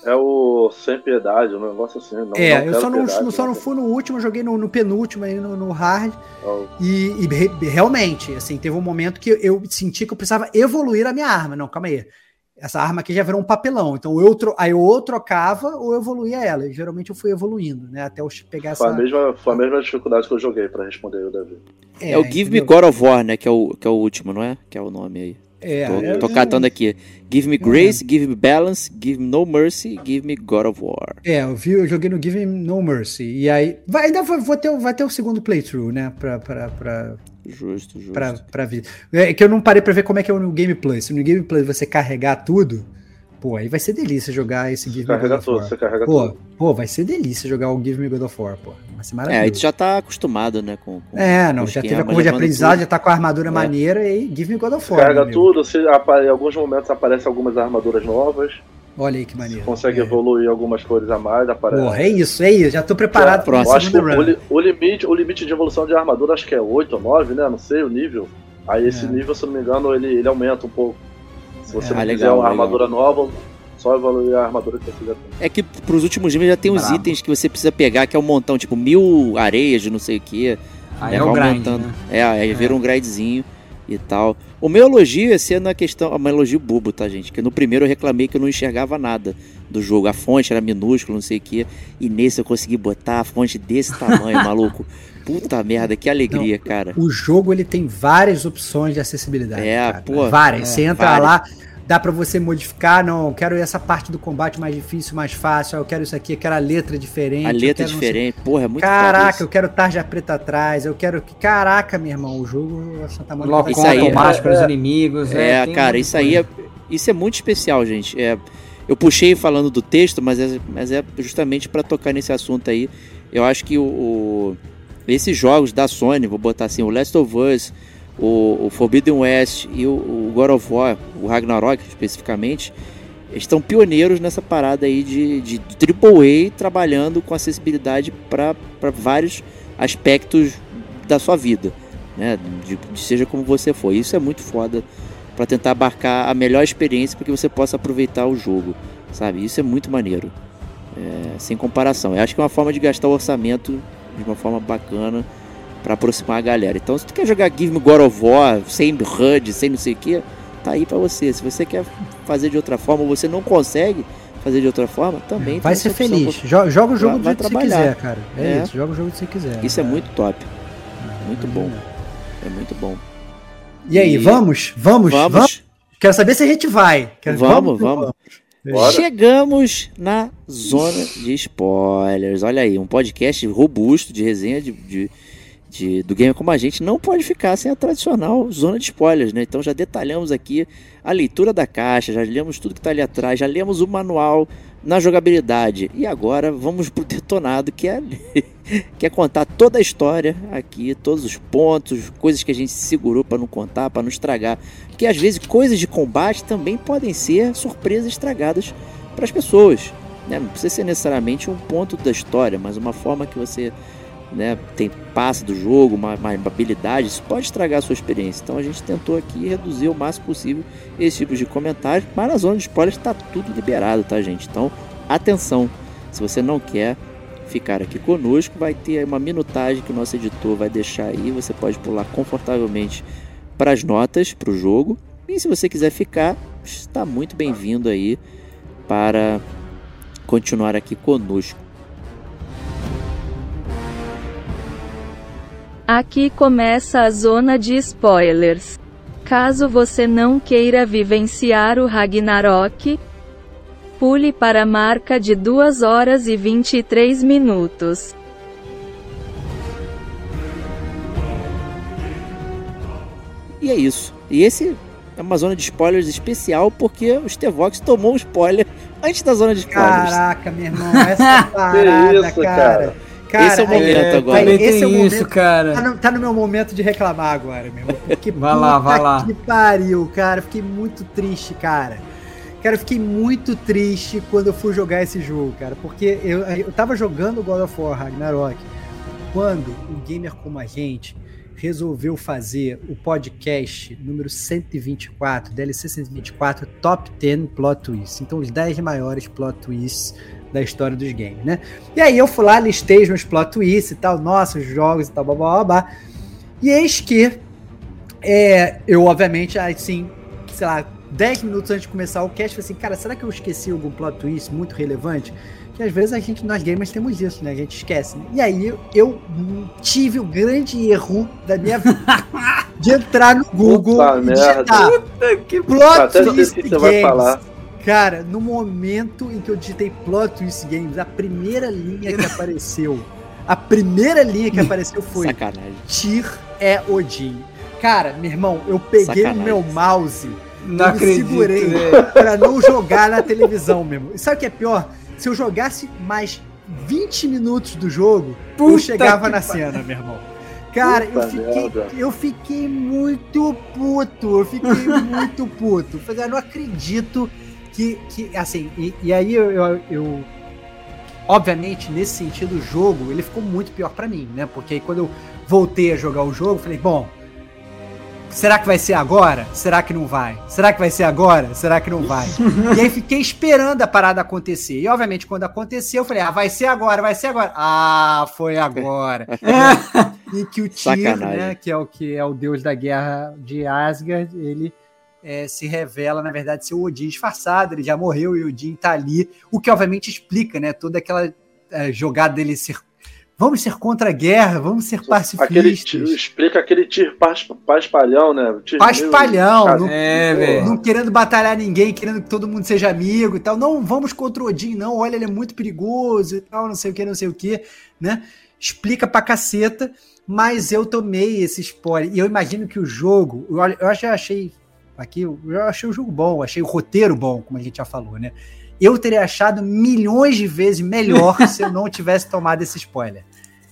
É o sem piedade, um negócio assim. Não, é, não eu só não, piedade, só não fui no último, eu joguei no, no penúltimo aí, no, no hard. Ó, E, e re- realmente, assim, teve um momento que eu senti que eu precisava evoluir a minha arma. Não, calma aí. Essa arma aqui já virou um papelão. Então, eu tro aí eu ou trocava ou eu evoluía ela. E geralmente eu fui evoluindo, né? Até eu pegar Foi a, essa. mesma, foi a mesma dificuldade que eu joguei pra responder o Davi. É, o Give Me entendeu? God of War, né? Que é, o, que é o último, não é? Que é o nome aí. É, tô, eu- tô eu- catando aqui. Give Me Grace, Give Me Balance, Give Me No Mercy, Give Me God of War. É, eu vi, eu joguei no Give Me No Mercy. E aí. Vai, ainda vou, vou ter, vai ter o segundo playthrough, né? Pra, pra, pra, Justo, justo. pra, pra ver. É que eu não parei pra ver como é que é o New Game Plus. Se no Game Plus você carregar tudo, pô, aí vai ser delícia jogar esse Give Me God Carrega of tudo, War. você carrega Pô, tudo. pô, vai ser delícia jogar o Give Me God of War, pô. Vai ser É, aí maravilhoso. tu já tá acostumado, né? Com, com É, com não, os já teve a curva de aprendizado, tudo. já tá com a armadura É. maneira e Give Me God of War. Carrega tudo, apa- em alguns momentos aparecem algumas armaduras novas, Olha aí que maneiro. consegue é. evoluir algumas cores a mais, aparece. Porra, é isso, é isso. Já tô preparado Pronto. pra Eu acho que o, li- o limite, o limite de evolução de armadura acho que é 8 ou 9, né? Não sei o nível. Aí esse É. nível, se eu não me engano, ele, ele aumenta um pouco. Se você É. não Ah, quiser legal, uma legal. armadura nova, só evoluir a armadura que você já tem. É que pros últimos níveis já tem uns Brabo. itens que você precisa pegar, que é um montão, tipo mil areias de não sei o que. Aí né, é vai grind, né? É, aí vira um grindzinho e tal. O meu elogio ia ser na questão. Um elogio bobo, tá, gente? Que no primeiro eu reclamei que eu não enxergava nada do jogo. A fonte era minúscula, não sei o que. E nesse eu consegui botar a fonte desse tamanho, *laughs* maluco. Puta merda, que alegria, cara. O jogo ele tem várias opções de acessibilidade. É, cara. pô, várias. é, Você entra várias. lá, dá pra você modificar, não, eu quero essa parte do combate mais difícil, mais fácil, eu quero isso aqui, eu quero a letra diferente. A letra não sei- diferente, porra, é muito Caraca, eu quero tarja preta atrás, eu quero. Caraca, meu irmão, o jogo a Santa Mônica Locom Isso aí, automático é, para os é. inimigos. É, tem cara, isso aí coisa. é, isso é muito especial, gente. É, eu puxei falando do texto, mas é, mas é justamente para tocar nesse assunto aí. Eu acho que o, o- esses jogos da Sony, vou botar assim, o Last of Us, o, o Forbidden West e o, o God of War, o Ragnarok especificamente, estão pioneiros nessa parada aí de, de AAA trabalhando com acessibilidade para vários aspectos da sua vida, né? De, de seja como você for. Isso é muito foda para tentar abarcar a melhor experiência para que você possa aproveitar o jogo, sabe? Isso é muito maneiro, É, sem comparação. Eu acho que é uma forma de gastar o orçamento de uma forma bacana para aproximar a galera. Então, se tu quer jogar Give Me God of War sem HUD, sem não sei o que, tá aí para você. Se você quer fazer de outra forma, ou você não consegue fazer de outra forma, também Vai ser feliz. Jo- Joga o jogo vai do jeito que quiser, cara. É, É. isso, joga o jogo que você quiser. Isso é muito top, É, muito bom. é muito bom. E aí, E- vamos? Vamos? Vamos, Vamos? Quero saber se a gente vai. Quero- vamos, vamos. Bora. Chegamos na zona de spoilers. Olha aí, um podcast robusto de resenha de, de- de- do Gamer Como a Gente não pode ficar sem a tradicional zona de spoilers, né? Então já detalhamos aqui a leitura da caixa, já lemos tudo que tá ali atrás, já lemos o manual na jogabilidade. E agora vamos pro *laughs* detonado, que é, *laughs* que é contar toda a história aqui, todos os pontos, coisas que a gente segurou para não contar, para não estragar. Porque às vezes coisas de combate também podem ser surpresas estragadas para as pessoas. né? Não precisa ser necessariamente um ponto da história, mas uma forma que você né, tem passe do jogo, uma, uma habilidade, isso pode estragar a sua experiência. Então a gente tentou aqui reduzir o máximo possível esse tipo de comentário, mas na zona de spoilers está tudo liberado, tá, gente? Então atenção, se você não quer ficar aqui conosco, vai ter uma minutagem que o nosso editor vai deixar aí, você pode pular confortavelmente para as notas para o jogo. E se você quiser ficar, está muito bem-vindo aí para continuar aqui conosco. Aqui começa a zona de spoilers. Caso você não queira vivenciar o Ragnarok, pule para a marca de 2 horas e 23 minutos. E é isso. E esse é uma zona de spoilers especial porque o Stevox tomou um spoiler antes da zona de spoilers. Caraca, meu irmão, essa *laughs* parada, isso, cara. cara? Cara, Esse é o momento é, agora. Também esse tem é o isso, momento- cara. Tá no, tá no meu momento de reclamar agora, meu irmão. Porque Vai lá, vai lá. Que pariu, cara. Fiquei muito triste, cara. Cara, eu fiquei muito triste quando eu fui jogar esse jogo, cara. Porque eu, eu tava jogando God of War Ragnarok quando o gamer como a gente resolveu fazer o podcast número 124, DLC 124, Top 10 Plot Twists. Então, os 10 maiores plot twists da história dos games, né? E aí eu fui lá, listei os meus plot twists e tal, nossos jogos e tal, blá blá blá. blá. E eis que é, eu, obviamente, assim, sei lá, 10 minutos antes de começar o cast, falei assim, cara, será que eu esqueci algum plot twist muito relevante? Que às vezes a gente, nós gamers, temos isso, né? A gente esquece. Né? E aí eu tive o grande erro da minha vida *laughs* de entrar no Google Puta e merda. digitar que plot Até twist que você vai games. falar. Cara, no momento em que eu digitei plot twist games, a primeira linha que apareceu, a primeira linha que *laughs* apareceu foi Sacanagem. Tyr é Odin. Cara, meu irmão, eu peguei Sacanagem. o meu mouse Não eu me segurei velho. pra não jogar na televisão mesmo. E sabe o que é pior? Se eu jogasse mais 20 minutos do jogo, eu Puta chegava que na pa- cena, meu irmão. Cara, eu fiquei, merda. eu fiquei muito puto. Eu fiquei muito puto. Eu não acredito que, que assim, e, e aí eu, eu, eu- Obviamente, nesse sentido, o jogo ele ficou muito pior pra mim, né? Porque aí quando eu voltei a jogar o jogo, eu falei, bom, será que vai ser agora? Será que não vai? Será que vai ser agora? Será que não vai? *laughs* e aí fiquei esperando a parada acontecer. E obviamente, quando aconteceu, eu falei, ah, vai ser agora, vai ser agora. Ah, foi agora. *laughs* e que o Tyr, né, que é o que é o deus da guerra de Asgard, ele é, se revela, na verdade, ser o Odin disfarçado, ele já morreu e o Odin tá ali, o que obviamente explica, né, toda aquela é, jogada dele ser Vamos ser contra a guerra, vamos ser Aquele, ti- pacifistas. explica aquele tir paz, paspalhão, né? Tir- Paspalhão, meio- não- É. Não querendo batalhar ninguém, querendo que todo mundo seja amigo e tal. Não, vamos contra o Odin, não. Olha, ele é muito perigoso e tal, não sei o que, não sei o que, né? Explica pra caceta, mas eu tomei esse spoiler. E eu imagino que o jogo, eu, eu já achei aqui, eu achei o jogo bom, achei o roteiro bom, como a gente já falou, né? Eu teria achado milhões de vezes melhor *laughs* se eu não tivesse tomado esse spoiler.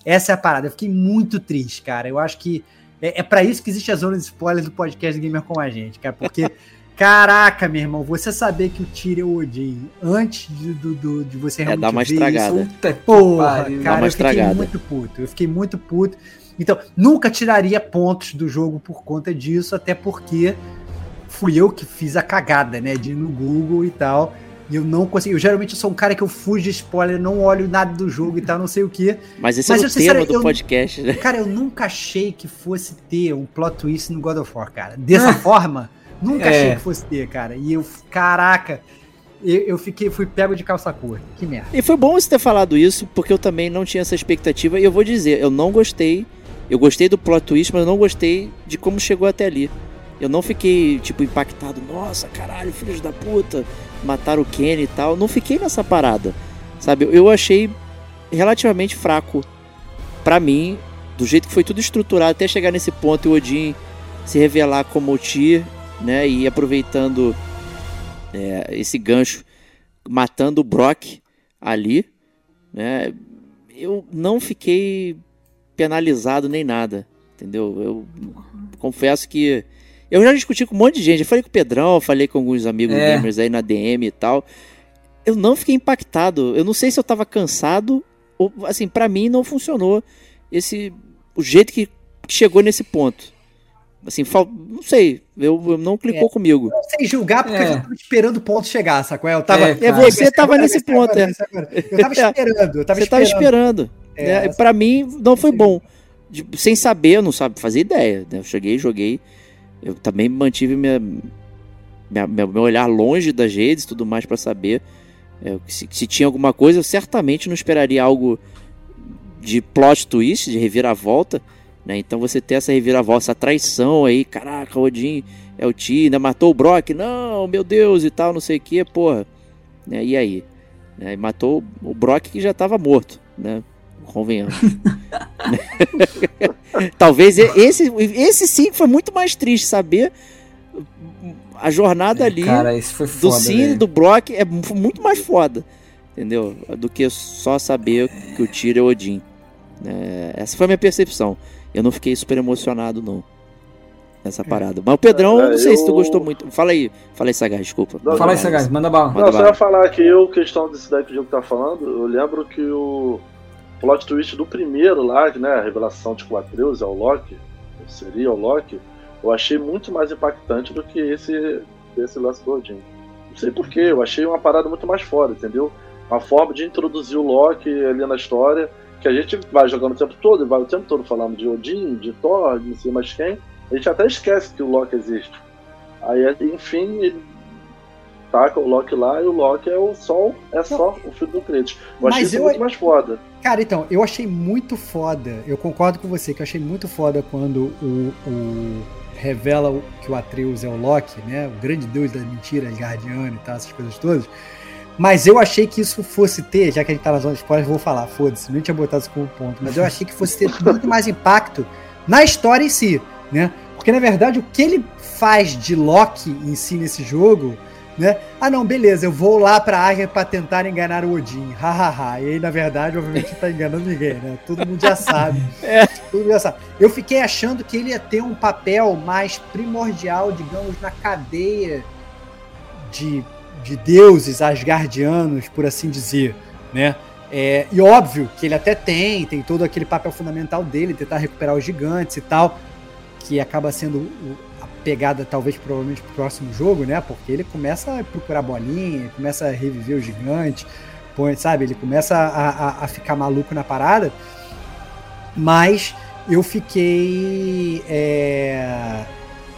Essa é a parada. Eu fiquei muito triste, cara. Eu acho que é, é para isso que existe a zona de spoiler do podcast Gamer com a gente, cara. Porque, *laughs* caraca, meu irmão, você saber que o Tyrion é o Odin antes de, do, do- de você É, realmente dá uma ver estragada. isso, Puta Porra, cara, uma eu fiquei estragada. muito puto. Eu fiquei muito puto. Então, nunca tiraria pontos do jogo por conta disso, até porque fui eu que fiz a cagada, né? De ir no Google e tal. E eu não consegui. Eu geralmente sou um cara que eu fujo de spoiler, não olho nada do jogo e tal, não sei o quê. Mas esse Mas é o tema do eu- podcast, né? Cara, eu nunca achei que fosse ter um plot twist no God of War, cara. Dessa forma, nunca É. achei que fosse ter, cara. E eu, caraca, eu, eu fiquei, fui pego de calça curta. Que merda. E foi bom você ter falado isso, porque eu também não tinha essa expectativa. E eu vou dizer, eu não gostei. Eu gostei do plot twist, mas eu não gostei de como chegou até ali. Eu não fiquei, tipo, impactado. Nossa, caralho, filhos da puta, mataram o Kenny e tal. Não fiquei nessa parada, sabe? Eu achei relativamente fraco pra mim, do jeito que foi tudo estruturado até chegar nesse ponto e o Odin se revelar como o Tyr, né? E aproveitando é, esse gancho, matando o Brock ali, né? Eu não fiquei penalizado nem nada, entendeu? Eu confesso que eu já discuti com um monte de gente, eu falei com o Pedrão, falei com alguns amigos É. gamers aí na DM e tal. Eu não fiquei impactado. Eu não sei se eu tava cansado ou assim, pra mim não funcionou esse o jeito que chegou nesse ponto. Assim, fal- não sei, eu, eu não clicou comigo. Não sei julgar porque É. eu tava esperando o ponto chegar, sacou? Eu tava. É, É, cara. você tava nesse ponto, é. Eu tava *laughs* esperando, eu tava Você tava esperando. esperando. É, né? Pra mim, não foi bom. De- sem saber, eu não sabe fazer ideia. né? Eu cheguei, joguei. Eu também mantive minha, minha- meu, olhar longe das redes e tudo mais pra saber é, se, se tinha alguma coisa. Eu certamente não esperaria algo de plot twist, de reviravolta. Né? Então você ter essa reviravolta, essa traição aí, caraca, o Odin é o Ti, ainda matou o Brock, não, meu Deus e tal, não sei o que, porra. Né? E aí? Né? Matou o Brock que já tava morto, né? Convenhamos. *laughs* Talvez esse, esse sim foi muito mais triste saber a jornada ali Cara, isso foi do foda. Cine e velho. do Brock é mu- muito mais foda, entendeu? Do que só saber que o Tyr é Odin. É, essa foi a minha percepção. Eu não fiquei super emocionado, não. Nessa parada. Mas o Pedrão, É, não sei se tu eu- gostou muito. Fala aí, fala aí, Sagaz, desculpa. Não, Fala aí, Sagaz, manda bala. Manda Não, só bala. ia falar que eu, questão desse daí que o Diego tá falando, eu lembro que o plot twist do primeiro lá, que, né, a revelação de Quatreus é o Loki, seria o Loki, eu achei muito mais impactante do que esse, esse lance do Odin. Não sei porquê, eu achei uma parada muito mais foda, entendeu? Uma forma de introduzir o Loki ali na história, que a gente vai jogando o tempo todo, vai o tempo todo falando de Odin, de Thor, de não sei mais quem, a gente até esquece que o Loki existe. Aí, enfim, ele taca o Loki lá e o Loki é o sol, é só o filho do Kratos. Eu achei Mas isso eu- muito mais foda. Cara, então, eu achei muito foda. Eu concordo com você que eu achei muito foda quando o, o revela que o Atreus é o Loki, né? O grande deus da mentira, Asgardiano e tal, essas coisas todas. Mas eu achei que isso fosse ter, já que a gente tá na zona de spoiler, vou falar, foda-se, nem tinha botado isso como ponto, mas eu achei que fosse ter *laughs* muito mais impacto na história em si, né? Porque na verdade o que ele faz de Loki em si nesse jogo, né? Ah, não, beleza, eu vou lá pra Arya pra tentar enganar o Odin, hahaha. E aí, na verdade, obviamente, não tá enganando ninguém, né? Todo mundo já sabe. *laughs* Todo mundo já sabe. Eu fiquei achando que ele ia ter um papel mais primordial, digamos, na cadeia de, de deuses asgardianos, por assim dizer, né? É, e óbvio que ele até tem, tem todo aquele papel fundamental dele, tentar recuperar os gigantes e tal, que acaba sendo o- pegada, talvez, provavelmente, pro próximo jogo, né? Porque ele começa a procurar bolinha, começa a reviver os gigantes, põe, sabe? Ele começa a, a- a ficar maluco na parada. Mas eu fiquei. é,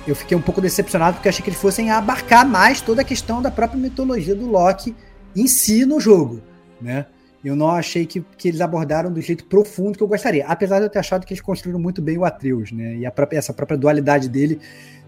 eu fiquei um pouco decepcionado porque achei que eles fossem abarcar mais toda a questão da própria mitologia do Loki em si no jogo, né? eu não achei que, que eles abordaram do jeito profundo que eu gostaria. Apesar de eu ter achado que eles construíram muito bem o Atreus, né? E própria, essa própria dualidade dele,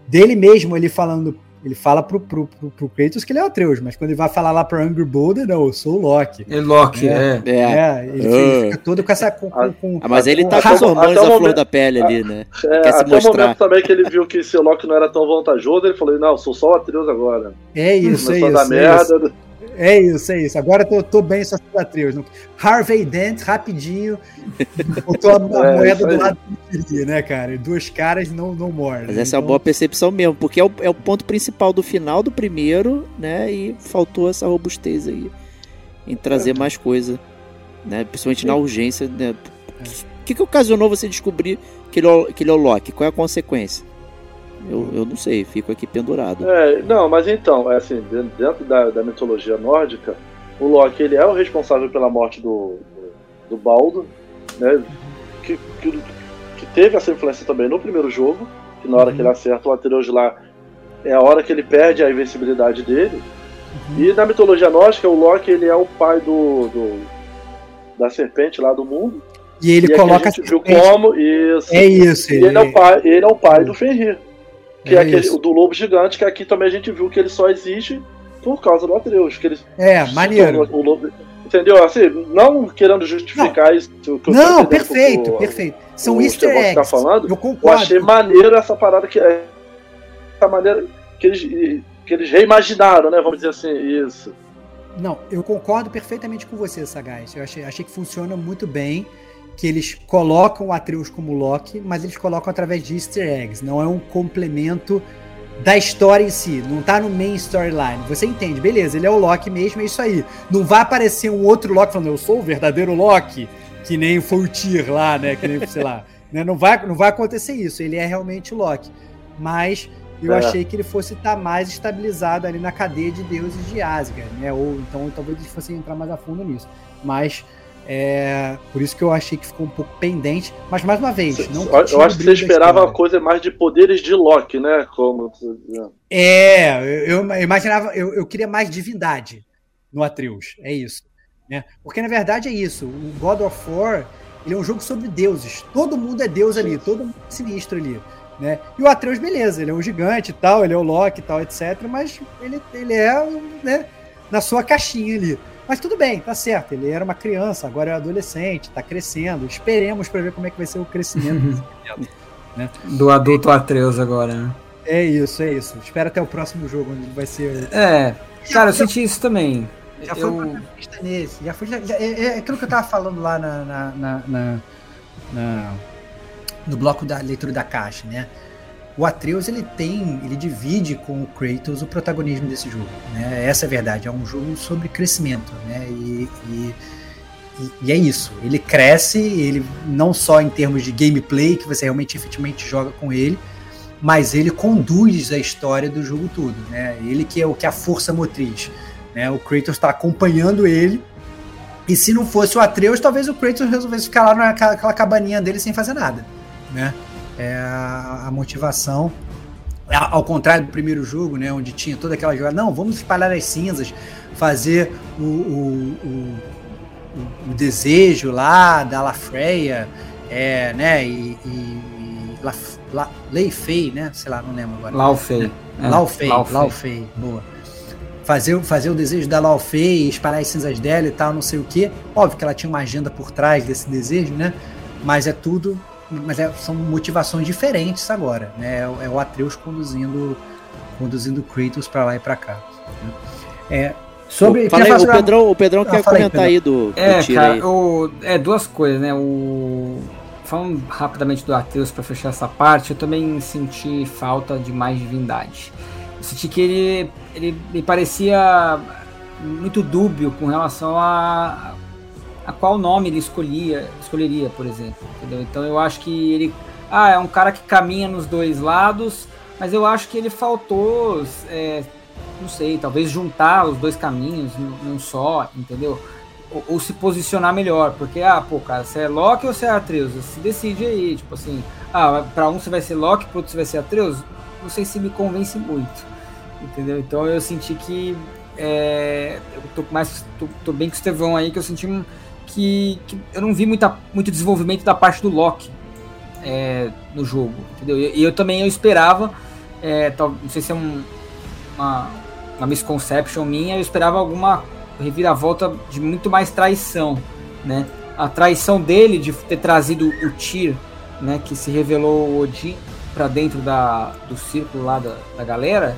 dele mesmo, ele falando ele fala pro, pro, pro, pro Kratos que ele é o Atreus, mas quando ele vai falar lá pro Angry Boulder, não, eu sou o Loki. É Loki, é. É, é ele uh. fica todo com essa. Com, com, com, ah, mas ele tá com os hormônios à flor da pele ali, né? É, Quer se até mostrar. o momento também que ele viu que esse Loki não era tão vantajoso, ele falou: não, sou só o Atreus agora. É isso, é isso. Da é merda. Isso. É isso, é isso. Agora tô, tô bem só cicatriz. Harvey Dent, rapidinho, botou a, *laughs* a é, moeda do lado que queria, né, cara? Duas caras não, não mordem. Mas essa então... é uma boa percepção mesmo, porque é o, é o ponto principal do final do primeiro, né? E faltou essa robustez aí em trazer mais coisa, né? Principalmente na urgência, né? O que, que ocasionou você descobrir que ele, é, que ele é o Loki? Qual é a consequência? Eu, eu não sei, fico aqui pendurado. É, não, mas então, é assim, dentro da, da mitologia nórdica, o Loki ele é o responsável pela morte do, do, do Baldo, né? Que, que, que, teve essa influência também no primeiro jogo, que na hora uhum. que ele acerta o Atreus lá, é a hora que ele perde a invencibilidade dele. Uhum. E na mitologia nórdica, o Loki ele é o pai do, do da serpente lá do mundo. E ele e coloca a gente viu como isso. É isso. Ele, ele, é o pai, ele é o pai do Fenrir. Que é, é aquele, o do lobo gigante, que aqui também a gente viu que ele só existe por causa do Atreus. Que ele é, maneiro. O lobo, entendeu? Assim, não querendo justificar não. isso. não, perfeito, perfeito. São o easter eggs. Tá falando, eu concordo. Eu achei maneiro essa parada que é. Essa maneira que eles, que eles reimaginaram, né? Vamos dizer assim, isso. Não, eu concordo perfeitamente com você, Sagaz. Eu achei, achei que funciona muito bem que eles colocam o Atreus como Loki, mas eles colocam através de easter eggs, não é um complemento da história em si, não tá no main storyline. Você entende, beleza, ele é o Loki mesmo, é isso aí. Não vai aparecer um outro Loki falando, eu sou o verdadeiro Loki, que nem foi o Tyr lá, né, que nem, *laughs* sei lá. Né? Não, vai, não vai acontecer isso, ele é realmente o Loki. Mas eu é. achei que ele fosse estar tá mais estabilizado ali na cadeia de deuses de Asgard, né? Ou então talvez eles fossem entrar mais a fundo nisso. Mas é, por isso que eu achei que ficou um pouco pendente. Mas mais uma vez, não Eu acho que você esperava uma coisa mais de poderes de Loki, né? Como... É, eu, eu imaginava, eu, eu queria mais divindade no Atreus. É isso. Né? Porque na verdade é isso. O God of War ele é um jogo sobre deuses. Todo mundo é deus ali, todo mundo é sinistro ali. Né? E o Atreus, beleza, ele é um gigante e tal, ele é o Loki e tal, etc. Mas ele, ele é né, na sua caixinha ali. Mas tudo bem, tá certo. Ele era uma criança, agora é adolescente, tá crescendo. Esperemos para ver como é que vai ser o crescimento *laughs* né? do adulto Atreus agora, né? É isso, é isso. Espero até o próximo jogo, onde vai ser. É, cara, eu senti isso também. Já eu... foi protagonista nesse. Já foi, já, já, é, é, aquilo que eu tava falando lá na, na, na, na, no bloco da leitura da caixa, né? O Atreus ele tem, ele divide com o Kratos o protagonismo desse jogo. Né? Essa é a verdade. É um jogo sobre crescimento, né? E, e, e, é isso. Ele cresce, ele não só em termos de gameplay que você realmente efetivamente joga com ele, mas ele conduz a história do jogo todo, né? Ele que é o que é a força motriz, né? O Kratos está acompanhando ele. E se não fosse o Atreus, talvez o Kratos resolvesse ficar lá naquela cabaninha dele sem fazer nada, né? É a, a motivação. Ao contrário do primeiro jogo, né, onde tinha toda aquela jogada, não, vamos espalhar as cinzas, fazer o, o, o, o desejo lá da Lafreya, é, né, e, e La, La, Lei Fei, né, sei lá, não lembro agora. Laufei. É, Laufei, Laufei, boa. Fazer, fazer o desejo da Laufei, espalhar as cinzas dela e tal, não sei o que. Óbvio que ela tinha uma agenda por trás desse desejo, né, mas é tudo mas é, são motivações diferentes agora, né? É, é o Atreus conduzindo conduzindo Kratos para lá e para cá. Né? É, sobre o, aí, o Pedrão, o Pedrão ah, quer comentar aí, aí do, é, do cara, o, é duas coisas, né? O falando rapidamente do Atreus para fechar essa parte, eu também senti falta de mais divindade. Eu senti que ele ele me parecia muito dúbio com relação a a qual nome ele escolhia, escolheria, por exemplo. Entendeu? Então eu acho que ele. Ah, é um cara que caminha nos dois lados, mas eu acho que ele faltou, é, não sei, talvez juntar os dois caminhos num só, entendeu? Ou, ou, se posicionar melhor, porque, ah, pô, cara, você é Loki ou você é Atreus? Se decide aí, tipo assim, ah, pra um você vai ser Loki, pro outro você vai ser Atreus? Não sei se me convence muito, entendeu? Então eu senti que. É, eu tô mais. Tô, tô bem com o Estevão aí, que eu senti que, que eu não vi muita, muito desenvolvimento da parte do Loki é, no jogo, entendeu? E eu, eu, também eu esperava, é, tal, não sei se é um, uma, uma misconception minha, eu esperava alguma reviravolta de muito mais traição, né? A traição dele de ter trazido o Tyr, né, que se revelou o Odin para dentro da, do círculo lá da, da galera,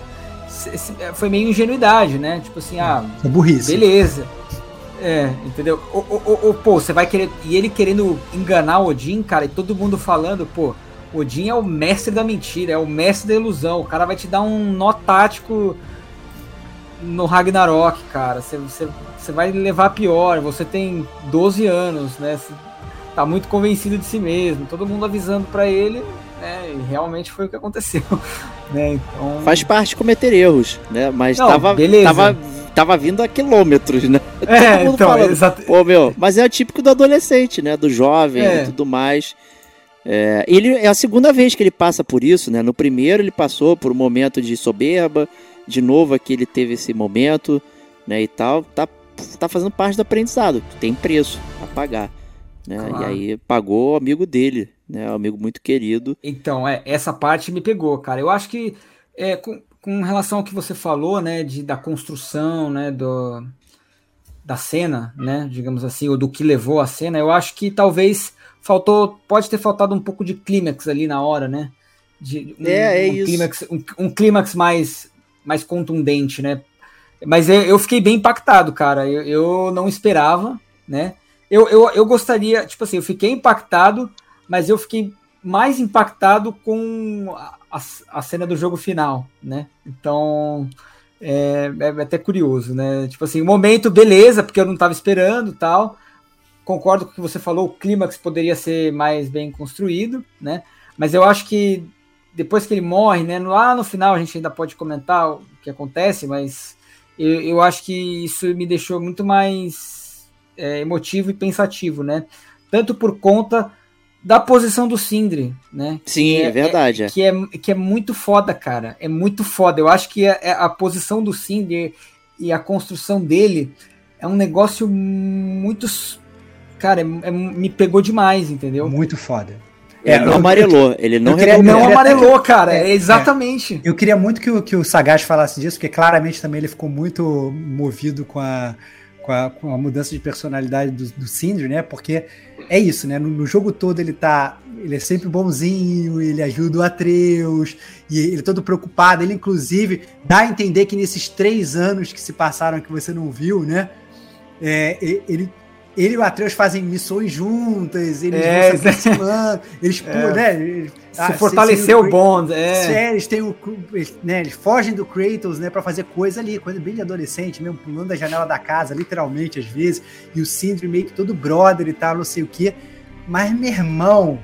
foi meio ingenuidade, né? Tipo assim, ah, é burrice. beleza. É, entendeu? O, o, o, pô, você vai querer. E ele querendo enganar o Odin, cara, e todo mundo falando, pô, Odin é o mestre da mentira, é o mestre da ilusão. O cara vai te dar um nó tático no Ragnarok, cara. Você, você, você vai levar pior. Você tem 12 anos, né? Você tá muito convencido de si mesmo. Todo mundo avisando para ele, né? E realmente foi o que aconteceu. *laughs* Né? Então... Faz parte cometer erros, né? Mas Não, tava, beleza. tava tava vindo a quilômetros, né? É, então, falando, exato. Pô, meu, mas é o típico do adolescente, né? Do jovem é. e tudo mais. É, ele é a segunda vez que ele passa por isso, né? No primeiro ele passou por um momento de soberba, de novo aqui ele teve esse momento, né? E tal, tá, tá fazendo parte do aprendizado, tem preço a pagar, né? Claro. E aí pagou o amigo dele, né? Um amigo muito querido. Então, é, essa parte me pegou, cara. Eu acho que é, com, com relação ao que você falou, né, de, da construção, né, do, da cena, né, digamos assim, ou do que levou a cena, eu acho que talvez faltou, pode ter faltado um pouco de clímax ali na hora, né, de, um, é, é um Clímax, um, um clímax mais, mais contundente, né, mas eu, eu fiquei bem impactado, cara, eu, eu não esperava, né, eu, eu, eu gostaria, tipo assim, eu fiquei impactado, mas eu fiquei mais impactado com a, a cena do jogo final, né? Então é, é, até curioso, né? Tipo assim, o momento, beleza, porque eu não estava esperando tal. Concordo com o que você falou, o clímax poderia ser mais bem construído, né? Mas eu acho que depois que ele morre, né? Lá no final a gente ainda pode comentar o que acontece, mas eu, eu acho que isso me deixou muito mais é, emotivo e pensativo, né? Tanto por conta da posição do Sindri, né? Sim, é, é, verdade. É, que, é, que é muito foda, cara. É muito foda. Eu acho que a, é, é a posição do Sindri e a construção dele é um negócio muito. Cara, é, me pegou demais, entendeu? Muito foda. É, ele não amarelou, ele não, queria, ele não amarelou, cara, é, exatamente. Eu queria muito que o, que o Sagaz falasse disso, porque claramente também ele ficou muito movido com a, com a, com a mudança de personalidade do, do Sindri, né? Porque é isso, né? No, no, jogo todo ele tá. Ele é sempre bonzinho, ele ajuda o Atreus, e ele é todo preocupado. Ele, inclusive, dá a entender que nesses três anos que se passaram que você não viu, né? É, ele, ele e o Atreus fazem missões juntas, eles é, vão se aproximando, eles, *laughs* é. né, se ah, fortaleceu o Bond, é. é. eles têm o, né, eles fogem do Kratos, né, para fazer coisa ali, coisa bem de adolescente mesmo, pulando da janela da casa, literalmente, às vezes, e o Sindri meio que todo brother e tal, não sei o quê. Mas meu irmão,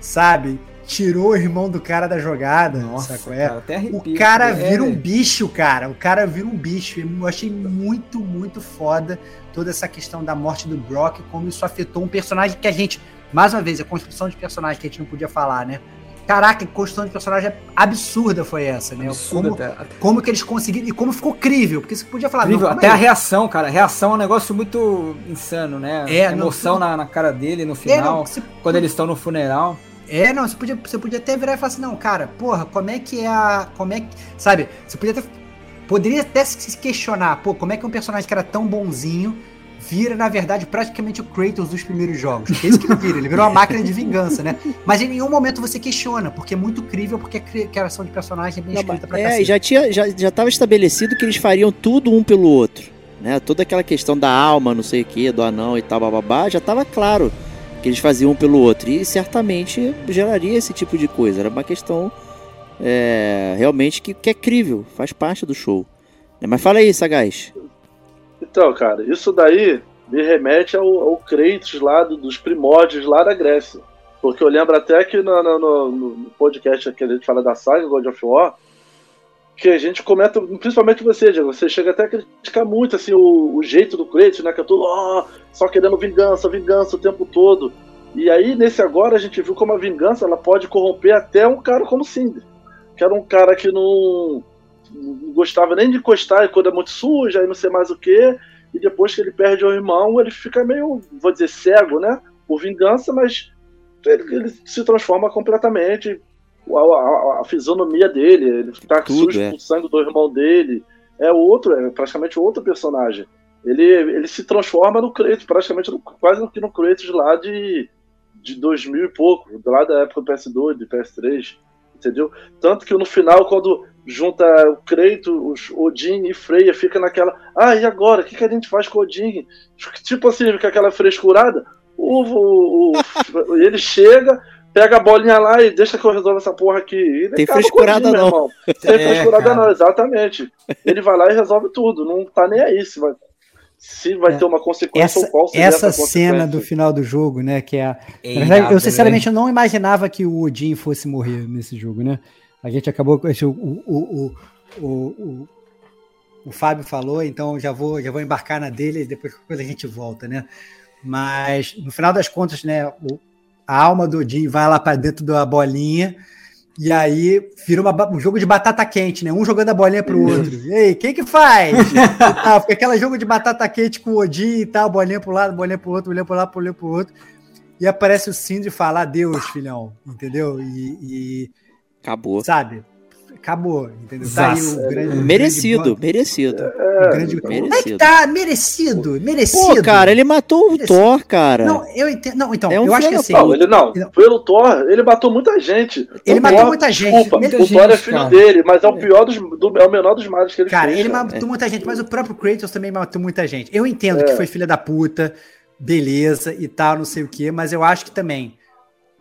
sabe, tirou o irmão do cara da jogada, Nossa, sabe é? Cara, o cara é, vira um bicho, cara, o cara vira um bicho. Eu achei muito, muito foda toda essa questão da morte do Brock, como isso afetou um personagem que a gente, mais uma vez, a construção de personagem que a gente não podia falar, né? Caraca, que construção de personagem absurda foi essa, né? Absurda, como, até. como que eles conseguiram. E como ficou crível, porque você podia falar. Crível, até é? a reação, cara. A reação é um negócio muito insano, né? É, a emoção não, na, na, cara dele no final, é, não, você, quando eles estão no funeral. É, não, você podia, você podia até virar e falar assim, não, cara, porra, como é que é a. Como é que. Sabe, você podia até. Poderia até se questionar, pô, como é que um personagem que era tão bonzinho vira, na verdade, praticamente o Kratos dos primeiros jogos. É isso que ele vira, ele virou uma máquina de vingança, né? Mas em nenhum momento você questiona, porque é muito crível, porque a criação de personagem é bem escrita pra É, já tinha, já, já tava estabelecido que eles fariam tudo um pelo outro, né? Toda aquela questão da alma, não sei o que, do anão e tal, bababá, já tava claro que eles faziam um pelo outro, e certamente geraria esse tipo de coisa, era uma questão é, realmente que, que é crível, faz parte do show. Mas fala aí, Sagaz. Então, cara, isso daí me remete ao, ao Kratos lá do, dos primórdios lá da Grécia. Porque eu lembro até que no, no, no, podcast que a gente fala da saga God of War, que a gente comenta, principalmente você, Diego, você chega até a criticar muito assim, o, o jeito do Kratos, né? Que é tudo oh, só querendo vingança, vingança o tempo todo. E aí, nesse agora, a gente viu como a vingança ela pode corromper até um cara como Cinder. Que era um cara que não não gostava nem de encostar quando é muito suja e não sei mais o que. e depois que ele perde o irmão, ele fica meio, vou dizer, cego, né? Por vingança, mas ele, ele se transforma completamente. A, a, a fisionomia dele, ele tá Tudo, sujo é. com o sangue do irmão dele. É outro, é praticamente outro personagem. Ele, ele se transforma no Kratos, praticamente no, quase no que no Kratos lá de, de 2000 e pouco, lá da época do PS2, do PS3, entendeu? Tanto que no final, quando junta o Kratos, o Odin e Freya, fica naquela, ah, e agora? O que, que a gente faz com o Odin? Tipo assim, fica aquela frescurada. O, o, o- *laughs* ele chega, pega a bolinha lá e deixa que eu resolva essa porra aqui. E Tem *laughs* frescurada não. irmão. Tem É, frescurada cara. não, exatamente. Ele vai lá e resolve tudo, não tá nem aí se vai, se vai É. ter uma consequência Essa, ou qual seria essa essa cena do final do jogo, né? Que é a, Ei, verdade, eu sinceramente não imaginava que o Odin fosse morrer nesse jogo, né? A gente acabou com o, o, o, o, o, o Fábio falou, então já vou, já vou embarcar na dele e depois a gente volta, né? Mas no final das contas, né, o- a alma do Odin vai lá para dentro da bolinha e aí vira uma um jogo de batata quente, né? Um jogando a bolinha pro outro. E aí, quem que faz? E *laughs* tal, fica aquele jogo de batata quente com o Odin e tal, bolinha pro lado, bolinha pro outro, bolinha pro lado, bolinha pro outro. E aparece o Sindri falar adeus, filhão, entendeu? E, e, Acabou. sabe? Acabou, entendeu? Tá o grande. Merecido, grande- merecido. o grande- merecido. Aí que tá, merecido, merecido. Pô, cara, ele matou o Merecido. Thor, cara. Não, eu entendo. Não, então, É um eu acho que assim. Não, ele não. Pelo Thor, ele matou muita gente. Ele O matou Thor, muita gente. Desculpa, Muita o Thor é gente, filho cara. dele, mas é o pior dos. do- é o menor dos males que ele Cara, fez. ele matou muita gente, mas o próprio Kratos também matou muita gente. Eu entendo É. que foi filha da puta, beleza e tal, não sei o quê, mas eu acho que também.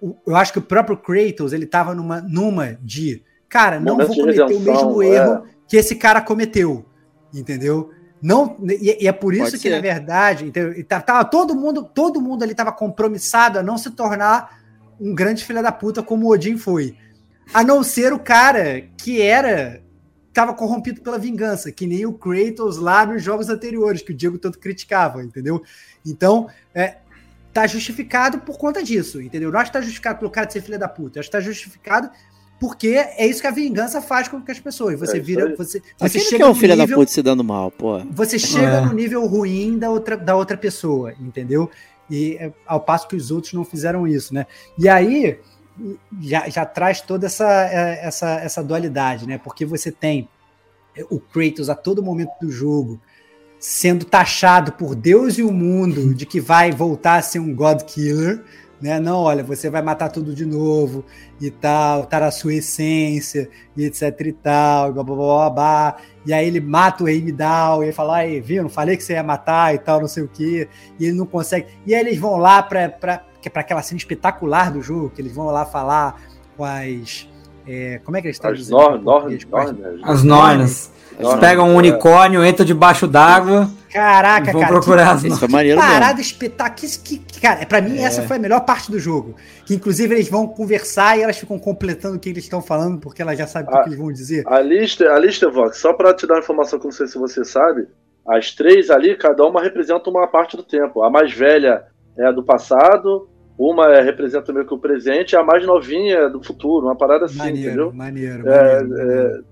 o- Eu acho que o próprio Kratos, ele tava numa, numa de. Cara, não Momento vou cometer o redenção, mesmo é. erro que esse cara cometeu. Entendeu? Não, e, e é por isso Pode que, ser. na verdade, entendeu? E tá- tava todo mundo, todo mundo ali tava compromissado a não se tornar um grande filho da puta como o Odin foi. A não ser o cara que era tava corrompido pela vingança, que nem o Kratos lá nos jogos anteriores, que o Diego tanto criticava, entendeu? Então, é, tá justificado por conta disso, entendeu? Não acho que tá justificado pelo cara de ser filho da puta, acho que tá justificado porque é isso que a vingança faz com que as pessoas. Você É vira. Você, você chega quer um no filho da nível- puta se dando mal, pô. você chega É. no nível ruim da outra, da outra pessoa, entendeu? E é, ao passo que os outros não fizeram isso, né? E aí já, já traz toda essa, é, essa, essa dualidade, né? Porque você tem o Kratos a todo momento do jogo sendo taxado por Deus e o mundo de que vai voltar a ser um God Killer, né? Não, olha, você vai matar tudo de novo e tal, tá na sua essência e etc e tal, blá blá blá blá, blá. E aí ele mata o Rei Midal e ele fala, aí, viu, não falei que você ia matar e tal, não sei o quê. E ele não consegue. E aí eles vão lá pra, pra, que é pra aquela cena espetacular do jogo, que eles vão lá falar com as. é, como é que eles Nor, Nor, português? Com as- Nor, As Nornas. Eles pegam um é. unicórnio, entram debaixo d'água Caraca, vão cara. procurar Isso foi Que maneiro mesmo. parada espetacular. Que, que, cara, pra mim, É. essa foi a melhor parte do jogo. Que inclusive eles vão conversar e elas ficam completando o que eles estão falando, porque elas já sabem o Ah. que eles vão dizer. A lista, a lista, Vox, só pra te dar uma informação que eu não sei se você sabe, as três ali, cada uma representa uma parte do tempo. A mais velha é a do passado, uma é- representa meio que o presente, e a mais novinha é do futuro, uma parada assim, Maneiro, entendeu? maneiro, É, maneiro, maneiro.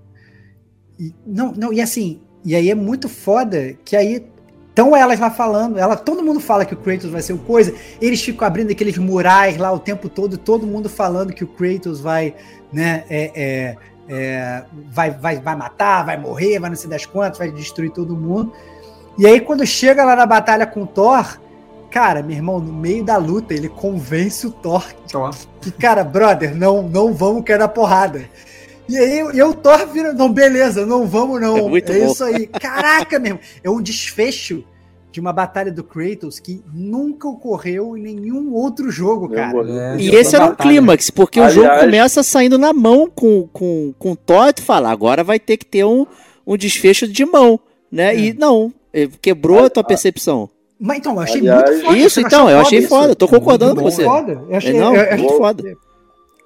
E, não, não, e assim, e aí é muito foda que aí estão elas lá falando, ela, todo mundo fala que o Kratos vai ser o coisa, eles ficam abrindo aqueles murais lá o tempo todo, todo mundo falando que o Kratos vai, né, é, é, é, vai, vai, vai matar, vai morrer, vai não sei das quantas, vai destruir todo mundo. E aí quando chega lá na batalha com o Thor, cara, meu irmão, no meio da luta, ele convence o Thor Então, que, cara, brother, não, não vamos cair na porrada. E aí eu, eu Thor vira, não, beleza, não vamos não. É É, muito bom. isso aí. Caraca, mesmo. É um desfecho de uma batalha do Kratos que nunca ocorreu em nenhum outro jogo, Meu cara. É. E esse era um Batalha. clímax, porque o jogo Aliás- começa saindo na mão com, com, com o Thor e tu fala, agora vai ter que ter um, um desfecho de mão, né? É. E não, eh, quebrou a tua percepção. Mas então, eu achei Aliás- muito foda. Isso, então, eu achei isso? foda, tô concordando Muito com bom, você. Foda. Eu achei, É, não, eu- eu achei foda.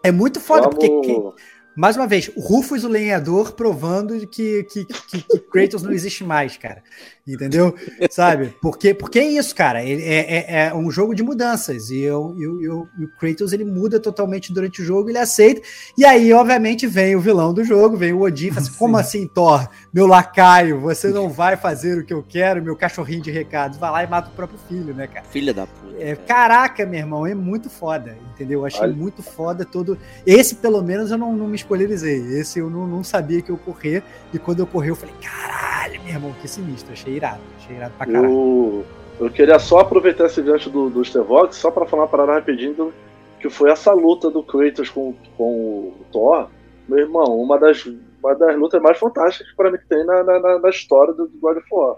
É muito foda, porque Vamos- quem- mais uma vez, Rufus, o lenhador, provando que, que, que, que Kratos não existe mais, cara. Entendeu? Sabe? Porque, porque é isso, cara. Ele é, é, é um jogo de mudanças. E, eu, eu, eu, e o Kratos ele muda totalmente durante o jogo, ele aceita. E aí, obviamente, vem o vilão do jogo, vem o Odin, fala assim, como assim, Thor? Meu lacaio, você não vai fazer o que eu quero, meu cachorrinho de recados. Vai lá e mata o próprio filho, né, cara? Filha da puta. É, caraca, meu irmão, é muito foda, entendeu? Eu achei Olha. muito foda todo. Esse, pelo menos, eu não, não me spoilerizei. Esse eu não, não sabia que eu correr. E quando eu corri, eu falei, caralho, meu irmão, que sinistro. Achei irado. Achei irado pra caralho. Eu, eu queria só aproveitar esse gancho do, do Stevox, só pra falar uma parada rapidinho, que foi essa luta do Kratos com, com o Thor. Meu irmão, uma das, uma das lutas mais fantásticas para mim que tem na, na, na história do God of War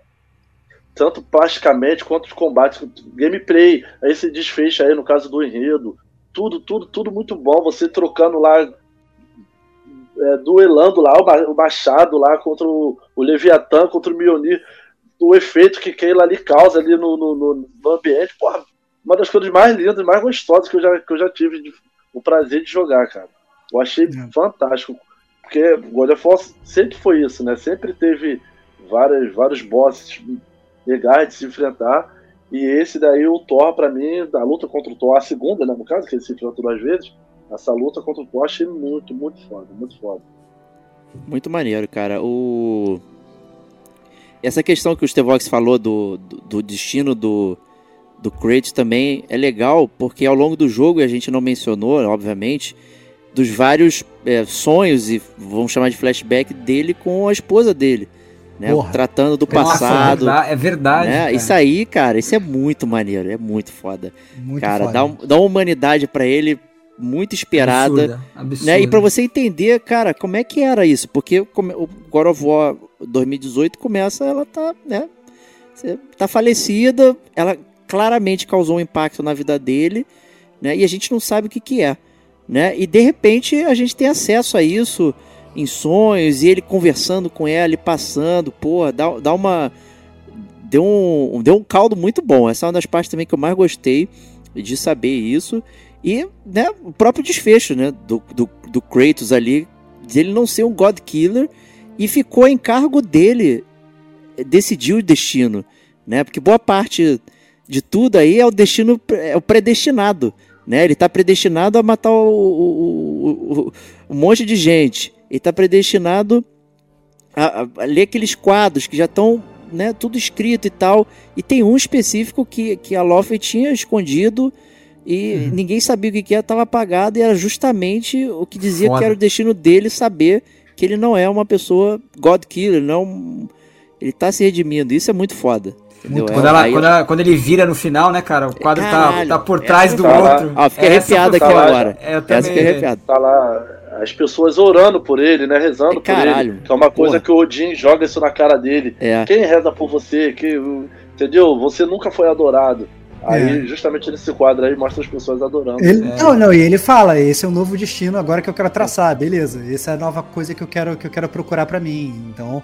tanto plasticamente quanto os combates, gameplay, aí se desfecha aí no caso do enredo, tudo, tudo, tudo muito bom. Você trocando lá, é, duelando lá o Machado lá contra o, o Leviatã, contra o Mionir, o efeito que aquilo ali causa ali no, no, no, ambiente, porra, uma das coisas mais lindas, mais gostosas que eu já, que eu já tive de, o prazer de jogar, cara. Eu achei é. fantástico. Porque God of War sempre foi isso, né? Sempre teve várias, vários bosses legais de se enfrentar. E esse daí, o Thor, para mim, da luta contra o Thor, a segunda, né, no caso, que ele se enfrentou duas vezes, essa luta contra o Thor achei muito, muito foda, muito foda. Muito maneiro, cara. O... Essa questão que o Stevox falou do, do, do, destino do, do Kratos também é legal, porque ao longo do jogo, a gente não mencionou, obviamente, dos vários é, sonhos e vamos chamar de flashback dele com a esposa dele né? Porra. Tratando do passado. Nossa, é verdade. Né? Isso aí, cara, isso é muito maneiro, é muito foda. Muito cara, foda. Dá, dá uma humanidade para ele muito esperada. Absurda, absurda. Né? E para você entender, cara, como é que era isso? Porque o God of War 2018 começa, ela tá, né? Tá falecida, ela claramente causou um impacto na vida dele, né? E a gente não sabe o que que é, né? E de repente a gente tem acesso a isso em sonhos e ele conversando com ela e passando, pô, dá, dá uma. Deu um, deu um caldo muito bom. Essa é uma das partes também que eu mais gostei de saber isso. E né, o próprio desfecho né, do, do, do Kratos ali, ele não ser um God Killer e ficou em cargo dele decidir o destino. Né? Porque boa parte de tudo aí é o destino, é o predestinado. Né? Ele está predestinado a matar o, o, o, um monte de gente ele está predestinado a, a, ler aqueles quadros que já estão né, tudo escrito e tal. E tem um específico que, que a Lofe tinha escondido e uhum. ninguém sabia o que, que era, estava apagado e era justamente o que dizia Foda. que era o destino dele saber que ele não é uma pessoa God Killer, não ele está se redimindo. Isso é muito foda. Muito, quando, ela, quando, ela, quando, ele vira no final, né, cara? O quadro tá, tá por trás do outro. Ó, fiquei arrepiado aqui agora. É, eu também. Fiquei arrepiado. Tá lá as pessoas orando por ele, né? Rezando é, por caralho, ele. Que é uma coisa porra. que o Odin joga isso na cara dele. É. Quem reza por você? Que, entendeu? Você nunca foi adorado. Aí, é. justamente nesse quadro aí, mostra as pessoas adorando. Ele, é. Não, não, e ele fala: esse é o novo destino agora que eu quero traçar, beleza. Essa é a nova coisa que eu quero, que eu quero procurar para mim. Então,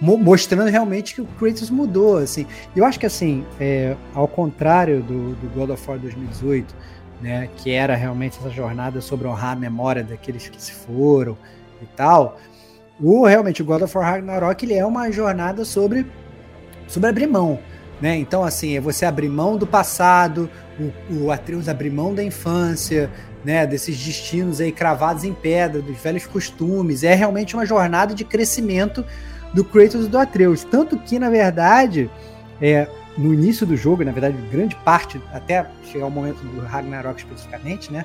mo mostrando realmente que o Kratos mudou, assim. Eu acho que, assim, é, ao contrário do, do God of War 2018 né, que era realmente essa jornada sobre honrar a memória daqueles que se foram e tal. O realmente o God of War Ragnarok ele é uma jornada sobre sobre abrir mão, né? Então assim, é você abrir mão do passado, o, o Atreus abrir mão da infância, né, desses destinos aí cravados em pedra, dos velhos costumes. É realmente uma jornada de crescimento do Kratos e do Atreus, tanto que na verdade, é, no início do jogo, na verdade, grande parte, até chegar o momento do Ragnarok especificamente, né?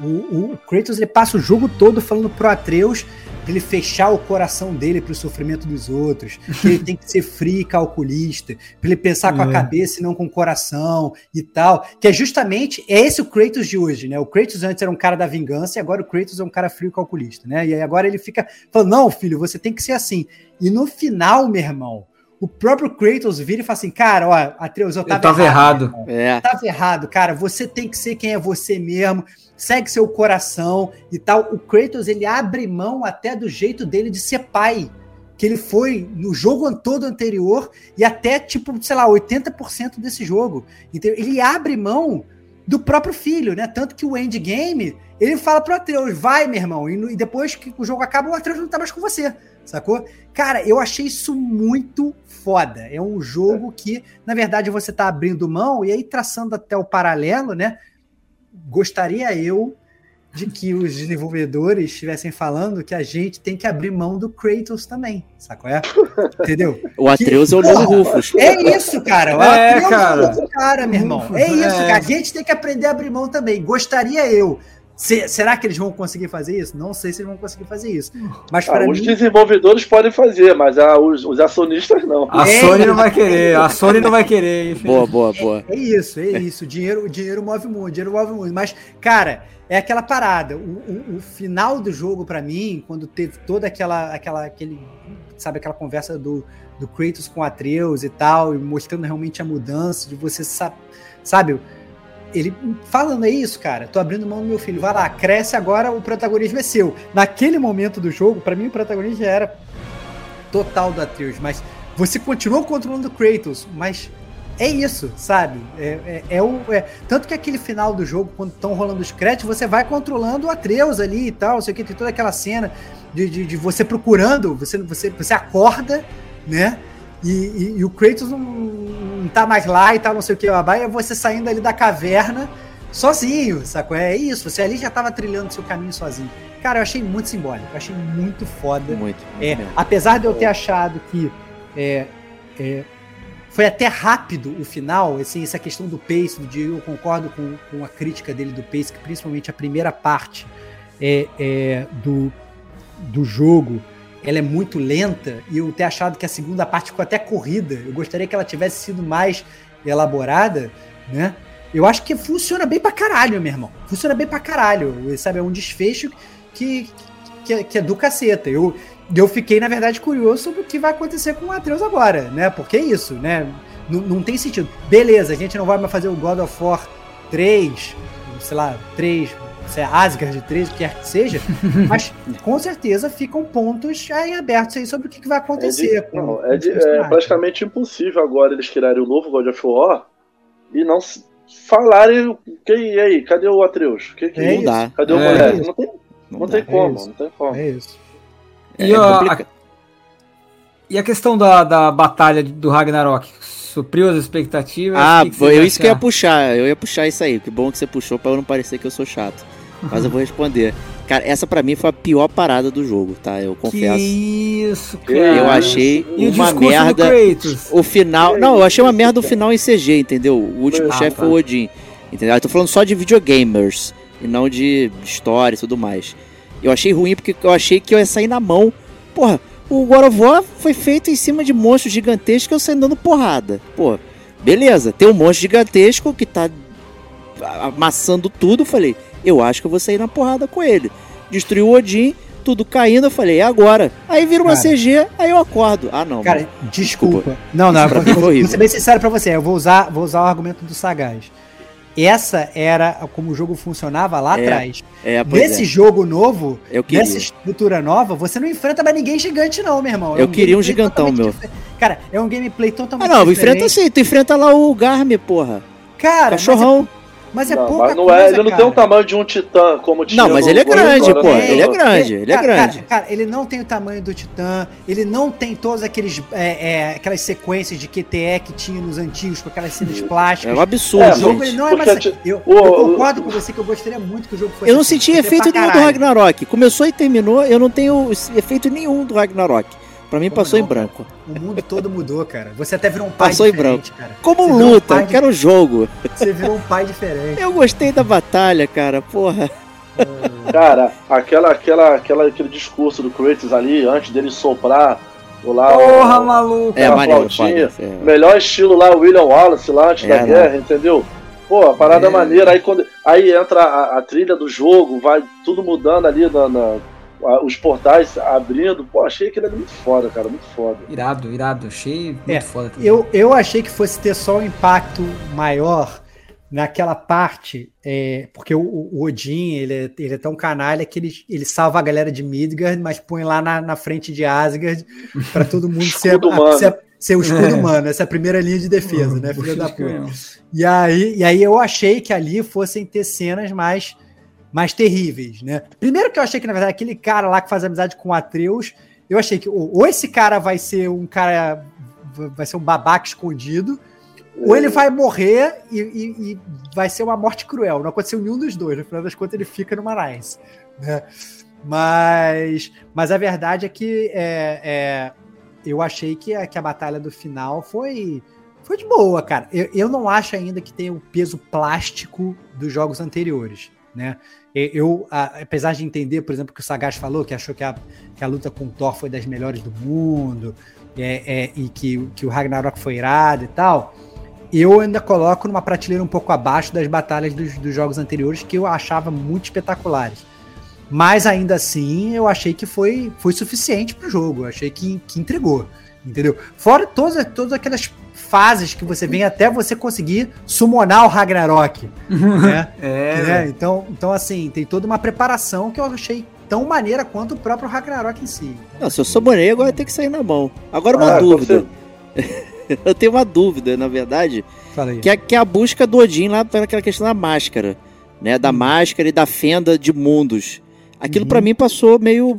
O, o Kratos ele passa o jogo todo falando pro Atreus pra ele fechar o coração dele pro sofrimento dos outros, que ele tem que ser frio e calculista, pra ele pensar é. com a é. cabeça e não com o coração e tal. Que é justamente é esse o Kratos de hoje, né? O Kratos antes era um cara da vingança e agora o Kratos é um cara frio e calculista, né? E aí agora ele fica falando: não, filho, você tem que ser assim. E no final, meu irmão, o próprio Kratos vira e fala assim, cara, ó, Atreus, eu tava, eu tava errado. errado. É. Tava errado, cara, você tem que ser quem é você mesmo, segue seu coração e tal. O Kratos, ele abre mão até do jeito dele de ser pai, que ele foi no jogo todo anterior e até, tipo, sei lá, 80% desse jogo. Então, ele abre mão do próprio filho, né? Tanto que o endgame, ele fala pro Atreus, vai, meu irmão, e, e depois que o jogo acaba, o Atreus não tá mais com você, sacou? Cara, eu achei isso muito foda. É um jogo que, na verdade, você tá abrindo mão e aí traçando até o paralelo, né? Gostaria eu de que os desenvolvedores estivessem falando que a gente tem que abrir mão do Kratos também, sacou? É? Entendeu? O Atreus é o novo Rufus. É isso, cara. O É, Atreus cara. é outro cara, meu irmão. É isso, É. cara. A gente tem que aprender a abrir mão também. Gostaria eu. Se- será que eles vão conseguir fazer isso? Não sei se eles vão conseguir fazer isso. Mas Ah, para os mim, desenvolvedores podem fazer, mas ah, os, os acionistas não. A É. Sony não vai querer, a Sony não vai querer. enfim. Boa, boa, boa. é isso, é isso. O dinheiro, o dinheiro move muito, o dinheiro move muito. Mas, cara, é aquela parada. O, o- o final do jogo, pra mim, quando teve toda aquela, aquela, aquele, sabe, aquela conversa do, do Kratos com Atreus e tal, e mostrando realmente a mudança de você, sa- sabe? Ele falando é isso, cara. Tô abrindo mão do meu filho. Vai lá, cresce agora, o protagonismo é seu. Naquele momento do jogo, pra mim o protagonismo já era total do Atreus, mas você continuou controlando o Kratos, mas é isso, sabe? É, é, é o, é- tanto que aquele final do jogo, quando estão rolando os créditos, você vai controlando o Atreus ali e tal, sei o que, tem toda aquela cena de, de, de você procurando, você, você, você acorda, né? E, e- e o Kratos não, não tá mais lá e tal, não sei o que, babá, e é você saindo ali da caverna sozinho, sacou? É isso, você ali já tava trilhando seu caminho sozinho. Cara, eu achei muito simbólico, eu achei muito foda. Muito. É, apesar de eu ter achado que é, é, foi até rápido o final, assim, essa questão do pace, do Diego, eu concordo com, com a crítica dele do pace, que principalmente a primeira parte é, é, do, do jogo, ela é muito lenta, e eu ter achado que a segunda parte ficou até corrida, eu gostaria que ela tivesse sido mais elaborada, né? Eu acho que funciona bem pra caralho, meu irmão. Funciona bem pra caralho, sabe? É um desfecho que, que, que é do caceta. Eu, eu fiquei, na verdade, curioso sobre o que vai acontecer com o Atreus agora, né? Porque é isso, né? Não, não tem sentido. Beleza, a gente não vai mais fazer o God of War 3, sei lá, 3, sei lá, Asgard 3, o que quer que seja, *laughs* mas com certeza ficam pontos aí abertos aí sobre o que, que vai É, acontecer. de- com- não, é, de- é praticamente impossível agora eles criarem o novo God of War e não se- falarem. Que, e aí, cadê o Atreus? Que, que, É não dá. Cadê o É moleque? isso. Não tem, Não, não dá. tem como, não tem como. É isso. E, É a, e a questão da, da batalha do Ragnarok? Supriu as expectativas? Ah, que que foi vocês isso que eu ia puxar. Eu ia puxar isso aí. Que bom que você puxou pra eu não parecer que eu sou chato. Mas eu vou responder. Cara, essa pra mim foi a pior parada do jogo, tá? Eu confesso. Que isso, cara. Eu achei E o uma discurso merda. O final. Não, eu achei uma merda o final em CG, entendeu? O último Ah, chefe tá. foi o Odin. Entendeu? Eu tô falando só de videogamers e não de história e tudo mais. Eu achei ruim porque eu achei que eu ia sair na mão. Porra, o God of War foi feito em cima de monstros gigantescos que eu saí dando porrada. Pô, beleza, tem um monstro gigantesco que tá amassando tudo. Eu falei, eu acho que eu vou sair na porrada com ele. Destruiu o Odin, tudo caindo. Eu falei, é agora. Aí vira uma Cara. CG, aí eu acordo. Ah, não. Cara, mano. desculpa. Não, não, pra mim vou, vou ser bem sincero pra você. Eu vou usar, vou usar o argumento do Sagaz. Essa era como o jogo funcionava lá É, atrás. é, Nesse é. jogo novo, nessa estrutura nova, você não enfrenta mais ninguém gigante, não, meu irmão. É Eu queria um gigantão, meu. Cara, é um gameplay Ah, totalmente não, diferente. enfrenta assim, tu enfrenta lá o Garme, porra. Cara, é, Cachorrão. Mas é Não, pouca mas não coisa, é, ele não cara. tem o tamanho de um titã como tinha Não, mas ele é grande, War, pô. né? Ele é grande, ele é cara, grande. Cara, cara, ele não tem o tamanho do Titã, ele não tem todos aqueles é, é, aquelas sequências de QTE que tinha nos antigos, com aquelas cenas É plásticas. um absurdo, É, o jogo gente. não é mais. porque Eu, o- eu o- concordo com você que eu gostaria muito que o jogo fosse. Eu não assim, senti porque efeito pra nenhum do. Ragnarok. Começou e terminou, eu não tenho efeito nenhum do Ragnarok. Pra mim Como passou não, em branco. O mundo todo mudou, cara. Você até virou um pai Passou em diferente, cara. Como Você um luta, eu de- quero jogo. Você virou um pai diferente. Eu gostei da batalha, cara, porra. Cara, aquela, aquela, aquela, aquele discurso do Kratos ali, antes dele soprar o lá. Porra, o- maluco. É, Aquela maneiro, é. Melhor estilo lá, William Wallace lá antes É, da né? guerra, entendeu? Pô, a parada É. maneira, aí quando. Aí entra a, a trilha do jogo, vai tudo mudando ali na. na- a- os portais abrindo. Pô, achei aquilo ali muito foda, cara, muito foda. Irado, irado. Achei muito É, foda também. Eu, eu achei que fosse ter só um impacto maior naquela parte, é, porque o, o Odin ele é, ele é tão canalha que ele, ele salva a galera de Midgard, mas põe lá na, na frente de Asgard para todo *laughs* mundo ser, Escudo humano. ser- ser o escudo humano, essa é a primeira linha de defesa, né, filho da puta. E aí, e aí eu achei que ali fossem ter cenas mais, mais terríveis, né? Primeiro que eu achei que, na verdade, aquele cara lá que faz amizade com o Atreus, eu achei que ou, ou esse cara vai ser um cara, vai ser um babaca escondido, ou ele vai morrer e, e- e vai ser uma morte cruel. Não aconteceu nenhum dos dois. No final das contas, ele fica numa nice. Né? Mas, mas a verdade é que é, é, eu achei que a, que a batalha do final foi, foi de boa, cara. Eu, eu não acho ainda que tenha o peso plástico dos jogos anteriores. Né? Eu, apesar de entender, por exemplo, que o Sagaz falou, que achou que a, que a luta com o Thor foi das melhores do mundo, é, é, e que, que o Ragnarok foi irado e tal, eu ainda coloco numa prateleira um pouco abaixo das batalhas dos, dos jogos anteriores, que eu achava muito espetaculares. Mas ainda assim, eu achei que foi, foi suficiente pro jogo. Eu achei que, que entregou. Entendeu? Fora todas, todas aquelas fases que você vem até você conseguir summonar o Ragnarok. né? *laughs* É, né? Então, então, assim, tem toda uma preparação que eu achei tão maneira quanto o próprio Ragnarok em si. Não, se eu saboneei, agora tem que sair na mão. Agora uma Ah, dúvida. *laughs* eu tenho uma dúvida, na verdade, Fala aí. que é, que é a busca do Odin lá pelaquela questão da máscara, né? Da máscara e da fenda de mundos. Aquilo Uhum. pra mim passou meio.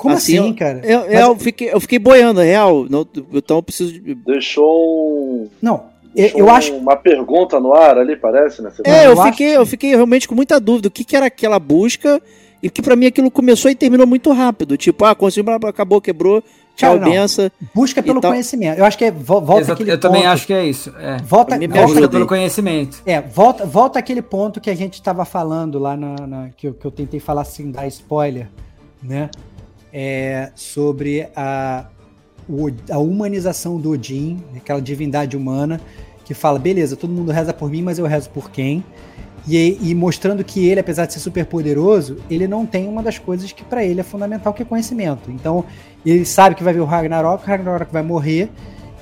Como assim, assim, eu- cara? Eu, Mas- eu, fiquei, eu fiquei boiando, real. Não, então eu preciso. de- Deixou, um, Não, eu, deixou eu acho. uma pergunta no ar ali, parece, né? Você É, eu eu acho fiquei, eu fiquei realmente com muita dúvida. O que, que era aquela busca? E que pra mim aquilo começou e terminou muito rápido. Tipo, ah, conseguiu, acabou, quebrou. Tchau, Cara, não. benção. Busca pelo conhecimento. Eu acho que é. vo- Volta Exato, aquele eu também ponto- acho que é isso. É. Volta, Me volta, ajuda. Pelo conhecimento. é, volta, volta aquele ponto que a gente estava falando lá na, na- que, eu, que eu tentei falar sem dar spoiler, né? É, sobre a, o- a humanização do Odin, aquela divindade humana que fala, beleza, todo mundo reza por mim, mas eu rezo por quem? E, e mostrando que ele, apesar de ser super poderoso, ele não tem uma das coisas que para ele é fundamental, que é conhecimento. Então, ele sabe que vai ver o Ragnarok, o Ragnarok vai morrer,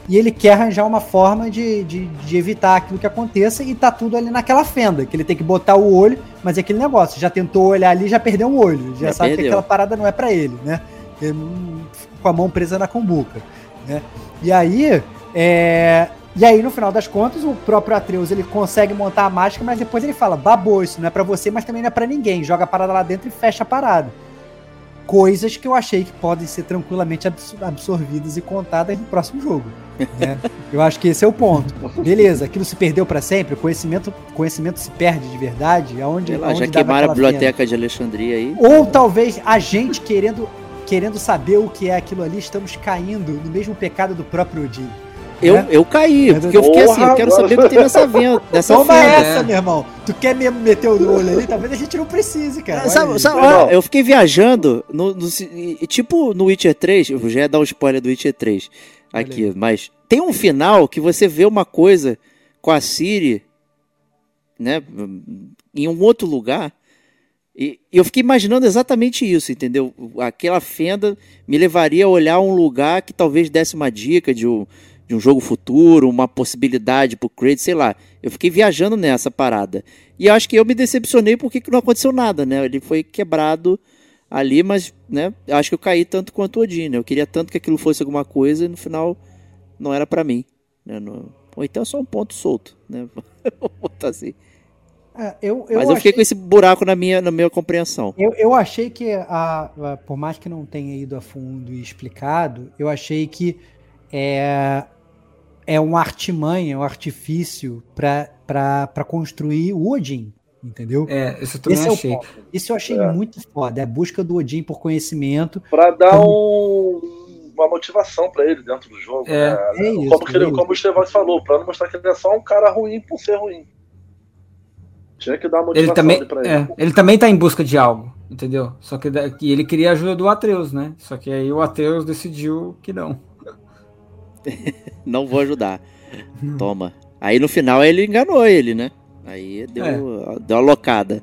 e ele quer arranjar uma forma de, de, de evitar aquilo que aconteça e tá tudo ali naquela fenda, que ele tem que botar o olho, mas é aquele negócio, já tentou olhar ali, já perdeu um olho, já Já sabe que perdeu. aquela parada não é para ele, né? Ele não fica com a mão presa na cumbuca, né? E aí, é, e aí no final das contas, o próprio Atreus, ele consegue montar a máscara, mas depois ele fala, babou, isso não é para você, mas também não é para ninguém, joga a parada lá dentro e fecha a parada coisas que eu achei que podem ser tranquilamente abs- absorvidas e contadas no próximo jogo. né? *laughs* Eu acho que esse é o ponto. Beleza, aquilo se perdeu para sempre, o conhecimento, conhecimento se perde de verdade, aonde, Sei lá, aonde já queimaram a biblioteca de Alexandria aí. Ou talvez a gente querendo querendo saber o que é aquilo ali, estamos caindo no mesmo pecado do próprio Odin. Eu, né? eu caí, porque eu fiquei assim, eu quero saber o que tem nessa venda. *laughs* Dessa Toma fenda. essa, meu irmão. Tu quer mesmo meter o olho ali? Talvez a gente não precise, cara. Sabe, sabe, ó, eu fiquei viajando, no, no- tipo no Witcher 3, eu já ia dar um spoiler do Witcher 3 aqui, Olha mas tem um final que você vê uma coisa com a Siri, né, em um outro lugar, e, e eu fiquei imaginando exatamente isso, entendeu? Aquela fenda me levaria a olhar um lugar que talvez desse uma dica de um, de um jogo futuro, uma possibilidade pro Kratos, sei lá. Eu fiquei viajando nessa parada. E acho que eu me decepcionei porque que não aconteceu nada, né? Ele foi quebrado ali, mas, né? Eu acho que eu caí tanto quanto o Odin, né? Eu queria tanto que aquilo fosse alguma coisa e no final não era pra mim. Né? No- Ou então é só um ponto solto, né? *laughs* Vou botar assim. É, eu, eu mas eu fiquei achei- com esse buraco na minha, na minha compreensão. Eu, eu achei que, a, a- por mais que não tenha ido a fundo e explicado, eu achei que é, é um artimanha, um artifício para construir o Odin, entendeu? É, isso eu também Esse é achei. ponto. Isso eu achei É. muito foda, é a busca do Odin por conhecimento. Pra dar um- uma motivação pra ele dentro do jogo. É. né? É isso, como, que ele- é isso. como o Estevão falou, pra não mostrar que ele é só um cara ruim por ser ruim. Tinha que dar uma Ele motivação também, ali pra ele. é, ele também tá em busca de algo, entendeu? Só que ele queria a ajuda do Atreus, né? Só que aí o Atreus decidiu que não. *laughs* Não vou ajudar. Toma. Aí no final ele enganou ele, né? Aí deu, É. deu a locada.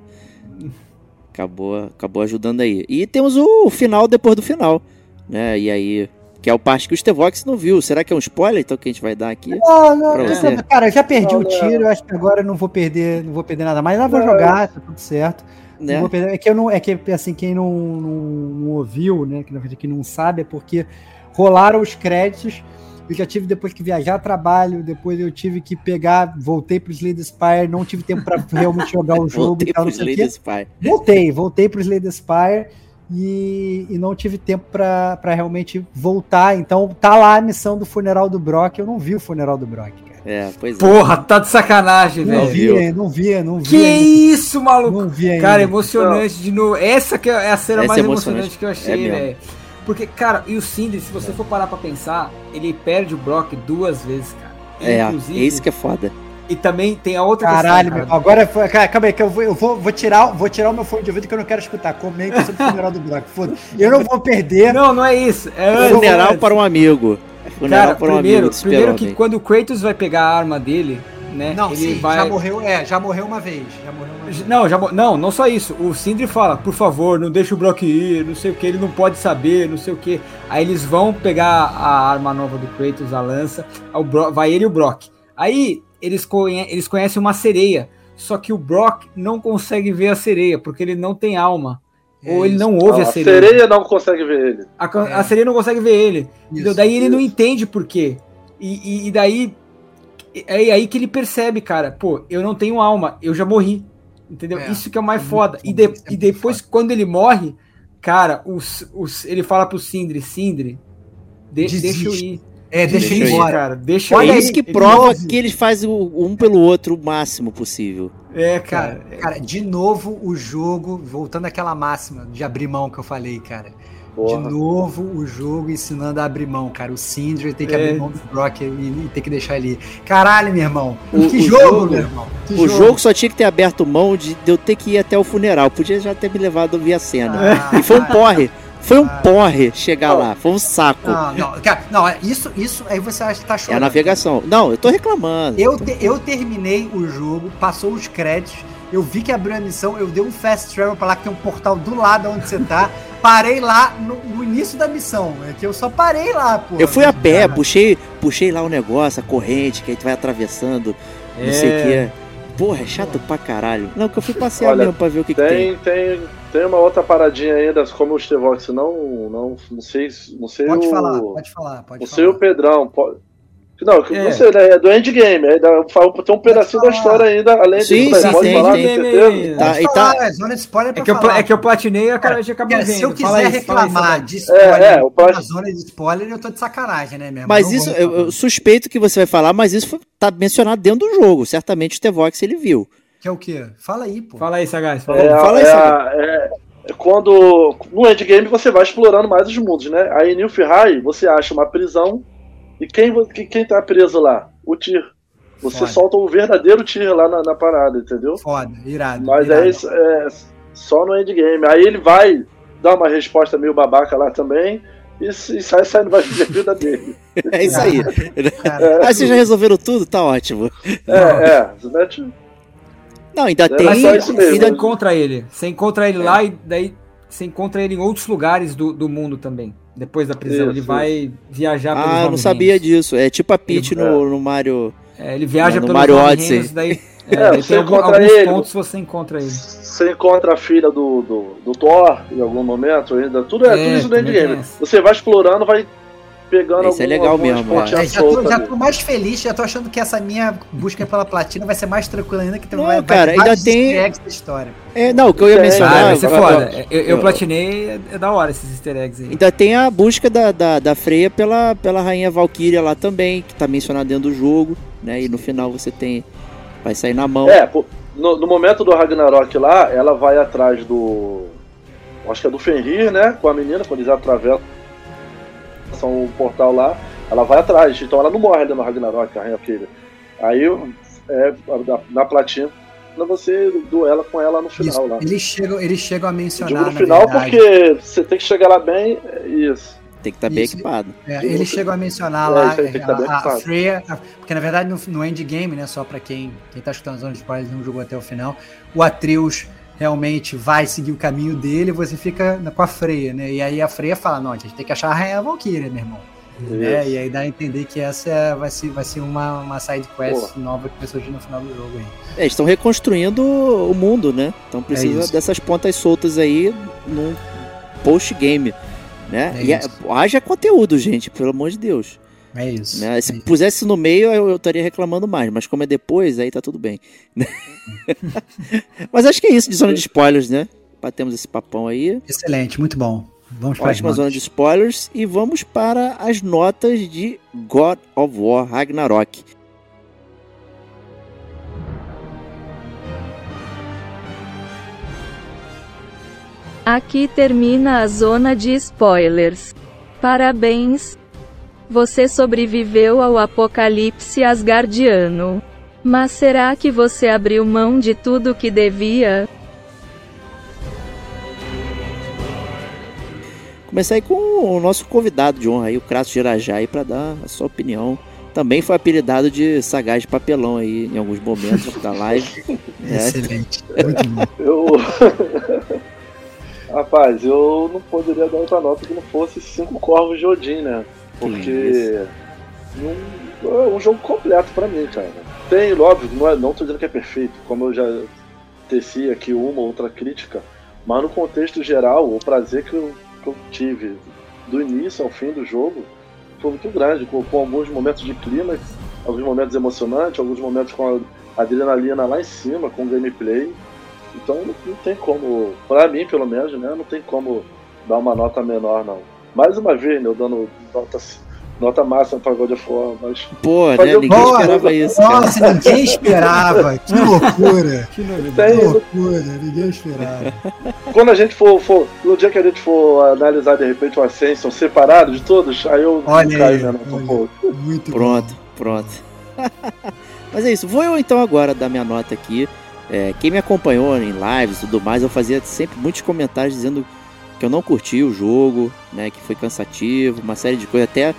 Acabou, acabou ajudando aí. E temos o final depois do final, né? E aí, que é o parte que o Stevox não viu. Será que é um spoiler então que a gente vai dar aqui? Não, não, não, você. cara, eu já perdi Não, o tiro, eu acho que agora eu não vou perder, não vou perder nada mais. Lá vou Não. jogar, tá tudo certo. Não Né? vou perder- é que eu não, é que assim quem não, não, não ouviu, né, que na verdade quem não sabe é porque rolaram os créditos eu já tive depois que viajar a trabalho, depois eu tive que pegar, voltei pro Slay the Spire, não tive tempo para realmente jogar o *laughs* jogo Voltei e tal, pro não sei o Slay quê. the Spy. Voltei, voltei pro Slay the Spire e, e não tive tempo pra pra realmente voltar. Então tá lá a missão do funeral do Brock. Eu não vi o funeral do Brock, cara. É, pois é. Porra, tá de sacanagem, Não velho. viu? vi, não vi, não vi. Que ainda. isso, maluco? Não vi ainda. Cara, emocionante de novo. Essa que é a cena Essa mais é emocionante. emocionante que eu É achei, mesmo. velho. Porque, cara, e o Sindri, se você for parar pra pensar, ele perde o Brock duas vezes, cara. É, Inclusive, é isso que é foda. E também tem a outra Caralho, questão, meu, cara. agora foi. Cara, calma aí, que eu vou, eu vou, vou tirar, vou tirar o meu fone de ouvido que eu não quero escutar. Comenta sobre o funeral do Brock. Foda. Eu não vou perder. Não, não é isso. É Funeral antes. para um amigo. Funeral Cara, para um primeiro, amigo primeiro que quando o Kratos vai pegar a arma dele, né? Não, ele sim, vai. já morreu, é, já morreu uma vez. Já morreu uma vez. Não, já, não, não só isso. O Sindri fala, por favor, não deixa o Brock ir, não sei o que, ele não pode saber, não sei o que. Aí eles vão pegar a arma nova do Kratos, a lança, o Bro- vai ele e o Brock. Aí eles, conhe- eles conhecem uma sereia, só que o Brock não consegue ver a sereia, porque ele não tem alma. ou ele não ouve Não, a a sereia. sereia não consegue ver ele. A, É. a sereia não consegue ver ele. Isso, daí ele não isso. entende por quê. E, e- e daí. É aí que ele percebe, cara, pô, eu não tenho alma, eu já morri. Entendeu? É, isso que é o mais é foda. muito E, de- é e depois, foda. quando ele morre, cara, os, os, ele fala pro Sindri, Sindri, de- deixa eu ir. É, deixa Deixa ele eu ir, embora. cara. Deixa Olha eu é ir. isso que Ele prova que eles fazem o- um pelo outro o máximo possível. É, cara. Cara, cara, de novo o jogo, voltando àquela máxima de abrir mão que eu falei, cara. De Porra. novo o jogo ensinando a abrir mão, cara. O Sindri tem que É. abrir mão do Brock e, e tem que deixar ele. Caralho, meu irmão. O- que o jogo, jogo- meu irmão. Que O jogo só tinha que ter aberto mão de, de eu ter que ir até o funeral. Podia já ter me levado a ver a cena. Ah, E foi um cara. porre. Foi um Ah. porre chegar lá. Foi um saco. Não, não, cara, não, é isso, isso aí você acha que tá É chorando. a navegação. Não, eu tô reclamando. Eu, te- eu terminei o jogo, passou os créditos, eu vi que abriu a missão, eu dei um fast travel pra lá que tem um portal do lado onde você tá. Parei lá no, no início da missão. É que eu só parei lá, pô. Eu fui a pé, puxei, puxei lá o negócio, a corrente, que aí tu vai atravessando, não sei o quê. Porra, é chato pra caralho. Não, que eu fui passear Olha, mesmo pra ver o que, que tem. Tem, tem, tem uma outra paradinha ainda, como o Stevox não, não, não sei, não sei Pode o, falar, pode falar, pode não sei o falar. Pedrão, pode, não, É. não sei, né, é do endgame, aí fala- tem um pedacinho da história ainda, além Sim, disso, sim, pode sim, falar, tem. certeza? Tá, e tá- é zona de spoiler pra É que, eu, é que eu platinei e eu acabei de acabar Cara, vendo. se eu quiser aí, fala aí, reclamar Samuel. de spoiler É, é, na plat- zona de spoiler, eu tô de sacanagem, né, mesmo? Mas Não isso, eu, eu suspeito que você vai falar, mas isso foi- tá mencionado dentro do jogo. Certamente o Tevox ele viu. Que é o quê? Fala aí, pô. Fala aí, Sagaz. Fala É, aí. Fala é, aí, é, é quando no endgame você vai explorando mais os mundos, né? Aí em Nilfgaard você acha uma prisão e quem, quem tá preso lá? O Tyr. Você Foda. solta o verdadeiro Tyr lá na, na parada, entendeu? Foda, irado. Mas irado. é, isso, é só no endgame. Aí ele vai dar uma resposta meio babaca lá também e, e sai saindo vai viver a vida dele. É isso aí. Cara, Ah, vocês já resolveram tudo? Tá ótimo. É, é. Não, ainda tem. mas só isso mesmo. Você encontra ele. Você encontra ele lá e daí você encontra ele em outros lugares do, do mundo também. Depois da prisão. Isso, ele vai viajar pelos Ah, eu não sabia reinos. disso. É tipo a Peach Ele- no, no Mario. É, ele viaja No pelos Mario Odyssey. reinos, daí, *laughs* é, É, você tem algum- encontra alguns ele. pontos você encontra ele. Você encontra a filha do, do, do Thor em algum momento ainda. Tudo é, É, tudo isso no endgame. Você vai explorando, vai pegando Isso é legal mesmo, é. É, já, tô, já tô mais feliz, já tô achando que essa minha busca pela platina vai ser mais tranquila ainda, que tem Não, vai, cara, vai ainda tem- easter eggs da história. É, não, o que eu ia mencionar. Ah, vai ser eu- foda. eu- Eu, eu platinei, é, é da hora esses easter eggs aí. Ainda tem a busca da, da, da Freya pela, pela Rainha Valkyria lá também, que tá mencionado dentro do jogo, né? E no final você tem. Vai sair na mão. É, pô, no, no momento do Ragnarok lá, ela vai atrás do. Acho que é do Fenrir, né? Com a menina, quando eles atravessam o portal lá, ela vai atrás. Então ela não morre ainda no Ragnarok, a Rainha Valkyria. Aí, é, na, na platina, você duela com ela no final Isso, lá. eles, chegam, eles chegam a Eu mencionar. digo no na final verdade, porque você tem que chegar lá bem. é Isso. Tem que estar bem Isso. equipado. É, eles chegam a mencionar É, lá tá bem a. Freya, a- porque na verdade no, no endgame, né, só pra quem, quem tá escutando as zonas de spoilers e não jogou até o final, o Atreus realmente vai seguir o caminho dele você fica com a Freya, né? E aí a Freya fala, não, a gente tem que achar a Rainha Valkyria, meu irmão. Né? E aí dá a entender que essa é- vai ser, vai ser uma, uma side quest Pô. nova que vai surgir no final do jogo aí. É, eles estão reconstruindo o mundo, né? Então precisa isso. dessas pontas soltas aí num post-game. Né? É e é- haja conteúdo, gente, pelo amor de Deus. É isso. Né? é Se isso. pusesse no meio, eu, estaria reclamando mais, mas como é depois, aí tá tudo bem. *laughs* mas acho que é isso de zona de spoilers, né? Batemos esse papão aí. Excelente, muito bom. Vamos para Ótima zona de spoilers e vamos para as notas de God of War Ragnarok. Aqui termina a zona de spoilers. Parabéns! Você sobreviveu ao apocalipse asgardiano. Mas será que você abriu mão de tudo que devia? Começar aí com o nosso convidado de honra aí, o Crasso Girajá, aí para dar a sua opinião. Também foi apelidado de sagaz de papelão aí em alguns momentos da live. *laughs* É, Excelente. Muito bom. Eu. *laughs* Rapaz, eu não poderia dar outra nota que não fosse Cinco Corvos de Odin, né? Porque. Um, é um jogo completo pra mim, cara. Tem, óbvio, não, é, não tô dizendo que é perfeito, como eu já teci aqui uma ou outra crítica, mas no contexto geral, o prazer que eu, que eu tive do início ao fim do jogo foi muito grande, com, com alguns momentos de clímax, alguns momentos emocionantes, alguns momentos com a adrenalina lá em cima, com o gameplay. Então não, não tem como, pra mim pelo menos, né? Não tem como dar uma nota menor, não. Mais uma vez, né, eu dando nota, nota máxima pra God of War, mas Pô, né? Um Ninguém esperava isso, cara. Nossa, ninguém esperava. Que loucura. Que Que novidade. loucura. Ninguém esperava. quando a gente for, for, no dia que a gente for analisar de repente o Ascension separado de todos, aí eu Olha caio aí, né, um olha. pouco. Muito Pronto, pronto. *laughs* Mas é isso, vou eu então agora dar minha nota aqui. É, quem me acompanhou em lives e tudo mais, eu fazia sempre muitos comentários dizendo que eu não curti o jogo, né, que foi cansativo, uma série de coisas. Até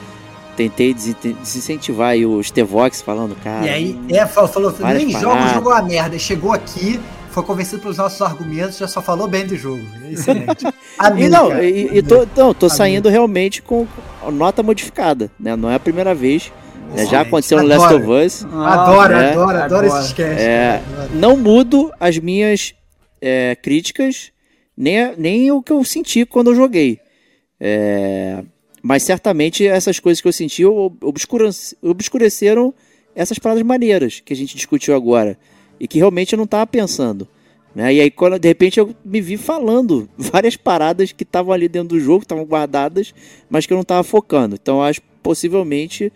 tentei desincentivar aí o Stevox falando, cara. E aí, é, falou, falou nem jogo, paradas. jogou a merda. Chegou aqui, foi convencido pelos nossos argumentos, já só falou bem do jogo. Excelente. Amei, *laughs* E não, cara. e, e tô, não, tô saindo realmente com nota modificada, né? Não é a primeira vez. né, Já aconteceu no Last Adoro. of Us. Adoro, né? adoro, adoro Agora. esses. É. adoro. Não mudo as minhas é, críticas, nem, nem o que eu senti quando eu joguei. É, mas certamente essas coisas que eu senti obscureceram essas paradas maneiras que a gente discutiu agora. E que realmente eu não estava pensando. Né? E aí, quando, de repente, eu me vi falando *laughs* várias paradas que estavam ali dentro do jogo, estavam guardadas, mas que eu não estava focando. Então, acho possivelmente,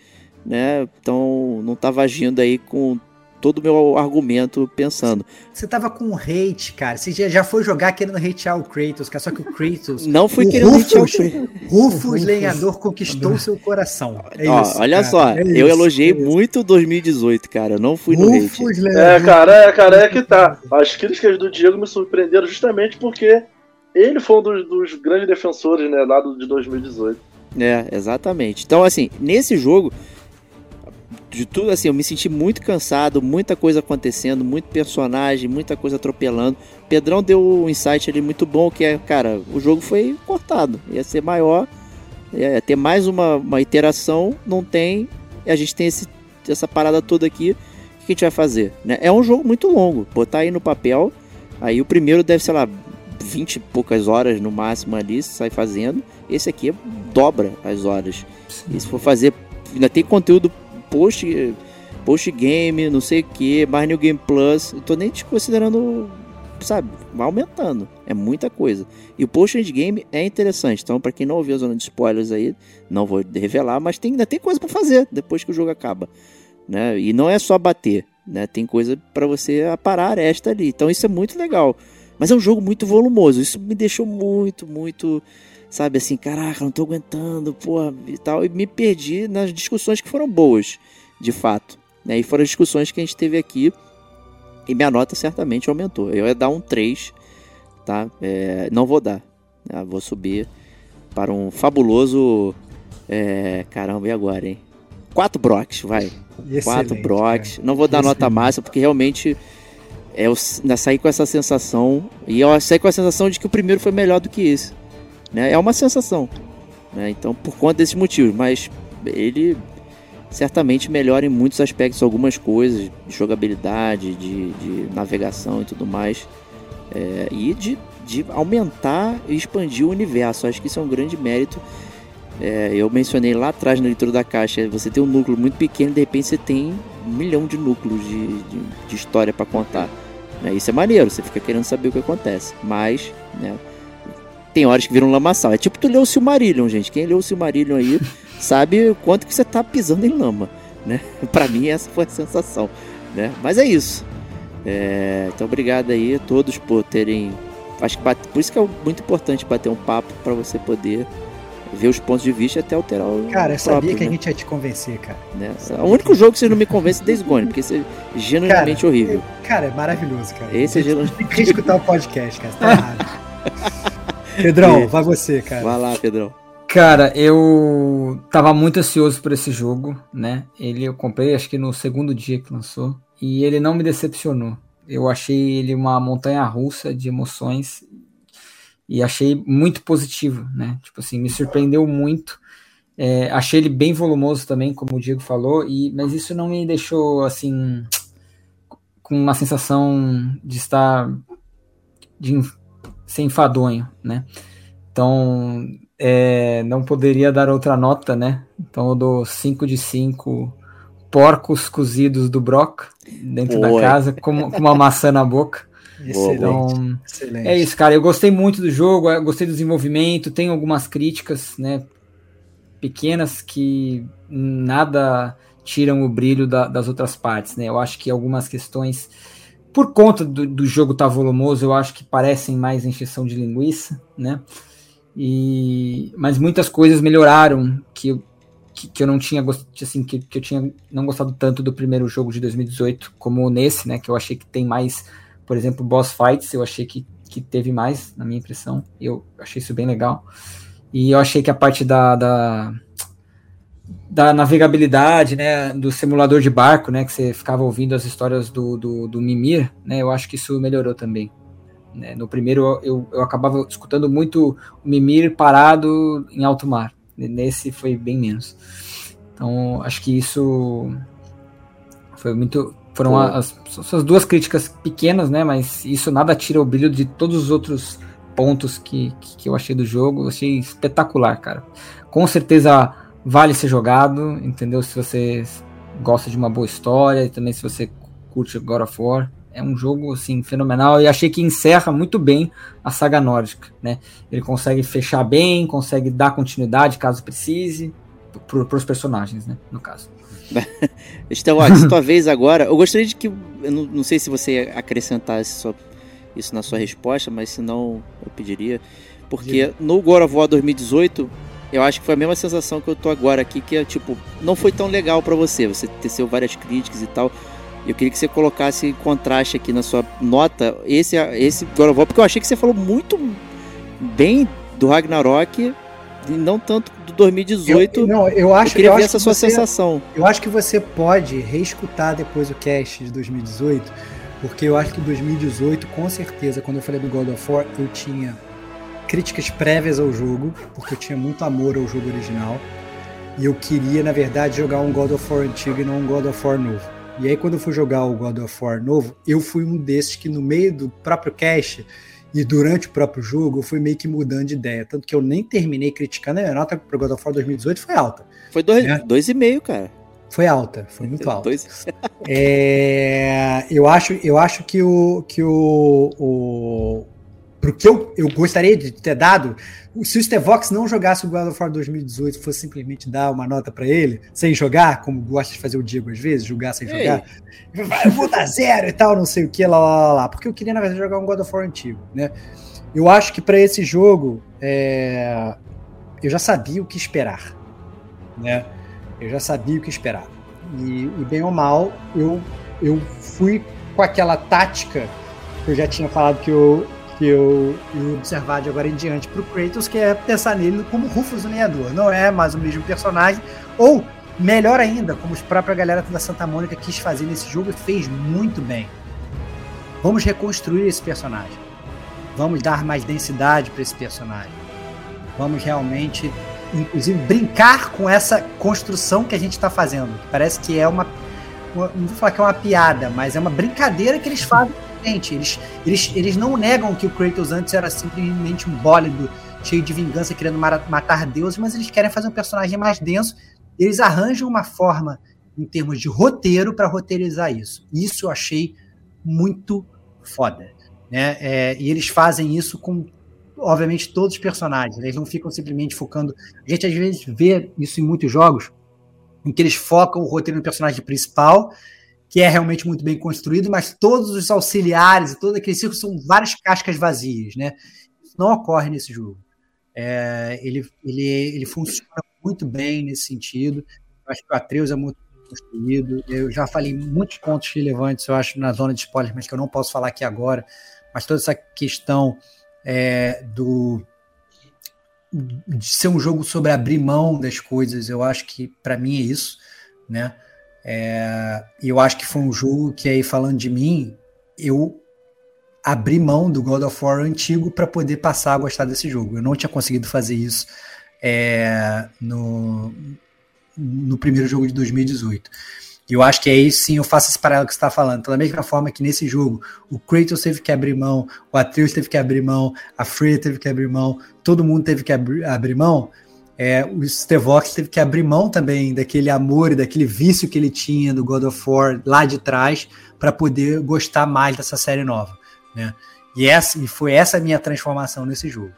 né? Então, não estava agindo aí com todo o meu argumento pensando. Você tava com hate, cara. Você já, já foi jogar querendo hatear o Kratos, cara. Só que o Kratos, Não fui O querendo Rufus- hatear o Rufus Lenhador, conquistou seu coração. É Ó, isso, olha cara. só, É eu isso, elogiei é muito 2018, cara. Eu não fui no hate. Rufus É, Lenhador. cara, é, cara, é que tá. As críticas do Diego me surpreenderam justamente porque ele foi um dos, dos grandes defensores, né, lá do, de 2018. É, exatamente. Então, assim, nesse jogo, de tudo assim, eu me senti muito cansado, muita coisa acontecendo, muito personagem, muita coisa atropelando. Pedrão deu um insight ali muito bom, que é, cara, o jogo foi cortado. Ia ser maior, ia ter mais uma, uma iteração, não tem. A gente tem esse, essa parada toda aqui. O que a gente vai fazer? Né? É um jogo muito longo. Botar aí no papel. Aí o primeiro deve, sei lá, 20 e poucas horas no máximo ali, sai fazendo. Esse aqui dobra as horas. E se for fazer, ainda tem conteúdo post, post game, não sei o que, mais New Game Plus. Eu tô nem te considerando, sabe, vai aumentando. É muita coisa. E o post game é interessante. Então, pra quem não ouviu a zona de spoilers aí, não vou revelar, mas tem, ainda tem coisa pra fazer depois que o jogo acaba. Né? E não é só bater, né? Tem coisa pra você parar a aresta ali. Então isso é muito legal. Mas é um jogo muito volumoso. Isso me deixou muito, muito sabe assim, caraca, não tô aguentando, porra, e tal, e me perdi nas discussões que foram boas, de fato, né, e foram as discussões que a gente teve aqui, e minha nota certamente aumentou, eu ia dar um 3, tá, é, não vou dar, né, vou subir para um fabuloso, é, caramba, e agora, hein, 4 Brocs, vai, 4 Excelente, Brocs, não vou dar nota Excelente. máxima, porque realmente... é, Eu ainda saí com essa sensação, e eu saí com a sensação de que o primeiro foi melhor do que esse. Né? É uma sensação. Né? Então, por conta desses motivos. Mas ele certamente melhora em muitos aspectos algumas coisas, de jogabilidade, de, de navegação e tudo mais. É, e de, de aumentar e expandir o universo. Acho que isso é um grande mérito. É, eu mencionei lá atrás na leitura da caixa, você tem um núcleo muito pequeno, de repente você tem um milhão de núcleos de, de, de história para contar. Né? Isso é maneiro, você fica querendo saber o que acontece. Mas, né, tem horas que viram um lamaçal. É tipo tu leu o Silmarillion, gente. Quem leu o Silmarillion aí *laughs* sabe o quanto que você tá pisando em lama, né? *laughs* Pra mim essa foi a sensação, né? Mas é isso. É, então obrigado aí a todos por terem... Acho que bate... por isso que é muito importante bater um papo para você poder ver os pontos de vista e até alterar o Cara, eu sabia próprio, que a né? gente ia te convencer, cara. Né? O único jogo que vocês não me convencem é Days Gone, porque esse é genuinamente horrível. Cara, é maravilhoso, cara. Esse é Tem genuinamente que escutar o podcast, cara. Você tá *laughs* errado. Pedrão, vai você, cara. Vai lá, Pedrão. Cara, eu tava muito ansioso por esse jogo, né? Ele eu comprei acho que no segundo dia que lançou e ele não me decepcionou. Eu achei ele uma montanha russa de emoções e achei muito positivo, né? Tipo assim, me surpreendeu muito. É, achei ele bem volumoso também, como o Diego falou, e mas isso não me deixou assim com uma sensação de estar de ser enfadonho, né? Então, é, não poderia dar outra nota, né? Então eu dou 5 de 5 porcos cozidos do Brock dentro Boa. da casa, com, com uma maçã na boca. Excelente. Então, excelente. é isso, cara. Eu gostei muito do jogo, gostei do desenvolvimento. Tem algumas críticas, né? Pequenas que nada tiram o brilho da- das outras partes, né? Eu acho que algumas questões, por conta do, do jogo estar volumoso, eu acho que parecem mais encheção de linguiça, né? E, mas muitas coisas melhoraram que eu, que, que eu não tinha assim, que, que eu tinha não gostado tanto do primeiro jogo de 2018 como nesse, né? Que eu achei que tem mais, por exemplo, boss fights, eu achei que, que teve mais, na minha impressão. Eu achei isso bem legal. E eu achei que a parte da, da, da navegabilidade, né, do simulador de barco, né, que você ficava ouvindo as histórias do, do, do Mimir, né, eu acho que isso melhorou também. né. no primeiro eu, eu acabava escutando muito o Mimir parado em alto mar. Nesse foi bem menos. Então acho que isso foi muito. Foram Pô. as, essas duas críticas pequenas, né? Mas isso nada tira o brilho de todos os outros pontos que, que, que eu achei do jogo. Eu achei espetacular, cara. Com certeza vale ser jogado, entendeu? Se você gosta de uma boa história e também se você curte God of War. É um jogo assim fenomenal e achei que encerra muito bem a saga nórdica, né? Ele consegue fechar bem, consegue dar continuidade caso precise para os personagens, né? No caso. *laughs* Starwax, tua vez agora. Eu gostaria de que. Eu não, não sei se você acrescentasse só isso na sua resposta, mas se não, eu pediria. Porque no God of War 2018, eu acho que foi a mesma sensação que eu tô agora aqui, que é tipo, não foi tão legal pra você. Você teceu várias críticas e tal. Eu queria que você colocasse em contraste aqui na sua nota esse, esse God of War, porque eu achei que você falou muito bem do Ragnarok e não tanto do 2018. Eu, não, eu eu acho, queria eu ver essa que sua você- sensação. Eu acho que você pode reescutar depois o cast de 2018, porque eu acho que 2018, com certeza, quando eu falei do God of War, eu tinha críticas prévias ao jogo, porque eu tinha muito amor ao jogo original. E eu queria, na verdade, jogar um God of War antigo e não um God of War novo. E aí, quando eu fui jogar o God of War novo, eu fui um desses que, no meio do próprio cast e durante o próprio jogo, eu fui meio que mudando de ideia. Tanto que eu nem terminei criticando, a minha nota para God of War 2018 foi alta. Foi dois, É. dois e meio, cara. Foi alta, foi muito alta. Dois, É, eu acho, eu acho que o que o, o pro que eu, eu gostaria de ter dado, se o Stevox não jogasse o God of War 2018, fosse simplesmente dar uma nota pra ele, sem jogar, como gosta de fazer o Diego às vezes, jogar sem Ei. jogar, eu vou dar zero e tal, não sei o que, lá, lá, lá, lá, porque eu queria na verdade jogar um God of War antigo, né? Eu acho que pra esse jogo, é, eu já sabia o que esperar, né? Eu já sabia o que esperar. E, e bem ou mal, eu, eu fui com aquela tática que eu já tinha falado que eu, que eu ia observar de agora em diante pro Kratos, que é pensar nele como Rufus o Lenhador. Não é mais o mesmo personagem, ou melhor ainda, como os própria galera da Santa Mônica quis fazer nesse jogo e fez muito bem. Vamos reconstruir esse personagem. Vamos dar mais densidade para esse personagem. Vamos realmente inclusive brincar com essa construção que a gente está fazendo. Parece que é uma, não vou falar que é uma piada, mas é uma brincadeira que eles fazem Eles, eles, eles não negam que o Kratos antes era simplesmente um bólido cheio de vingança, querendo matar deuses, mas eles querem fazer um personagem mais denso. Eles arranjam uma forma, em termos de roteiro, para roteirizar isso. Isso eu achei muito foda. Né? É, e eles fazem isso com, obviamente, todos os personagens. Eles não ficam simplesmente focando. A gente às vezes vê isso em muitos jogos, em que eles focam o roteiro no personagem principal, que é realmente muito bem construído, mas todos os auxiliares e todo aquele círculo são várias cascas vazias, né? Isso não ocorre nesse jogo. É, ele, ele, ele funciona muito bem nesse sentido. Eu acho que o Atreus é muito construído. Eu já falei muitos pontos relevantes, eu acho, na zona de spoilers, mas que eu não posso falar aqui agora. Mas toda essa questão é, do de ser um jogo sobre abrir mão das coisas, eu acho que para mim é isso, né? É, eu acho que foi um jogo que aí falando de mim, eu abri mão do God of War antigo para poder passar a gostar desse jogo. Eu não tinha conseguido fazer isso é, no, no primeiro jogo de 2018. E eu acho que aí sim eu faço esse paralelo que você está falando. Então, da mesma forma que nesse jogo o Kratos teve que abrir mão, o Atreus teve que abrir mão, a Freya teve que abrir mão, todo mundo teve que abrir, abrir mão. É, o Stevox teve que abrir mão também daquele amor e daquele vício que ele tinha do God of War lá de trás para poder gostar mais dessa série nova. Né? E, essa, e foi essa a minha transformação nesse jogo.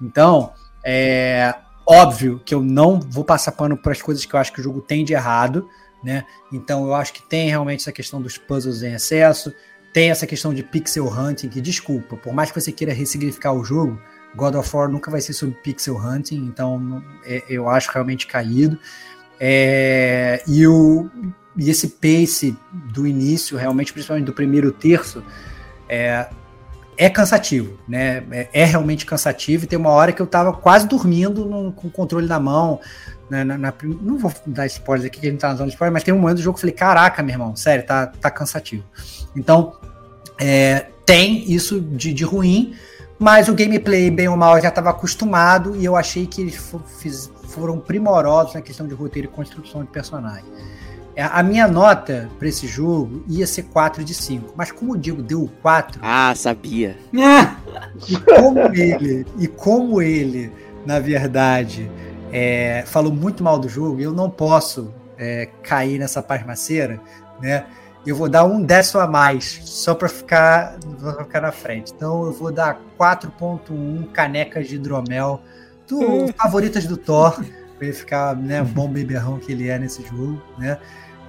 Então, é óbvio que eu não vou passar pano para as coisas que eu acho que o jogo tem de errado. Né? Então eu acho que tem realmente essa questão dos puzzles em excesso, tem essa questão de pixel hunting, que desculpa, por mais que você queira ressignificar o jogo, God of War nunca vai ser sobre pixel hunting, então é, eu acho realmente caído. É, e, o, e esse pace do início, realmente, principalmente do primeiro terço, é, é cansativo, né? É, é, realmente cansativo. E tem uma hora que eu tava quase dormindo no, com o controle na mão. Na, na, na, não vou dar spoilers aqui, que a gente tá na zona de spoiler, mas tem um momento do jogo que eu falei: caraca, meu irmão, sério, tá, tá cansativo. Então, é, tem isso de, de ruim, mas o gameplay, bem ou mal, eu já estava acostumado e eu achei que eles for, fiz, foram primorosos na questão de roteiro e construção de personagem. A minha nota para esse jogo ia ser 4 de 5, mas como o Diego deu 4. Ah, sabia. E *laughs* como ele, e como ele, na verdade, é, falou muito mal do jogo, eu não posso é, cair nessa pasmaceira, né? Eu vou dar um décimo a mais, só para ficar, pra ficar na frente. Então eu vou dar 4.1 canecas de hidromel do *laughs* favoritas do Thor, para ele ficar, né, bom beberrão que ele é nesse jogo, né?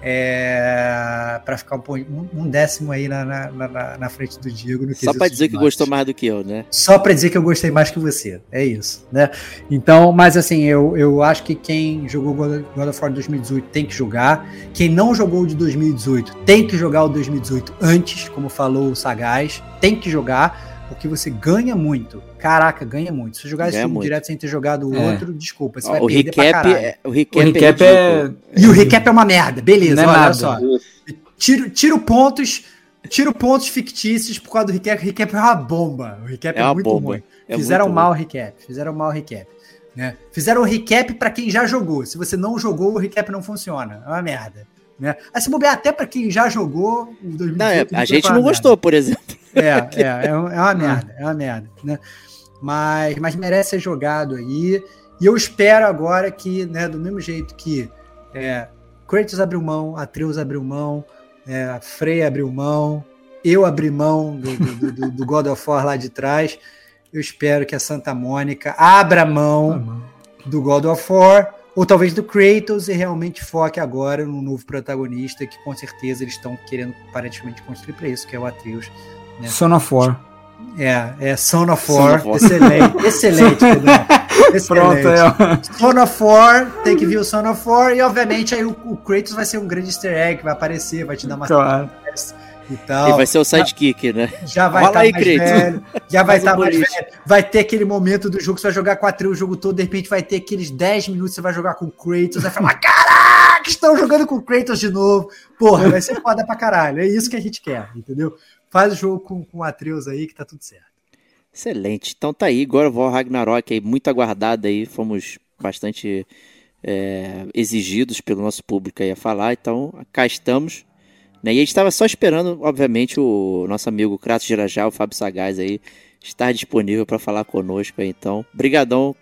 É, para ficar um, um, décimo aí na, na, na, na frente do Diego. Só para dizer que gostou mais do que eu, né? Só para dizer que eu gostei mais que você. É isso, né? Então, mas assim, eu, eu acho que quem jogou God of War 2018 tem que jogar. Quem não jogou o de 2018 tem que jogar o 2018 antes, como falou o Sagaz. Tem que jogar porque você ganha muito. Caraca, ganha muito. Se jogar esse jogo direto sem ter jogado o é. outro, desculpa, você vai o perder recap, pra caralho. É, o recap, o recap é, é... E o recap é uma merda, beleza, é olha nada. só. Tiro, tiro pontos... Tiro pontos fictícios por causa do recap. O recap é uma bomba. O recap é, é muito bomba. ruim. É fizeram mal o recap. Fizeram mal o recap. Né? Fizeram o recap para quem já jogou. Se você não jogou, o recap não funciona. É uma merda. Né? Aí se bobear até para quem já jogou o 2018, não, é, A gente não gostou, por exemplo. É, é, é, é uma merda, é uma merda, né? Mas, mas merece ser jogado aí. E eu espero agora que, né, do mesmo jeito que é, Kratos abriu mão, Atreus abriu mão, é, Freya abriu mão, eu abri mão do, do, do, do, God of War lá de trás. Eu espero que a Santa Mônica abra mão do God of War, ou talvez do Kratos, e realmente foque agora no novo protagonista, que com certeza eles estão querendo aparentemente construir para isso, que é o Atreus. Né? Son of War. É, é Son of War. Son of War. Excelente, *laughs* excelente, excelente. Pronto, é. Son of War, tem que vir o Son of War, e obviamente aí o, o Kratos vai ser um grande easter egg, vai aparecer, vai te dar uma claro. e tal. E vai ser o sidekick, né? Já vai estar tá mais Kratos. velho, já vai estar tá mais velho. Vai ter aquele momento do jogo que você vai jogar com a trio o jogo todo, de repente vai ter aqueles 10 minutos que você vai jogar com o Kratos, vai falar, caraca, estão jogando com o Kratos de novo. Porra, vai ser foda pra caralho. É isso que a gente quer, entendeu? Faz o jogo com, com o Atreus aí que tá tudo certo. Excelente. Então tá aí, of War Ragnarok aí, muito aguardado aí. Fomos bastante é, exigidos pelo nosso público aí a falar. Então cá estamos. Né? E a gente estava só esperando, obviamente, o nosso amigo Kratos Girajá, o Fábio Sagaz aí, estar disponível para falar conosco aí, então. Brigadão,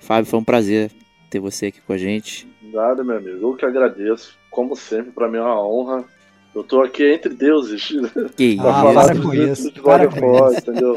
Fábio, foi um prazer ter você aqui com a gente. Nada, meu amigo, eu que agradeço. Como sempre, para mim é uma honra. Eu tô aqui entre deuses. Que Ah, falar para do- com isso, de para com isso. entendeu?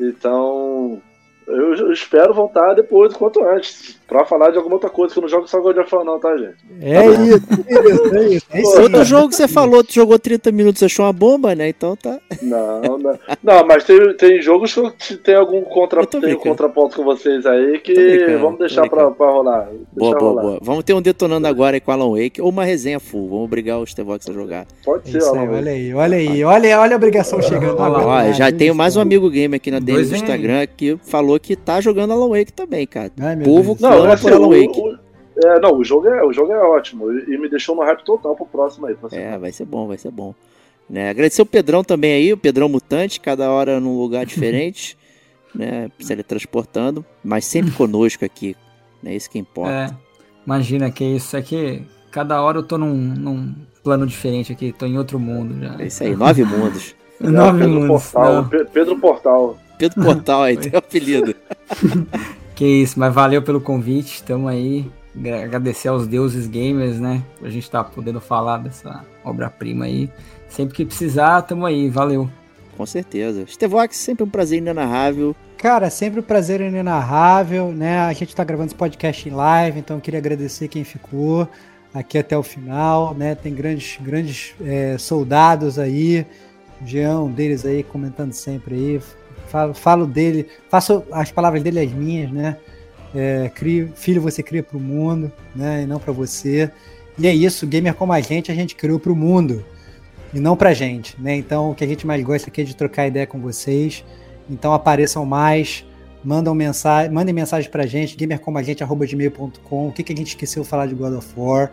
Então, eu, eu espero voltar depois, quanto antes, pra falar de alguma outra coisa, que eu não jogo só God of War não, tá, gente? É isso, é isso, é isso. É isso aí. Outro jogo que você falou, tu jogou 30 minutos, achou uma bomba, né? Então tá. Não, não, não mas tem, tem jogos que tem algum contra, tem um contraponto com vocês aí que vamos deixar pra, pra rolar. Boa, Deixar boa, rolar. boa. Vamos ter um detonando agora aí com Alan Wake ou uma resenha full. Vamos obrigar o Stevox a jogar. Pode É ser, isso aí, Alan. olha aí, olha aí, olha, olha a obrigação chegando Olha lá, agora. Ó, já tenho mais um amigo gamer aqui na DM do Instagram que falou que tá jogando Alan Wake também, cara. Ai, meu Povo Deus. Não, clama é assim, por Alan o, Wake. o- é, não, o jogo é, o jogo é ótimo e, e me deixou no hype total pro próximo aí. pra É, vai ser bom, vai ser bom. Né? Agradecer o Pedrão também aí, o Pedrão Mutante, cada hora num lugar *laughs* diferente, né? Se ele transportando, mas sempre conosco aqui. É isso que importa. É, imagina que isso aqui, cada hora eu tô num, num plano diferente aqui, tô em outro mundo já. É isso aí, nove mundos. É, *laughs* Nove Pedro mundos. Portal, Pedro Portal. Pedro Portal aí, tem o apelido. *laughs* Que isso, mas valeu pelo convite, estamos aí. Gra- Agradecer aos deuses gamers, né? A gente tá podendo falar dessa obra-prima aí. Sempre que precisar, tamo aí, valeu. Com certeza. Stevox, sempre um prazer inenarrável. Cara, sempre um prazer inenarrável, né? A gente tá gravando esse podcast em live, então eu queria agradecer quem ficou aqui até o final, né? Tem grandes, grandes é, soldados aí, o Jean, um deles aí, comentando sempre aí. Falo, falo dele, faço as palavras dele as minhas, né? É, crio, filho, você cria pro mundo, né? E não para você. E é isso, gamer como a gente, a gente criou pro mundo e não pra gente, né? Então, o que a gente mais gosta aqui é de trocar ideia com vocês. Então apareçam mais, mandam mensagem, mandem mensagem pra gente, gamercomagente.gmail.com, o que, que a gente esqueceu de falar de God of War,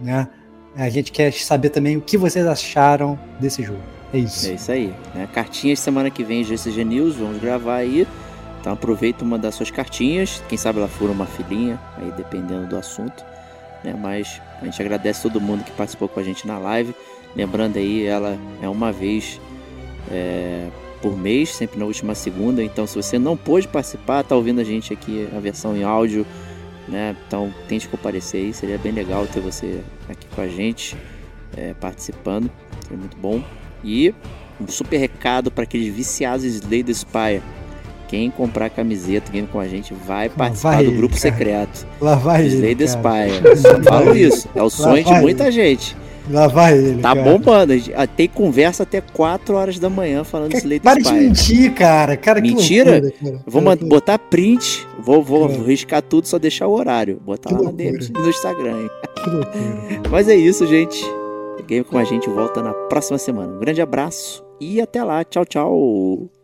né? A gente quer saber também o que vocês acharam desse jogo. É isso. É isso aí. Né? Cartinhas semana que vem, GCG News, vamos gravar aí. Então aproveita e mandar suas cartinhas. Quem sabe ela for uma filhinha, aí dependendo do assunto. Né? Mas a gente agradece todo mundo que participou com a gente na live. Lembrando aí, ela é uma vez é, por mês, sempre na última segunda. Então se você não pôde participar, tá ouvindo a gente aqui, a versão em áudio. Né? Então tente comparecer aí, seria bem legal ter você aqui com a gente, é, participando. Seria muito bom. E um super recado para aqueles viciados Slay the Spire. Quem comprar camiseta game com a gente vai participar vai do ele, grupo cara. secreto. Lá vai Slay ele. the cara. Spire. *laughs* Só falo isso. É o sonho de muita gente. Lá vai ele. Tá cara. bombando. Ah, Tem conversa até 4 horas da manhã falando de Slay the Para de Spire. mentir, cara. cara que Mentira? loucura, cara. Vou Cara, botar print, vou, vou riscar tudo, só deixar o horário. Botar Que lá loucura. DM no Instagram. hein? que loucura. *laughs* Mas é isso, gente. Game com a gente volta na próxima semana. Um grande abraço e até lá. Tchau, tchau.